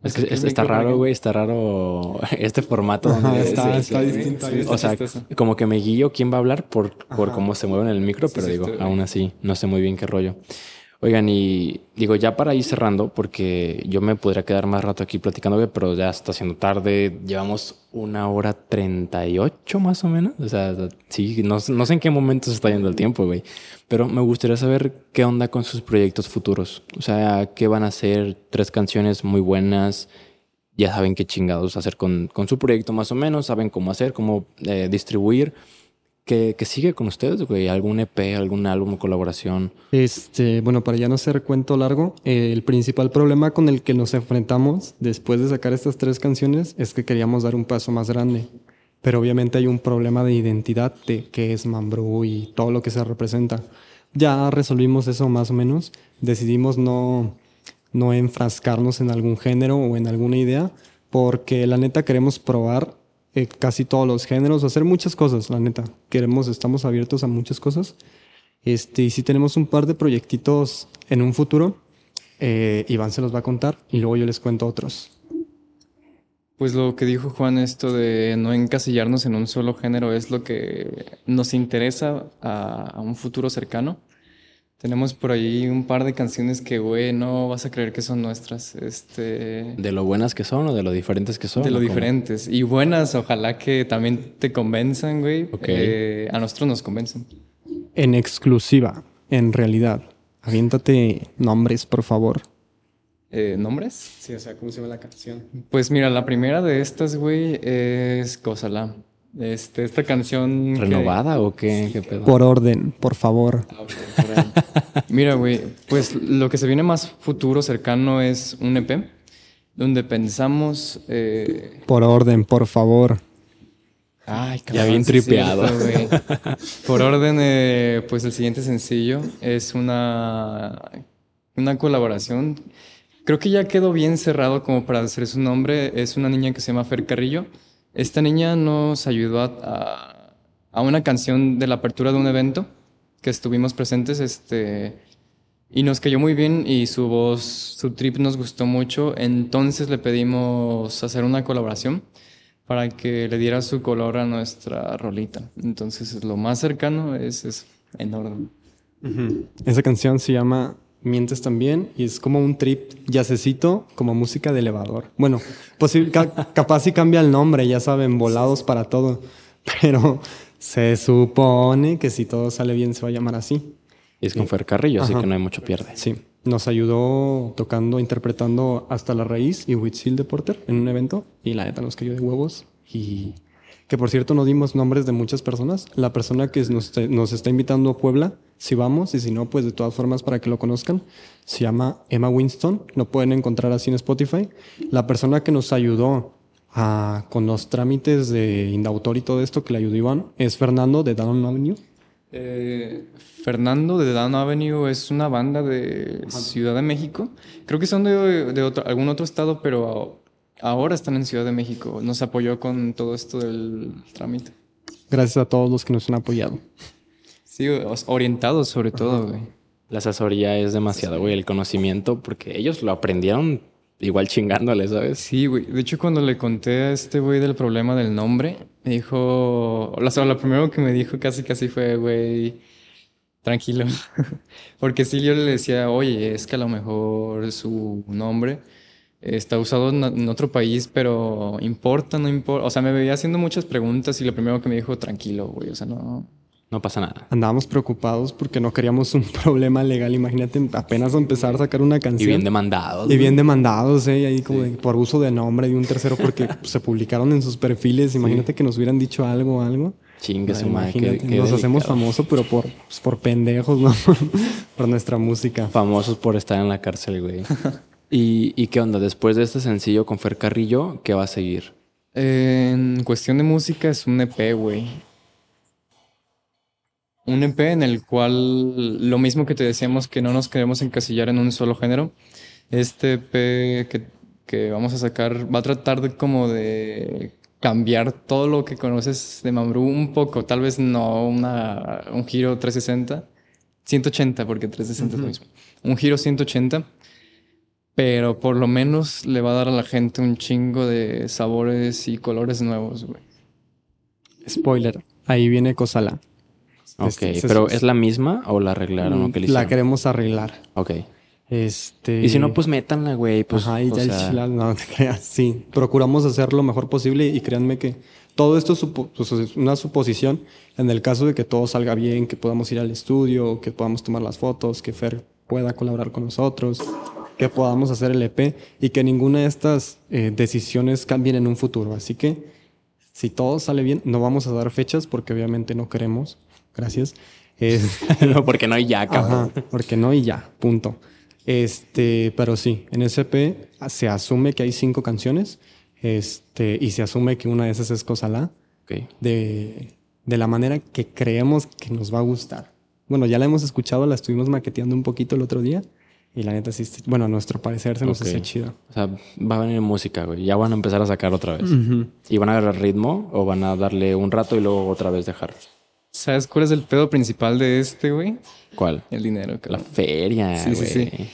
Es que es- está raro, güey, está raro este formato. donde Ajá, está- sí, está sí, distinto. Sí, O sea, chistoso. como que me guío quién va a hablar por, por Ajá. cómo se mueve en el micro, pero sí, digo, aún así, no sé muy bien qué rollo. Oigan, y digo, ya para ir cerrando, porque yo me podría quedar más rato aquí platicando, pero ya está siendo tarde, llevamos una hora treinta y ocho más o menos. O sea, sí, no, sé- no sé en qué momento se está yendo el tiempo, güey. Pero me gustaría saber qué onda con sus proyectos futuros. O sea, qué van a hacer, tres canciones muy buenas, ya saben qué chingados hacer con, con su proyecto más o menos, saben cómo hacer, cómo eh, distribuir. ¿Qué, qué sigue con ustedes, güey? ¿Algún EP, algún álbum colaboración? Este, bueno, para ya no ser cuento largo, eh, el principal problema con el que nos enfrentamos después de sacar estas tres canciones es que queríamos dar un paso más grande. Pero obviamente hay un problema de identidad de qué es Mambrú y todo lo que se representa. Ya resolvimos eso más o menos. Decidimos no, no enfrascarnos en algún género o en alguna idea, porque la neta queremos probar eh, casi todos los géneros, hacer muchas cosas, la neta. Queremos, estamos abiertos a muchas cosas. Este, y si tenemos un par de proyectitos en un futuro, eh, Iván se los va a contar y luego yo les cuento otros. Pues lo que dijo Juan, esto de no encasillarnos en un solo género, es lo que nos interesa a un futuro cercano. Tenemos por ahí un par de canciones que, güey, no vas a creer que son nuestras. Este. ¿De lo buenas que son o de lo diferentes que son? De lo diferentes. Y buenas, ojalá que también te convenzan, güey. Ok. Eh, a nosotros nos convencen. En exclusiva, en realidad. Aviéntate nombres, por favor. Eh, ¿Nombres? Sí, o sea, ¿cómo se llama la canción? Pues mira, la primera de estas, güey, es Cosala. Este, esta canción. que- ¿Renovada o qué? ¿Qué pedo? Por orden, por favor. Ah, por. Mira, güey, pues lo que se viene más futuro cercano es un EP, donde pensamos. eh, Por orden, por favor. Ay, Ya bien tripeado. cierto. Por orden, eh, pues el siguiente sencillo es una, una colaboración. Creo que ya quedó bien cerrado como para hacer su nombre. Es una niña que se llama Fer Carrillo. Esta niña nos ayudó a, una canción de la apertura de un evento que estuvimos presentes. Este, y nos cayó muy bien y su voz, su trip nos gustó mucho. Entonces le pedimos hacer una colaboración para que le diera su color a nuestra rolita. Entonces lo más cercano es, es en orden. Esa canción se llama Mientes también y es como un trip yacecito como música de elevador. Bueno, sí, ca- capaz si cambia el nombre, ya saben, volados para todo. Pero se supone que si todo sale bien se va a llamar así. Y es con Fer Carrillo, así que no hay mucho pierde. Sí, nos ayudó tocando, interpretando Hasta la Raíz y Whitfield de Porter en un evento y la neta nos cayó de huevos y que por cierto no dimos nombres de muchas personas. La persona que nos, nos está invitando a Puebla, si vamos y si no, pues de todas formas para que lo conozcan, se llama Emma Winston, lo pueden encontrar así en Spotify. La persona que nos ayudó a, con los trámites de Indautor y todo esto que le ayudó Iván es Fernando de Down Avenue. Eh, Fernando de Down Avenue es una banda de Ciudad de México. Creo que son de, de otro- algún otro estado, pero ahora están en Ciudad de México. Nos apoyó con todo esto del trámite. Gracias a todos los que nos han apoyado. Sí, os- orientados sobre todo, güey. La asesoría es demasiado, güey, el conocimiento, porque ellos lo aprendieron igual chingándole, ¿sabes? Sí, güey. De hecho, cuando le conté a este güey del problema del nombre, me dijo... O sea, lo primero que me dijo casi casi fue, güey, tranquilo. Porque sí, yo le decía, oye, es que a lo mejor su nombre está usado en, en otro país, pero importa, no importa. O sea, me veía haciendo muchas preguntas y lo primero que me dijo, tranquilo, güey. O sea, no... No pasa nada. Andábamos preocupados porque no queríamos un problema legal. Imagínate apenas empezar a sacar una Y canción. bien demandados. Y bien demandados, ¿eh? Y ahí como de- por uso de nombre de un tercero porque se publicaron en sus perfiles. Imagínate que nos hubieran dicho algo, algo. Chingue su madre. qué- qué nos hacemos delicado. famosos, pero por, pues, por pendejos, ¿no? por nuestra música. Famosos por estar en la cárcel, güey. ¿Y, ¿Y qué onda? Después de este sencillo con Fer Carrillo, ¿qué va a seguir? En cuestión de música es un EP, güey. Un EP en el cual lo mismo que te decíamos que no nos queremos encasillar en un solo género. Este EP que, que vamos a sacar va a tratar de como de cambiar todo lo que conoces de Mambrú un poco, tal vez no una, un giro 360, 180, porque 360 es lo mismo. Un giro 180, pero por lo menos le va a dar a la gente un chingo de sabores y colores nuevos, güey. Spoiler, ahí viene Cosala. Ok, Este, pero ¿es la misma o la arreglaron o qué le La queremos arreglar. Ok. Este. Y si no, pues métanla, güey. Pues, Ajá, y ya el sea, chila- no te creas. Sí, procuramos hacer lo mejor posible y créanme que todo esto es pues, es una suposición en el caso de que todo salga bien, que podamos ir al estudio, que podamos tomar las fotos, que Fer pueda colaborar con nosotros, que podamos hacer el EP y que ninguna de estas eh, decisiones cambien en un futuro. Así que si todo sale bien, no vamos a dar fechas porque obviamente no queremos. Gracias. Es- no, porque no hay ya, cabrón. Ajá, porque no y ya, punto. Este, pero sí, en SP se asume que hay cinco canciones, este, y se asume que una de esas es Cosala, Ok. de, de la manera que creemos que nos va a gustar. Bueno, ya la hemos escuchado, la estuvimos maqueteando un poquito el otro día, y la neta sí, sí- bueno, a nuestro parecer se nos Ok. hace chido. O sea, va a venir música, güey. Ya van a empezar a sacar otra vez. ¿Y van a agarrar ritmo o van a darle un rato y luego otra vez dejar? ¿Sabes cuál es el pedo principal de este, güey? ¿Cuál? El dinero, La cabrón. feria, Sí, sí, güey. sí.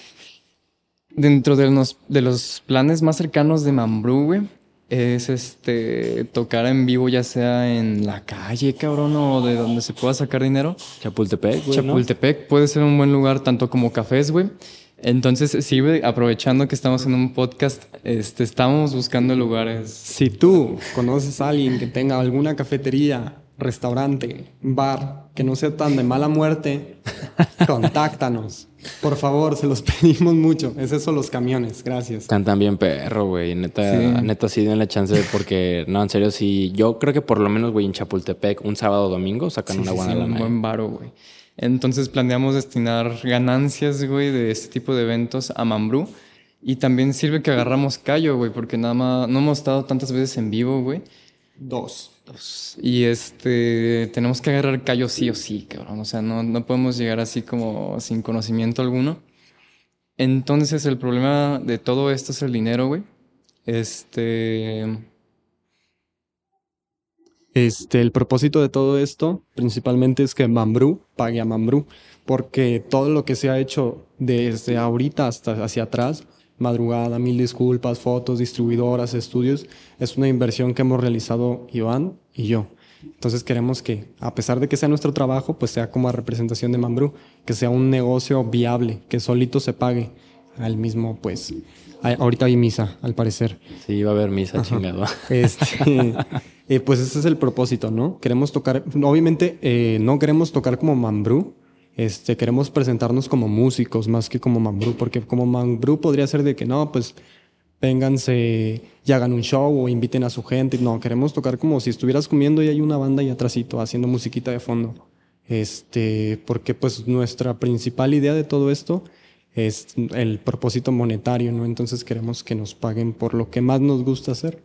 Dentro de los, de los planes más cercanos de Mambrú, güey, es este tocar en vivo, ya sea en la calle, cabrón, o de donde se pueda sacar dinero. Chapultepec, güey, ¿no? Chapultepec puede ser un buen lugar, tanto como cafés, güey. Entonces, sí, aprovechando que estamos en un podcast, este, estamos buscando lugares. Si tú conoces a alguien que tenga alguna cafetería, restaurante, bar, que no sea tan de mala muerte, contáctanos. Por favor, se los pedimos mucho. Es eso los camiones. Gracias. Cantan bien perro, güey. Neta, Sí. neta sí denle chance porque, no, en serio, sí. Yo creo que por lo menos, güey, en Chapultepec, un sábado o domingo sacan Sí, una sí, buena sí, un ¿eh? buen varo, güey. Entonces planeamos destinar ganancias, güey, de este tipo de eventos a Mambrú. Y también sirve que agarramos callo, güey, porque nada más no hemos estado tantas veces en vivo, güey. Dos. Y este, tenemos que agarrar callo sí o sí, cabrón. O sea, no, no podemos llegar así como sin conocimiento alguno. Entonces, el problema de todo esto es el dinero, güey. Este. Este, el propósito de todo esto principalmente es que Mambrú pague a Mambrú, porque todo lo que se ha hecho desde ahorita hasta hacia atrás, madrugada, mil disculpas, fotos, distribuidoras, estudios, es una inversión que hemos realizado Iván y yo. Entonces queremos que, a pesar de que sea nuestro trabajo, pues sea como a representación de Mambrú, que sea un negocio viable, que solito se pague al mismo, pues, ahorita hay misa, al parecer. Sí, va a haber misa chingado. Este, eh, pues ese es el propósito, ¿no? Queremos tocar, obviamente eh, no queremos tocar como Mambrú, este, queremos presentarnos como músicos más que como Mambrú, porque como Mambrú podría ser de que no, pues vénganse y hagan un show o inviten a su gente. No, queremos tocar como si estuvieras comiendo y hay una banda ahí atrásito haciendo musiquita de fondo. Este, porque pues nuestra principal idea de todo esto es el propósito monetario, ¿no? Entonces queremos que nos paguen por lo que más nos gusta hacer.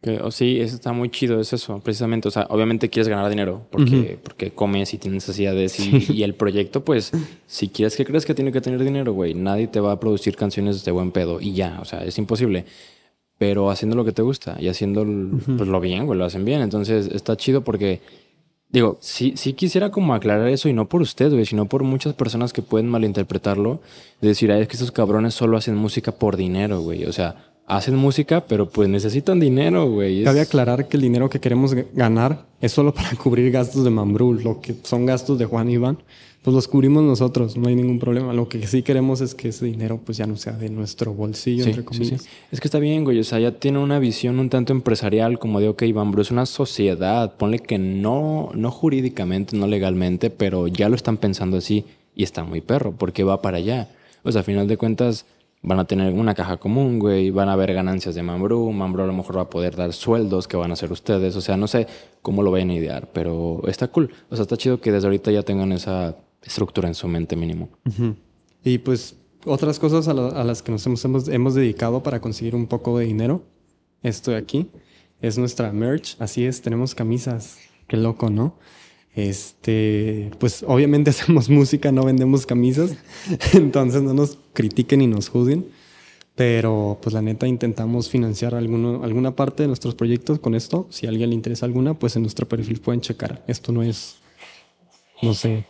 Que, o sí, eso está muy chido, es eso, precisamente. O sea, obviamente quieres ganar dinero porque, porque comes y tienes necesidades. Y, y el proyecto, pues, si quieres que crees que tiene que tener dinero, güey, nadie te va a producir canciones de buen pedo y ya, o sea, es imposible. Pero haciendo lo que te gusta y haciendo pues, lo bien, güey, lo hacen bien. Entonces está chido porque, digo, sí, sí quisiera como aclarar eso y no por usted, güey, sino por muchas personas que pueden malinterpretarlo. De decir, "Ay, es que estos cabrones solo hacen música por dinero, güey. O sea, hacen música, pero pues necesitan dinero, güey. Cabe aclarar que el dinero que queremos ganar es solo para cubrir gastos de Mambrú. Lo que son gastos de Juan Iván, pues los cubrimos nosotros, no hay ningún problema. Lo que sí queremos es que ese dinero pues ya no sea de nuestro bolsillo, Sí, entre sí, comillas. sí. Es que está bien, güey. O sea, ya tiene una visión un tanto empresarial, como de, ok, Iván, es una sociedad. Ponle que no, no jurídicamente, no legalmente, pero ya lo están pensando así y está muy perro, porque va para allá. O sea, a final de cuentas, van a tener una caja común, güey. Van a haber ganancias de Mambrú. Mambrú a lo mejor va a poder dar sueldos que van a hacer ustedes. O sea, no sé cómo lo vayan a idear, pero está cool. O sea, está chido que desde ahorita ya tengan esa estructura en su mente mínimo. Y pues otras cosas a, la- las que nos hemos, hemos, dedicado para conseguir un poco de dinero. Esto de aquí es nuestra merch. Así es, tenemos camisas. Qué loco, ¿no? Este, pues obviamente hacemos música, no vendemos camisas. Entonces no nos critiquen ni nos juzguen. Pero pues la neta intentamos financiar alguno, alguna parte de nuestros proyectos con esto. Si a alguien le interesa alguna, pues en nuestro perfil pueden checar. Esto no es, no sé,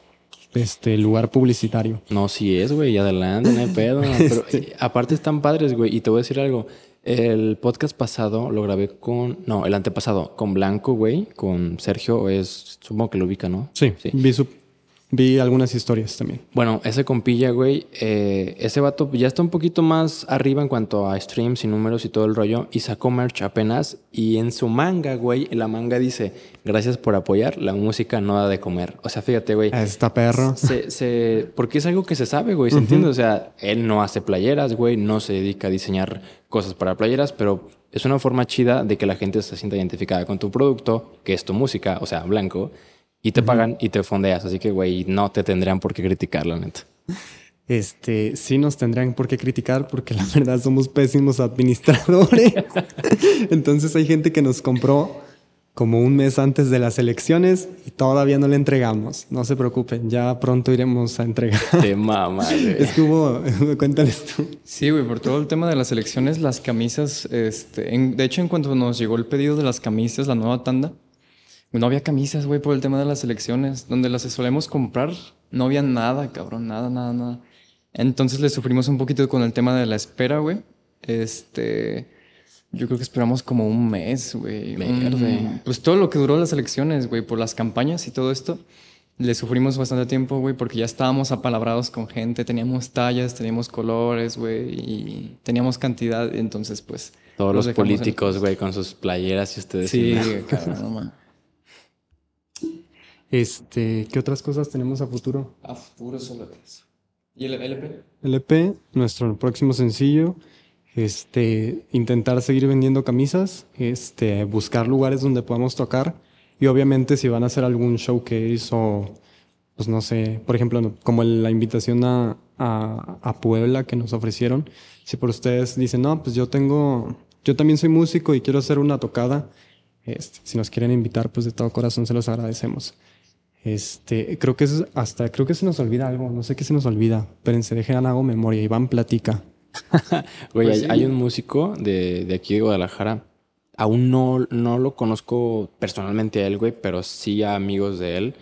este lugar publicitario. No, sí es, güey, adelante, no hay pedo. Pero eh, aparte están padres, güey, y te voy a decir algo. El podcast pasado lo grabé con, no, el antepasado, con Blanco, güey, con Sergio, es, supongo que lo ubica, ¿no? Sí, Vi, su- vi algunas historias también. Bueno, ese compilla, güey, eh, ese vato ya está un poquito más arriba en cuanto a streams y números y todo el rollo. Y sacó merch apenas. Y en su manga, güey, la manga dice: Gracias por apoyar, la música no da de comer. O sea, fíjate, güey. Está perro. Se, se- porque es algo que se sabe, güey, ¿se entiende? O sea, él no hace playeras, güey, no se dedica a diseñar cosas para playeras, pero es una forma chida de que la gente se sienta identificada con tu producto, que es tu música, o sea, blanco, y te pagan y te fondeas. Así que, güey, no te tendrían por qué criticar, la neta. Este, sí nos tendrían por qué criticar porque la verdad somos pésimos administradores. Entonces hay gente que nos compró como un mes antes de las elecciones y todavía no le entregamos. No se preocupen, ya pronto iremos a entregar. Te mama, güey. Es que hubo, cuéntales tú. Sí, güey, por todo el tema de las elecciones, las camisas, este, en- de hecho, en cuanto nos llegó el pedido de las camisas, la nueva tanda, no había camisas, güey, por el tema de las elecciones. Donde las solemos comprar, no había nada, cabrón, nada, nada, nada. Entonces le sufrimos un poquito con el tema de la espera, güey. Este, yo creo que esperamos como un mes, güey. Verde. Un- Pues todo lo que duró las elecciones, güey, por las campañas y todo esto. Le sufrimos bastante tiempo, güey, porque ya estábamos apalabrados con gente, teníamos tallas, teníamos colores, güey, y teníamos cantidad, entonces, pues... Todos los políticos, güey, con sus playeras y ustedes. Sí, cabrón, no. Este, ¿qué otras cosas tenemos a futuro? A futuro solo eso. ¿Y el LP? LP, nuestro próximo sencillo, este, intentar seguir vendiendo camisas, este, buscar lugares donde podamos tocar y obviamente si van a hacer algún showcase o, pues no sé, por ejemplo, como la invitación a, a, a Puebla que nos ofrecieron, si por ustedes dicen, no, pues yo tengo, yo también soy músico y quiero hacer una tocada, este, si nos quieren invitar, pues de todo corazón se los agradecemos. Este, creo que es hasta, creo que se nos olvida algo, no sé qué se nos olvida. Espérense, dejen hago memoria. Iván platica. Güey, Pues hay, sí. hay un músico de, de aquí de Guadalajara. Aún no, no lo conozco personalmente a él, güey, pero sí a amigos de él.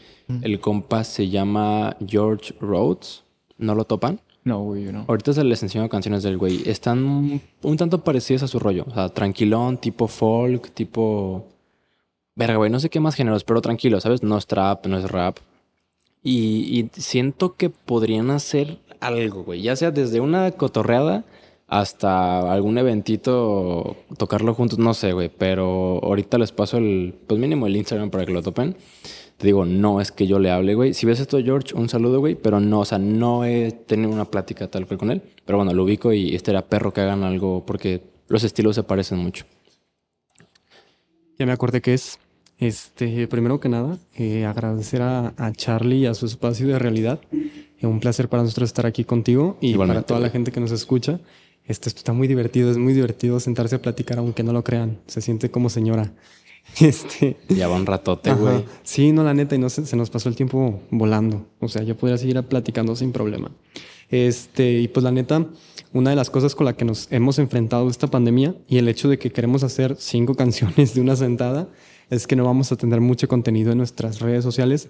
El compa se llama George Rhodes. ¿No lo topan? No, güey, yo no. Ahorita se les enseño canciones del güey. Están un, un tanto parecidas a su rollo. O sea, tranquilón, tipo folk, tipo... Verga, güey, no sé qué más géneros, pero tranquilo, ¿sabes? No es trap, no es rap. Y, y siento que podrían hacer algo, güey. Ya sea desde una cotorreada hasta algún eventito, tocarlo juntos, no sé, güey. Pero ahorita les paso el, pues mínimo el Instagram para que lo topen. Te digo, no es que yo le hable, güey. Si ves esto, George, un saludo, güey. Pero no, o sea, no he tenido una plática tal cual con él. Pero bueno, lo ubico y este era perro que hagan algo porque los estilos se parecen mucho. Ya me acordé que es. Este, primero que nada, eh, agradecer a, a Charlie y a su espacio de realidad. Eh, un placer para nosotros estar aquí contigo y Igualmente, para toda la gente que nos escucha. Este, esto está muy divertido, es muy divertido sentarse a platicar, aunque no lo crean. Se siente como señora. Este, Ya va un ratote, güey. Sí, no, la neta, y no se, se nos pasó el tiempo volando. O sea, yo podría seguir platicando sin problema. Este, y pues la neta, una de las cosas con la que nos hemos enfrentado esta pandemia y el hecho de que queremos hacer cinco canciones de una sentada es que no vamos a tener mucho contenido en nuestras redes sociales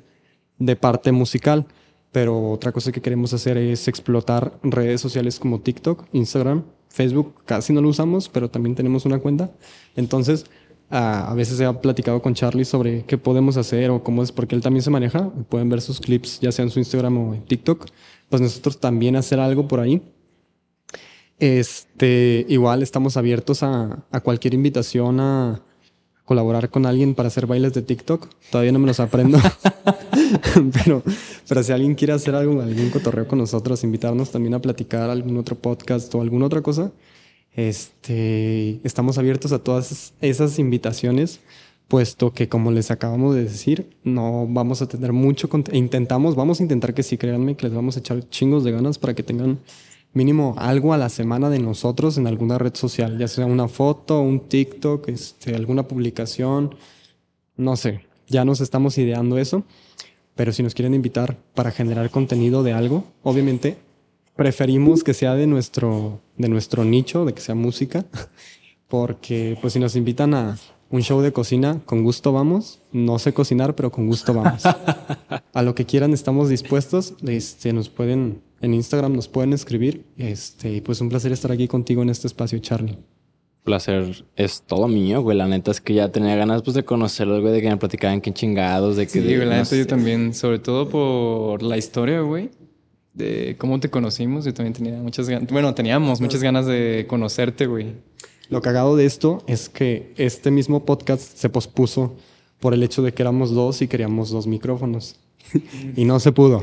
de parte musical. Pero otra cosa que queremos hacer es explotar redes sociales como TikTok, Instagram, Facebook. Casi no lo usamos, pero también tenemos una cuenta. Entonces, a, veces se ha platicado con Charlie sobre qué podemos hacer o cómo es, porque él también se maneja. Pueden ver sus clips, ya sea en su Instagram o en TikTok. Pues nosotros también hacer algo por ahí. Este, igual estamos abiertos a, a cualquier invitación a colaborar con alguien para hacer bailes de TikTok. Todavía no me los aprendo. pero, pero si alguien quiere hacer algo, algún cotorreo con nosotros, invitarnos también a platicar algún otro podcast o alguna otra cosa, este, estamos abiertos a todas esas invitaciones, puesto que como les acabamos de decir, no vamos a tener mucho. Intentamos, vamos a intentar que sí, créanme, que les vamos a echar chingos de ganas para que tengan mínimo algo a la semana de nosotros en alguna red social, ya sea una foto, un TikTok, este, alguna publicación, no sé, ya nos estamos ideando eso, pero si nos quieren invitar para generar contenido de algo, obviamente preferimos que sea de nuestro, de nuestro nicho, de que sea música, porque pues si nos invitan a, un show de cocina, con gusto vamos. No sé cocinar, pero con gusto vamos. A lo que quieran estamos dispuestos. Este, nos pueden, en Instagram nos pueden escribir. Este, y pues un placer estar aquí contigo en este espacio, Charlie. Placer es todo mío, güey. La neta es que ya tenía ganas pues de conocerlo, güey, de que me platicaban qué chingados, de que... Sí, de- güey, la no neta yo también, sobre todo por la historia, güey, de cómo te conocimos. Yo también tenía muchas ganas, bueno, teníamos muchas ganas de conocerte, güey. Lo cagado de esto es que este mismo podcast se pospuso por el hecho de que éramos dos y queríamos dos micrófonos. y no se pudo.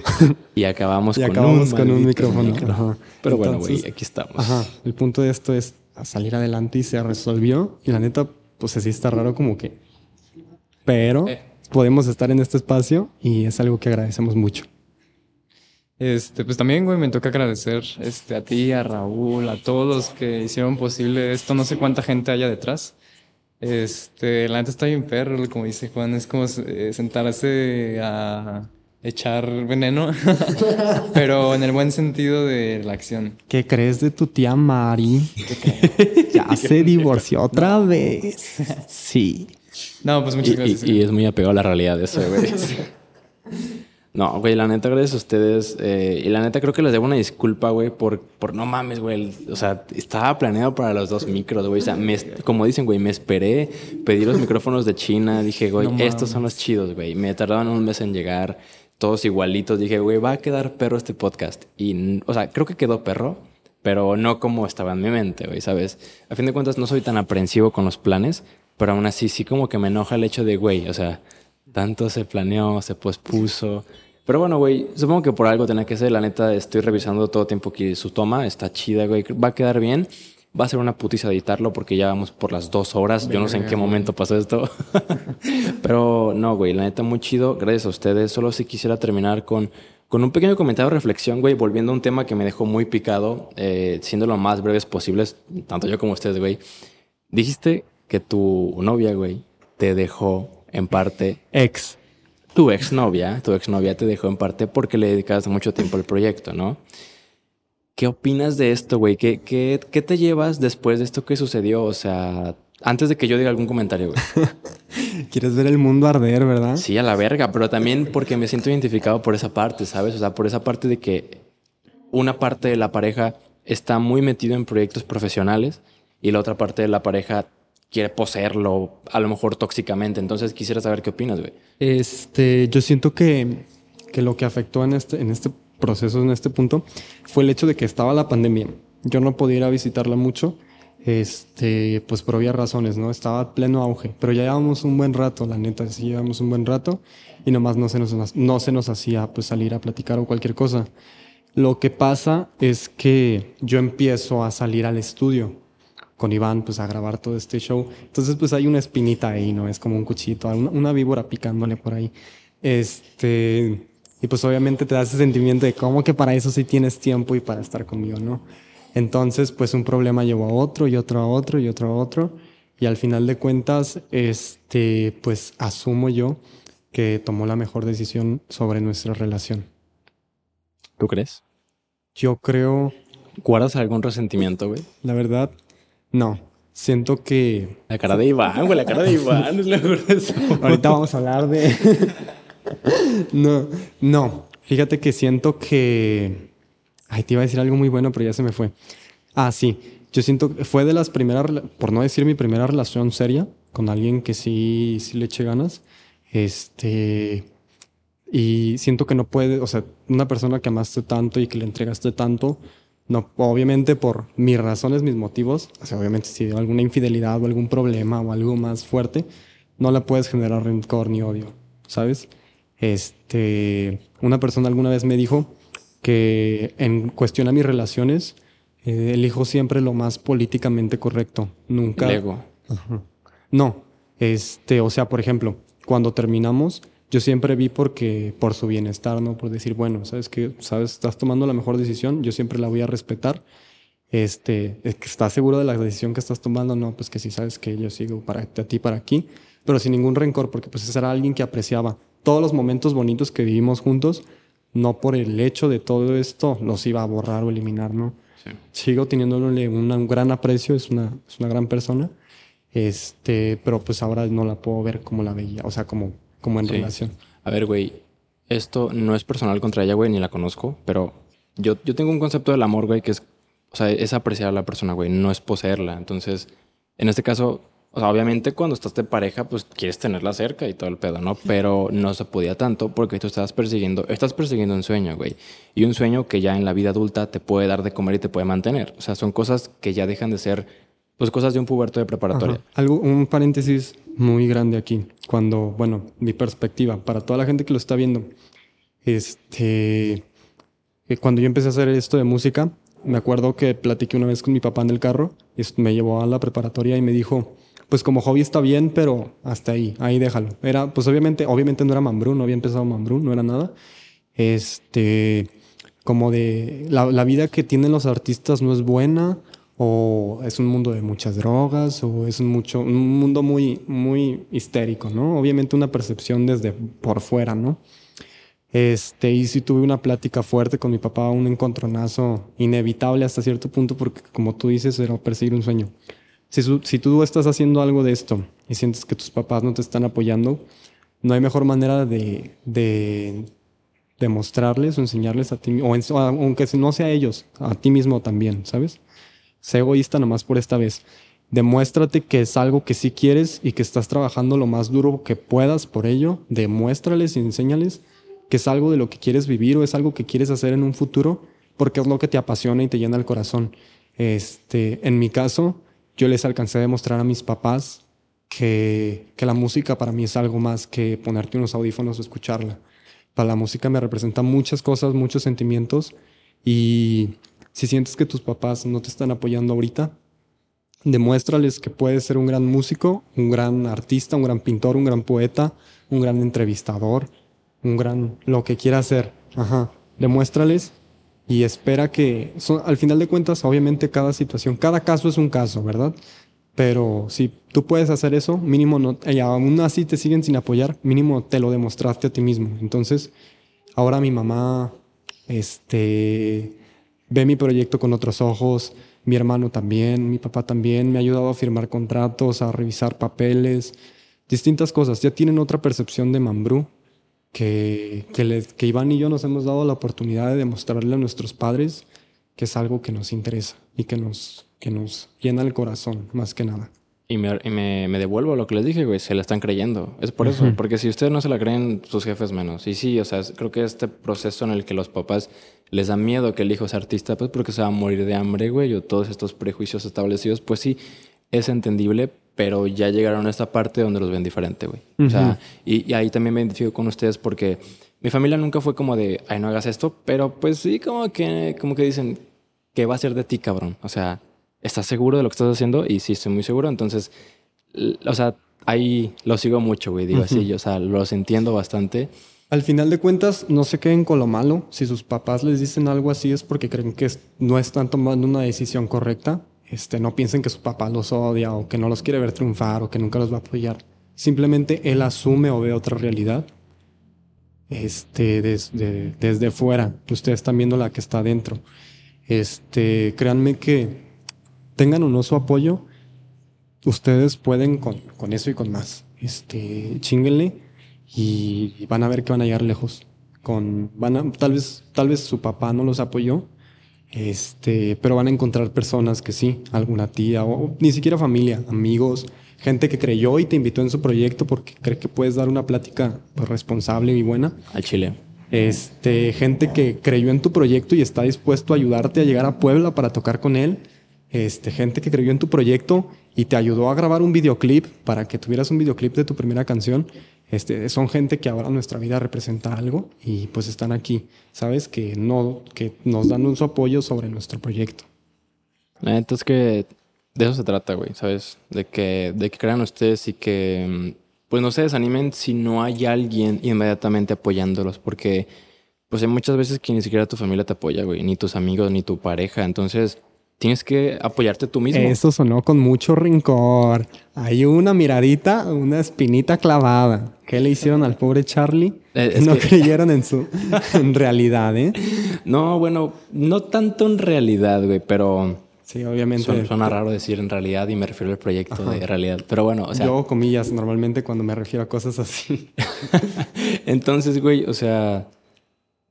Y acabamos, y con, acabamos un con un maldito micrófono. Ajá. Pero bueno, güey, aquí estamos. Ajá. El punto de esto es salir adelante y se resolvió. Y la neta, pues así está raro como que... Pero Eh. podemos estar en este espacio y es algo que agradecemos mucho. Este, pues también, güey, me toca agradecer este, a ti, a Raúl, a todos los que hicieron posible esto. No sé cuánta gente haya detrás. Este, la neta está bien perro, como dice Juan. Es como eh, sentarse a echar veneno, pero en el buen sentido de la acción. ¿Qué crees de tu tía Mari? ya se divorció otra vez. Sí. No, pues muchas y- gracias. y es muy apegado a la realidad eso, güey. No, güey, la neta, gracias a ustedes. eh, y la neta, creo que les debo una disculpa, güey, por, por no mames, güey. O sea, estaba planeado para los dos micros, güey. O sea, me como dicen, güey, me esperé, pedí los micrófonos de China. Dije, güey, No estos son los chidos, güey. Me tardaron un mes en llegar, todos igualitos. Dije, güey, va a quedar perro este podcast. Y, o sea, creo que quedó perro, pero no como estaba en mi mente, güey, ¿sabes? A fin de cuentas, no soy tan aprensivo con los planes, pero aún así, sí como que me enoja el hecho de, güey, o sea, tanto se planeó, se pospuso. Pero bueno, güey, supongo que por algo tenía que ser. La neta, estoy revisando todo tiempo que su toma está chida, güey. Va a quedar bien. Va a ser una putiza editarlo porque ya vamos por las dos horas. Yo no sé en qué momento pasó esto. Pero no, güey, la neta, muy chido. Gracias a ustedes. Solo si quisiera terminar con, con un pequeño comentario de reflexión, güey, volviendo a un tema que me dejó muy picado, eh, siendo lo más breves posibles, tanto yo como ustedes, güey. Dijiste que tu novia, güey, te dejó en parte Ex. Tu exnovia, tu exnovia te dejó en parte porque le dedicabas mucho tiempo al proyecto, ¿no? ¿Qué opinas de esto, güey? ¿Qué, qué, qué te llevas después de esto que sucedió? O sea, antes de que yo diga algún comentario, güey. ¿Quieres ver el mundo arder, verdad? Sí, a la verga, pero también porque me siento identificado por esa parte, ¿sabes? O sea, por esa parte de que una parte de la pareja está muy metido en proyectos profesionales y la otra parte de la pareja quiere poseerlo, a lo mejor tóxicamente. Entonces quisiera saber qué opinas, güey. Este, yo siento que, que lo que afectó en este, en este proceso, en este punto, fue el hecho de que estaba la pandemia. Yo no podía ir a visitarla mucho, este, pues por obvias razones, ¿no? Estaba pleno auge, pero ya llevamos un buen rato, la neta, sí llevamos un buen rato y nomás no se nos, no se nos hacía pues salir a platicar o cualquier cosa. Lo que pasa es que yo empiezo a salir al estudio con Iván, pues a grabar todo este show. Entonces, pues hay una espinita ahí, ¿no? Es como un cuchillito, una, una víbora picándole por ahí. Este, y pues obviamente te da ese sentimiento de cómo que para eso sí tienes tiempo y para estar conmigo, ¿no? Entonces, pues un problema llevó a otro y otro a otro y otro a otro. Y al final de cuentas, este, pues asumo yo que tomó la mejor decisión sobre nuestra relación. ¿Tú crees? Yo creo, ¿Guardas algún resentimiento, güey? la verdad, no. Siento que La cara de Iván, güey, la cara de Iván es eso. Ahorita vamos a hablar de. no, no. Fíjate que siento que. Ay, te iba a decir algo muy bueno, pero ya se me fue. Ah, sí. Yo siento que fue de las primeras, por no decir mi primera relación seria, con alguien que sí, sí le eché ganas. Este. Y siento que no puede, o sea, una persona que amaste tanto y que le entregaste tanto, no, obviamente por mis razones, mis motivos, o sea, obviamente si hay alguna infidelidad o algún problema o algo más fuerte, no la puedes generar rencor ni odio, ¿sabes? Este, una persona alguna vez me dijo que en cuestión a mis relaciones, eh, elijo siempre lo más políticamente correcto, nunca... Lego. No, este, o sea, por ejemplo, cuando terminamos, yo siempre vi porque por su bienestar, ¿no? Por decir, bueno, sabes que, sabes, estás tomando la mejor decisión, yo siempre la voy a respetar. Este, estás seguro de la decisión que estás tomando, no, pues que sí sabes que yo sigo para a ti para aquí, pero sin ningún rencor, porque pues ese era alguien que apreciaba todos los momentos bonitos que vivimos juntos, no por el hecho de todo esto los iba a borrar o eliminar, ¿no? Sí. sigo teniéndole un gran aprecio, es una, es una gran persona. Este, pero pues ahora no la puedo ver como la veía, o sea, como, como en Sí. relación. A ver, güey, esto no es personal contra ella, güey, ni la conozco, pero yo, yo tengo un concepto del amor, güey, que es, o sea, es apreciar a la persona, güey, no es poseerla. Entonces, en este caso, o sea, obviamente cuando estás de pareja, pues quieres tenerla cerca y todo el pedo, ¿no? Pero no se podía tanto porque tú estás persiguiendo, estás persiguiendo un sueño, güey. Y un sueño que ya en la vida adulta te puede dar de comer y te puede mantener. O sea, son cosas que ya dejan de ser, pues cosas de un puberto de preparatoria. Ajá. Algo, un paréntesis muy grande aquí. Cuando, bueno, mi perspectiva, para toda la gente que lo está viendo, este, eh, cuando yo empecé a hacer esto de música, me acuerdo que platiqué una vez con mi papá en el carro, y me llevó a la preparatoria y me dijo, pues como hobby está bien, pero hasta ahí, ahí déjalo. Era, pues obviamente, obviamente no era Mambrú, no había empezado Mambrú, no era nada. Este, como de la, la vida que tienen los artistas no es buena, o es un mundo de muchas drogas, o es un, mucho, un mundo muy, muy histérico, ¿no? Obviamente una percepción desde por fuera, ¿no? Este, y sí tuve una plática fuerte con mi papá, un encontronazo inevitable hasta cierto punto, porque como tú dices, era perseguir un sueño. Si, si tú estás haciendo algo de esto y sientes que tus papás no te están apoyando, no hay mejor manera de, de demostrarles o enseñarles a ti, o, en- aunque no sea ellos, a ti mismo también, ¿sabes? Sé egoísta nomás por esta vez. Demuéstrate que es algo que sí quieres y que estás trabajando lo más duro que puedas por ello. Demuéstrales y enséñales que es algo de lo que quieres vivir o es algo que quieres hacer en un futuro porque es lo que te apasiona y te llena el corazón. Este, en mi caso, yo les alcancé a demostrar a mis papás que, que la música para mí es algo más que ponerte unos audífonos o escucharla. Para la música me representa muchas cosas, muchos sentimientos y si sientes que tus papás no te están apoyando ahorita, demuéstrales que puedes ser un gran músico, un gran artista, un gran pintor, un gran poeta, un gran entrevistador, un gran lo que quieras ser. Ajá. Demuéstrales y espera que al final de cuentas, obviamente cada situación, cada caso es un caso, ¿verdad? Pero si tú puedes hacer eso, mínimo no, y aún así te siguen sin apoyar, mínimo te lo demostraste a ti mismo. Entonces, ahora mi mamá, este, ve mi proyecto con otros ojos, mi hermano también, mi papá también, me ha ayudado a firmar contratos, a revisar papeles, distintas cosas. Ya tienen otra percepción de Mambrú que, que, les- que Iván y yo nos hemos dado la oportunidad de demostrarle a nuestros padres que es algo que nos interesa y que nos, que nos llena el corazón, más que nada. Y, me, y me, me devuelvo lo que les dije, güey. Se la están creyendo. Es por eso. Porque si ustedes no se la creen, sus jefes menos. Y sí, o sea, creo que este proceso en el que los papás les da miedo que el hijo sea artista, pues porque se va a morir de hambre, güey, o todos estos prejuicios establecidos, pues sí, es entendible, pero ya llegaron a esta parte donde los ven diferente, güey. O sea, y, y ahí también me identifico con ustedes porque mi familia nunca fue como de, ay, no hagas esto, pero pues sí, como que, como que dicen, ¿qué va a ser de ti, cabrón? O sea, ¿estás seguro de lo que estás haciendo? Y sí, estoy muy seguro. Entonces, o sea, ahí lo sigo mucho, güey. Digo así, yo, o sea, los entiendo bastante. Al final de cuentas, no se queden con lo malo. Si sus papás les dicen algo así es porque creen que no están tomando una decisión correcta. Este, no piensen que su papá los odia o que no los quiere ver triunfar o que nunca los va a apoyar. Simplemente él asume o ve otra realidad. Este, desde, desde fuera. Ustedes están viendo la que está adentro. Este, créanme que tengan o no su apoyo, ustedes pueden con, con eso y con más. Este, chinguenle y van a ver que van a llegar lejos. Con, van a, tal vez, tal vez su papá no los apoyó, este, pero van a encontrar personas que sí, alguna tía o ni siquiera familia, amigos, gente que creyó y te invitó en su proyecto porque cree que puedes dar una plática pues, responsable y buena. Al Chile. Este, gente que creyó en tu proyecto y está dispuesto a ayudarte a llegar a Puebla para tocar con él. Este, gente que creyó en tu proyecto y te ayudó a grabar un videoclip para que tuvieras un videoclip de tu primera canción. Este, son gente que ahora nuestra vida representa algo y pues están aquí, ¿sabes? Que no, que nos dan un su apoyo sobre nuestro proyecto. La neta es que de eso se trata, güey, ¿sabes? De que, de que crean ustedes y que, pues no se desanimen si no hay alguien inmediatamente apoyándolos, porque, pues hay muchas veces que ni siquiera tu familia te apoya, güey, ni tus amigos, ni tu pareja, entonces tienes que apoyarte tú mismo. Eso sonó con mucho rincor. Hay una miradita, una espinita clavada. ¿Qué le hicieron al pobre Charlie? Eh, no que- creyeron en su en realidad, ¿eh? No, bueno, no tanto en realidad, güey, pero Sí, obviamente. Suena, suena raro decir en realidad y me refiero al proyecto de realidad. Pero bueno, o sea. Yo, comillas, normalmente cuando me refiero a cosas así. Entonces, güey, o sea,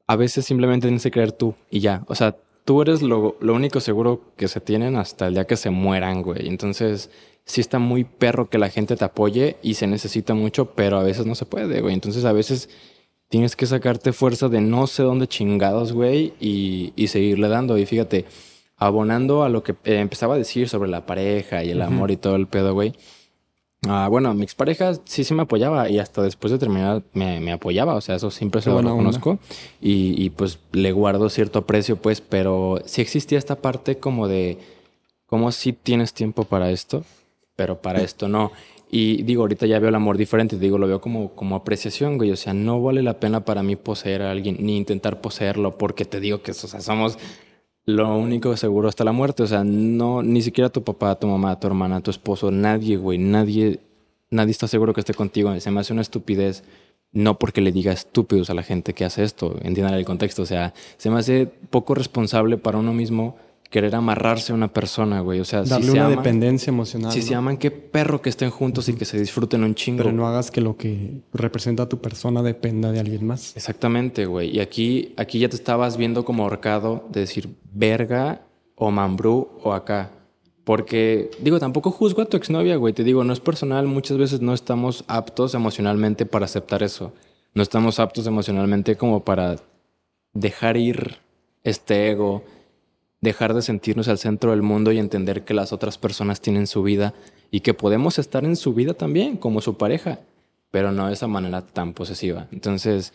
a veces simplemente tienes que creer tú y ya. O sea, tú eres lo, lo único seguro que se tienen hasta el día que se mueran, güey. Entonces, sí está muy perro que la gente te apoye y se necesita mucho, pero a veces no se puede, güey. Entonces, a veces tienes que sacarte fuerza de no sé dónde chingados, güey, y, y seguirle dando. Y fíjate, abonando a lo que eh, empezaba a decir sobre la pareja y el amor y todo el pedo, güey. Ah, bueno, mi expareja sí sí me apoyaba y hasta después de terminar me, me apoyaba, o sea, eso siempre se lo reconozco y, y, pues le guardo cierto aprecio, pues, pero sí existía esta parte como de, como si tienes tiempo para esto, pero para esto no. Y digo, ahorita ya veo el amor diferente, digo, lo veo como, como apreciación, güey, o sea, no vale la pena para mí poseer a alguien, ni intentar poseerlo, porque te digo que, o sea, somos lo único seguro hasta la muerte. O sea, no, ni siquiera tu papá, tu mamá, tu hermana, tu esposo, nadie, güey, nadie, nadie está seguro que esté contigo. Se me hace una estupidez, no porque le diga estúpidos a la gente que hace esto, entiendan el contexto. O sea, se me hace poco responsable para uno mismo querer amarrarse a una persona, güey. O sea, Darle si se una aman, dependencia emocional. si ¿no? se aman, qué perro que estén juntos y que se disfruten un chingo. Pero no hagas que lo que representa a tu persona dependa de alguien más. Exactamente, güey. Y aquí, aquí ya te estabas viendo como ahorcado de decir verga o mambrú o acá. Porque, digo, tampoco juzgo a tu exnovia, güey. Te digo, no es personal. Muchas veces no estamos aptos emocionalmente para aceptar eso. No estamos aptos emocionalmente como para dejar ir este ego, dejar de sentirnos al centro del mundo y entender que las otras personas tienen su vida y que podemos estar en su vida también, como su pareja, pero no de esa manera tan posesiva. Entonces,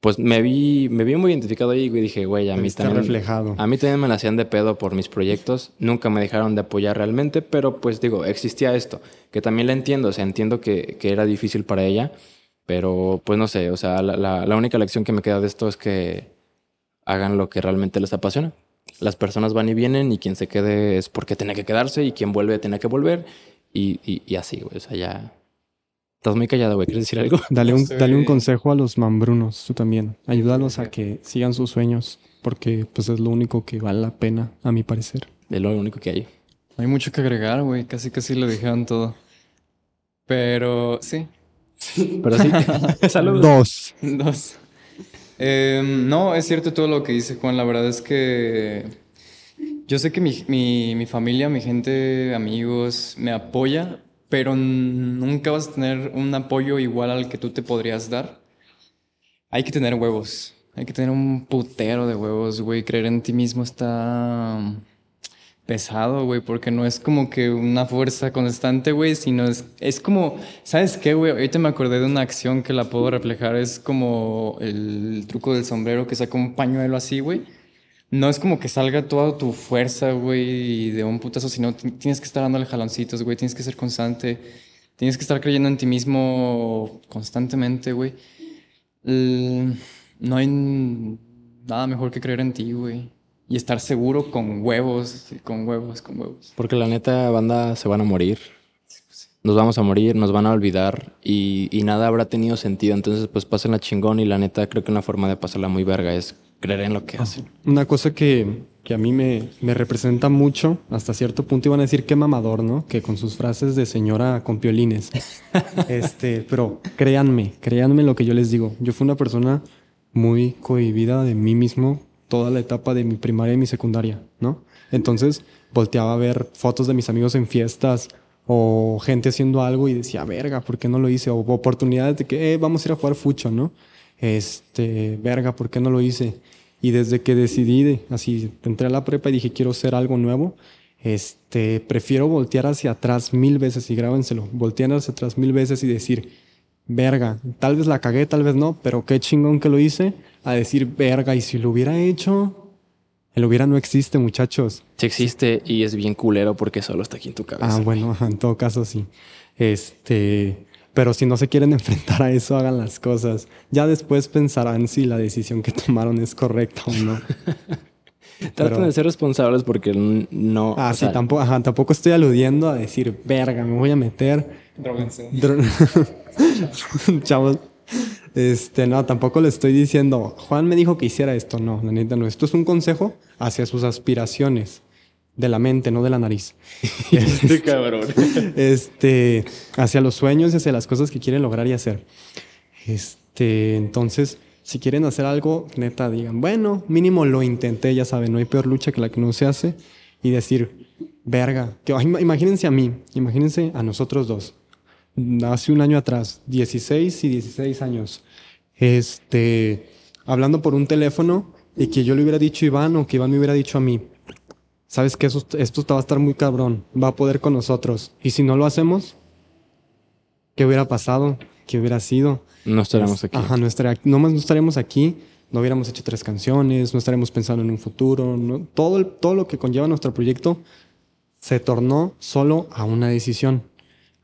pues me vi, me vi muy identificado ahí y dije, güey, a mí viste también. reflejado. A mí también me la hacían de pedo por mis proyectos. Nunca me dejaron de apoyar realmente, pero pues digo, existía esto, que también la entiendo. O sea, entiendo que, que era difícil para ella, pero pues no sé. O sea, la, la- la única lección que me queda de esto es que hagan lo que realmente les apasiona. Las personas van y vienen y quien se quede es porque tiene que quedarse y quien vuelve tiene que volver y, y, y así, güey. O sea, ya. Estás muy callado, güey. ¿Quieres decir algo? Dale un, Sí. dale un consejo a los mambrunos, tú también. Ayúdalos a que sigan sus sueños, porque pues es lo único que vale la pena, a mi parecer. Es lo único que hay. No hay mucho que agregar, güey. Casi casi lo dijeron todo. Pero sí. Pero sí. Saludos. Dos. Dos. Eh, no, es cierto todo lo que dice Juan. La verdad es que yo sé que mi, mi- mi familia, mi gente, amigos, me apoya, pero nunca vas a tener un apoyo igual al que tú te podrías dar. Hay que tener huevos. Hay que tener un putero de huevos, güey. Creer en ti mismo está pesado, güey, porque no es como que una fuerza constante, güey, sino es, es como, ¿sabes qué, güey? Ahorita me acordé de una acción que la puedo reflejar, es como el truco del sombrero que saca un pañuelo así, güey. No es como que salga toda tu fuerza, güey, de un putazo, sino ti- tienes que estar dándole jaloncitos, güey, tienes que ser constante, tienes que estar creyendo en ti mismo constantemente, güey. No hay nada mejor que creer en ti, güey. Y estar seguro con huevos, con huevos, con huevos. Porque la neta, banda, se van a morir. Nos vamos a morir, nos van a olvidar y, y nada habrá tenido sentido. Entonces, pues pásenla chingón y la neta, creo que una forma de pasarla muy verga es creer en lo que hacen. Una cosa que, que a mí me, me representa mucho, hasta cierto punto iban a decir que mamador, ¿no? Que con sus frases de señora con piolines. este, pero créanme, créanme lo que yo les digo. Yo fui una persona muy cohibida de mí mismo toda la etapa de mi primaria y mi secundaria, ¿no? Entonces volteaba a ver fotos de mis amigos en fiestas o gente haciendo algo y decía, verga, ¿por qué no lo hice? O oportunidades de que, eh, vamos a ir a jugar fucho, ¿no? Este, verga, ¿por qué no lo hice? Y desde que decidí, de- así, entré a la prepa y dije, quiero hacer algo nuevo, este, prefiero voltear hacia atrás mil veces y grábenselo, voltear hacia atrás mil veces y decir, verga, tal vez la cagué, tal vez no, pero qué chingón que lo hice, a decir, verga, y si lo hubiera hecho, el hubiera no existe, muchachos. Sí existe y es bien culero porque solo está aquí en tu cabeza. Ah, bueno, ajá, en todo caso sí. Este, pero si no se quieren enfrentar a eso, hagan las cosas. Ya después pensarán si la decisión que tomaron es correcta o no. Traten pero- de ser responsables porque no. Ah, sí, sea, tampoco, ajá, tampoco estoy aludiendo a decir, verga, me voy a meter. Dro- Chavos. Este, no, tampoco le estoy diciendo, Juan me dijo que hiciera esto. No, la neta no. Esto es un consejo hacia sus aspiraciones. de la mente, no de la nariz. Este cabrón. este, hacia los sueños y hacia las cosas que quieren lograr y hacer. Este, entonces, si quieren hacer algo, neta, digan, bueno, mínimo lo intenté, ya saben, no hay peor lucha que la que no se hace. Y decir, verga, que, imagínense a mí, imagínense a nosotros dos. Hace un año atrás, 16 y 16 años. Este, hablando por un teléfono y que yo le hubiera dicho a Iván o que Iván me hubiera dicho a mí, sabes que esto va a estar muy cabrón, va a poder con nosotros. Y si no lo hacemos, ¿qué hubiera pasado? ¿Qué hubiera sido? No estaríamos aquí. Ajá, no, no estaríamos aquí, no hubiéramos hecho tres canciones, no estaríamos pensando en un futuro, no, todo, todo lo que conlleva nuestro proyecto se tornó solo a una decisión,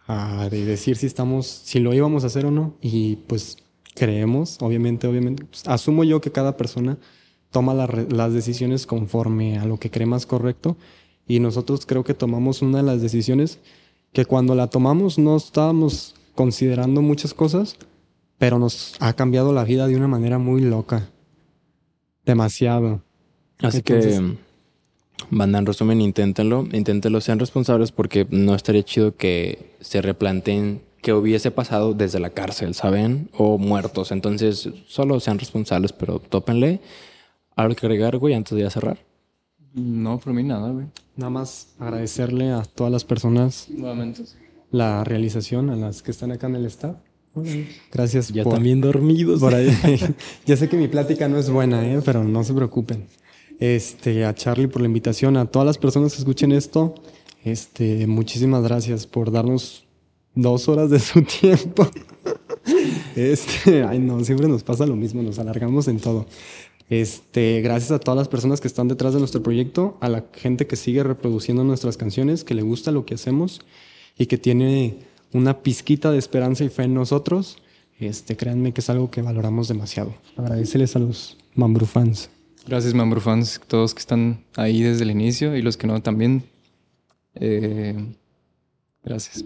a de decir si estamos, si lo íbamos a hacer o no. Y pues creemos, obviamente, obviamente, pues, asumo yo que cada persona toma las decisiones conforme a lo que cree más correcto y nosotros creo que tomamos una de las decisiones que cuando la tomamos no estábamos considerando muchas cosas, pero nos ha cambiado la vida de una manera muy loca. Demasiado. Así que, banda, en resumen, inténtenlo, inténtenlo, sean responsables porque no estaría chido que se replanteen que hubiese pasado desde la cárcel, ¿saben? O muertos. Entonces, solo sean responsables, pero tópenle. ¿Algo que agregar, güey, antes de ya cerrar? No, por mí nada, güey. Nada más agradecerle a todas las personas Nuevamente. la realización, a las que están acá en el staff. Gracias. Ya también dormidos. Por ahí. ya sé que mi plática no es buena, ¿eh? pero no se preocupen. Este, a Charlie por la invitación, a todas las personas que escuchen esto, este, muchísimas gracias por darnos dos horas de su tiempo. Este, ay no, siempre nos pasa lo mismo, nos alargamos en todo. Este, gracias a todas las personas que están detrás de nuestro proyecto, a la gente que sigue reproduciendo nuestras canciones, que le gusta lo que hacemos y que tiene una pizquita de esperanza y fe en nosotros. Este, créanme que es algo que valoramos demasiado. Agradecerles a los Mambrú fans. Gracias Mambrú fans, todos que están ahí desde el inicio y los que no también. Eh, Gracias.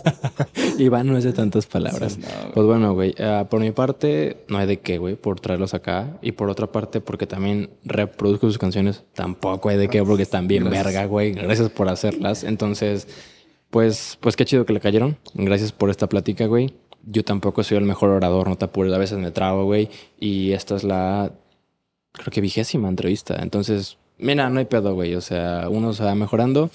Iván no es de tantas palabras. pues bueno, güey, ah, por mi parte, no hay de qué, güey, por traerlos acá. Y por otra parte, porque también reproduzco sus canciones, tampoco hay de qué, porque están bien verga, güey. Gracias por hacerlas. Entonces, pues, pues qué chido que le cayeron. Gracias por esta plática, güey. Yo tampoco soy el mejor orador, no te apures, a veces me trago, güey. Y esta es la, creo que vigésima entrevista. Entonces, mira, no hay pedo, güey. O sea, uno se va mejorando.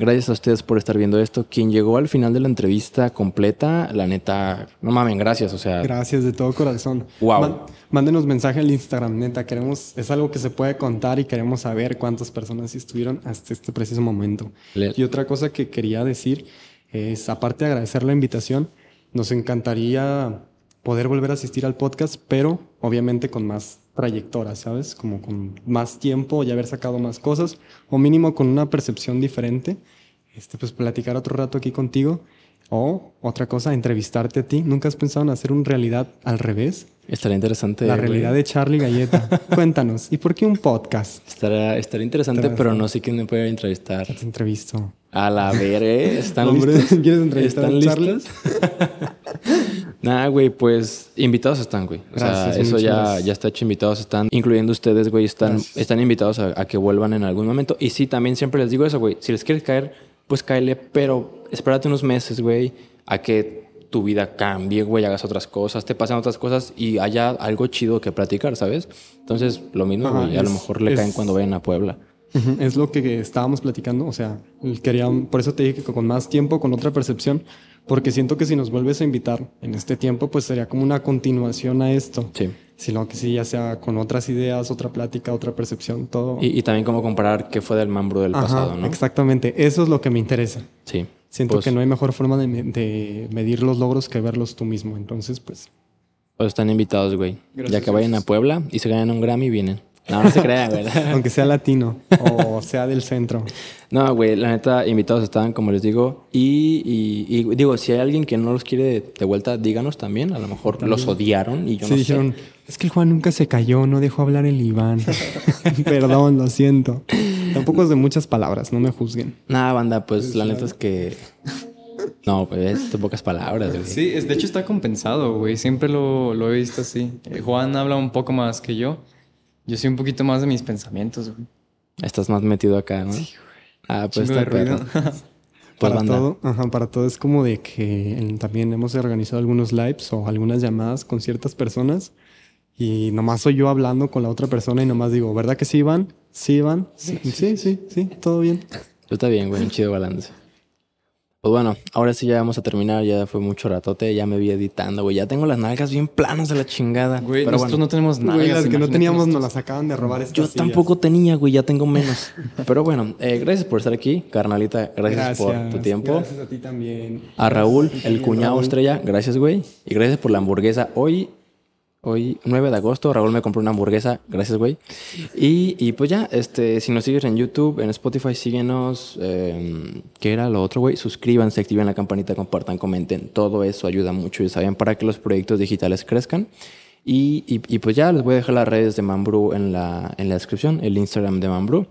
Gracias a ustedes por estar viendo esto. Quien llegó al final de la entrevista completa, la neta, no mamen, gracias, o sea. Gracias de todo corazón. Wow. mándenos mensaje al Instagram, neta, queremos, es algo que se puede contar y queremos saber cuántas personas estuvieron hasta este preciso momento. Y otra cosa que quería decir es, aparte de agradecer la invitación, nos encantaría poder volver a asistir al podcast, pero obviamente con más trayectoria, ¿sabes? Como con más tiempo y haber sacado más cosas, o mínimo con una percepción diferente. Este, pues platicar otro rato aquí contigo. O otra cosa, entrevistarte a ti. ¿Nunca has pensado en hacer un realidad al revés? Estaría interesante. La realidad de Charlie Galleta. Cuéntanos, ¿y por qué un podcast? Estaría, estaría interesante, pero no sé quién me puede entrevistar. Te entrevisto. A la ver, ¿eh? ¿Están listos? ¿Quieres entrevistar ¿Están listos? Nah, güey, pues invitados están, güey. O sea, eso ya, ya está hecho. Invitados están, incluyendo ustedes, güey, están, están invitados a, a, que vuelvan en algún momento. Y sí, también siempre les digo eso, güey. Si les quieres caer, pues cáele, pero espérate unos meses, güey, a que tu vida cambie, güey, hagas otras cosas, te pasen otras cosas y haya algo chido que platicar, ¿sabes? Entonces, lo mismo, güey, a lo mejor le caen cuando vayan a Puebla. Es lo que estábamos platicando, o sea, quería, por eso te dije que con más tiempo, con otra percepción, porque siento que si nos vuelves a invitar en este tiempo, pues sería como una continuación a esto. Sí. Sino que sí, ya sea con otras ideas, otra plática, otra percepción, todo. Y, también como comparar qué fue del Mambro del pasado, ¿no? Exactamente, eso es lo que me interesa. Sí. Siento pues que no hay mejor forma de, medir los logros que verlos tú mismo. Entonces, pues. Pues están invitados, güey. Ya que vayan a Puebla y se ganan un Grammy, vienen. No, no se crea, güey. Aunque sea latino o sea del centro. No, güey, la neta, invitados estaban, como les digo. Y, digo, si hay alguien que no los quiere de vuelta, díganos también. A lo mejor los odiaron y yo sí, no dijeron, es que el Juan nunca se cayó, no dejó hablar el Iván. Perdón, lo siento. Tampoco es de muchas palabras, no me juzguen. Nada, banda, pues la neta es que... No, pues de pocas palabras, güey. Sí, de hecho está compensado, güey. Siempre lo, lo he visto así. Eh, Juan habla un poco más que yo. Yo soy un poquito más de mis pensamientos, güey. Estás más metido acá, ¿no? Sí, Ah, pues Chingo de está ruido. Pues para banda. todo, ajá, para todo es como de que también hemos organizado algunos lives o algunas llamadas con ciertas personas y nomás soy yo hablando con la otra persona y nomás digo, ¿verdad que sí, Iván? Sí, Iván. Sí, sí, sí, sí, todo bien. Pues está bien, güey, un chido balance. Pues bueno, ahora sí ya vamos a terminar, ya fue mucho ratote, ya me vi editando, güey, ya tengo las nalgas bien planas de la chingada. Güey, Pero nosotros bueno, no tenemos. Güey, las que no teníamos nos las acaban de robar estas yo sillas. tampoco tenía, güey, ya tengo menos. Pero bueno, eh, gracias por estar aquí, carnalita, gracias, por tu tiempo. Gracias a ti también. A Raúl, Gracias el cuñado Raúl. estrella, gracias, güey. Y gracias por la hamburguesa. Hoy, hoy, 9 de agosto, Raúl me compró una hamburguesa. Gracias, güey. Y, y pues ya, este, si nos sigues en YouTube, en Spotify, síguenos. Eh, ¿Qué era lo otro, güey? Suscríbanse, activen la campanita, compartan, comenten. Todo eso ayuda mucho, ya saben, para que los proyectos digitales crezcan. Y, y- y pues ya les voy a dejar las redes de Mambrú en la, en la descripción, el Instagram de Mambrú.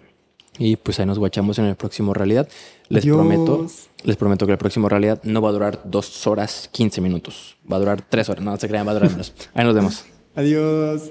Y pues ahí nos guachamos en el próximo realidad. Les Adiós. prometo, les prometo que el próximo realidad no va a durar dos horas 15 minutos. Va a durar tres horas. No, se crean, va a durar menos. Ahí nos vemos. Adiós.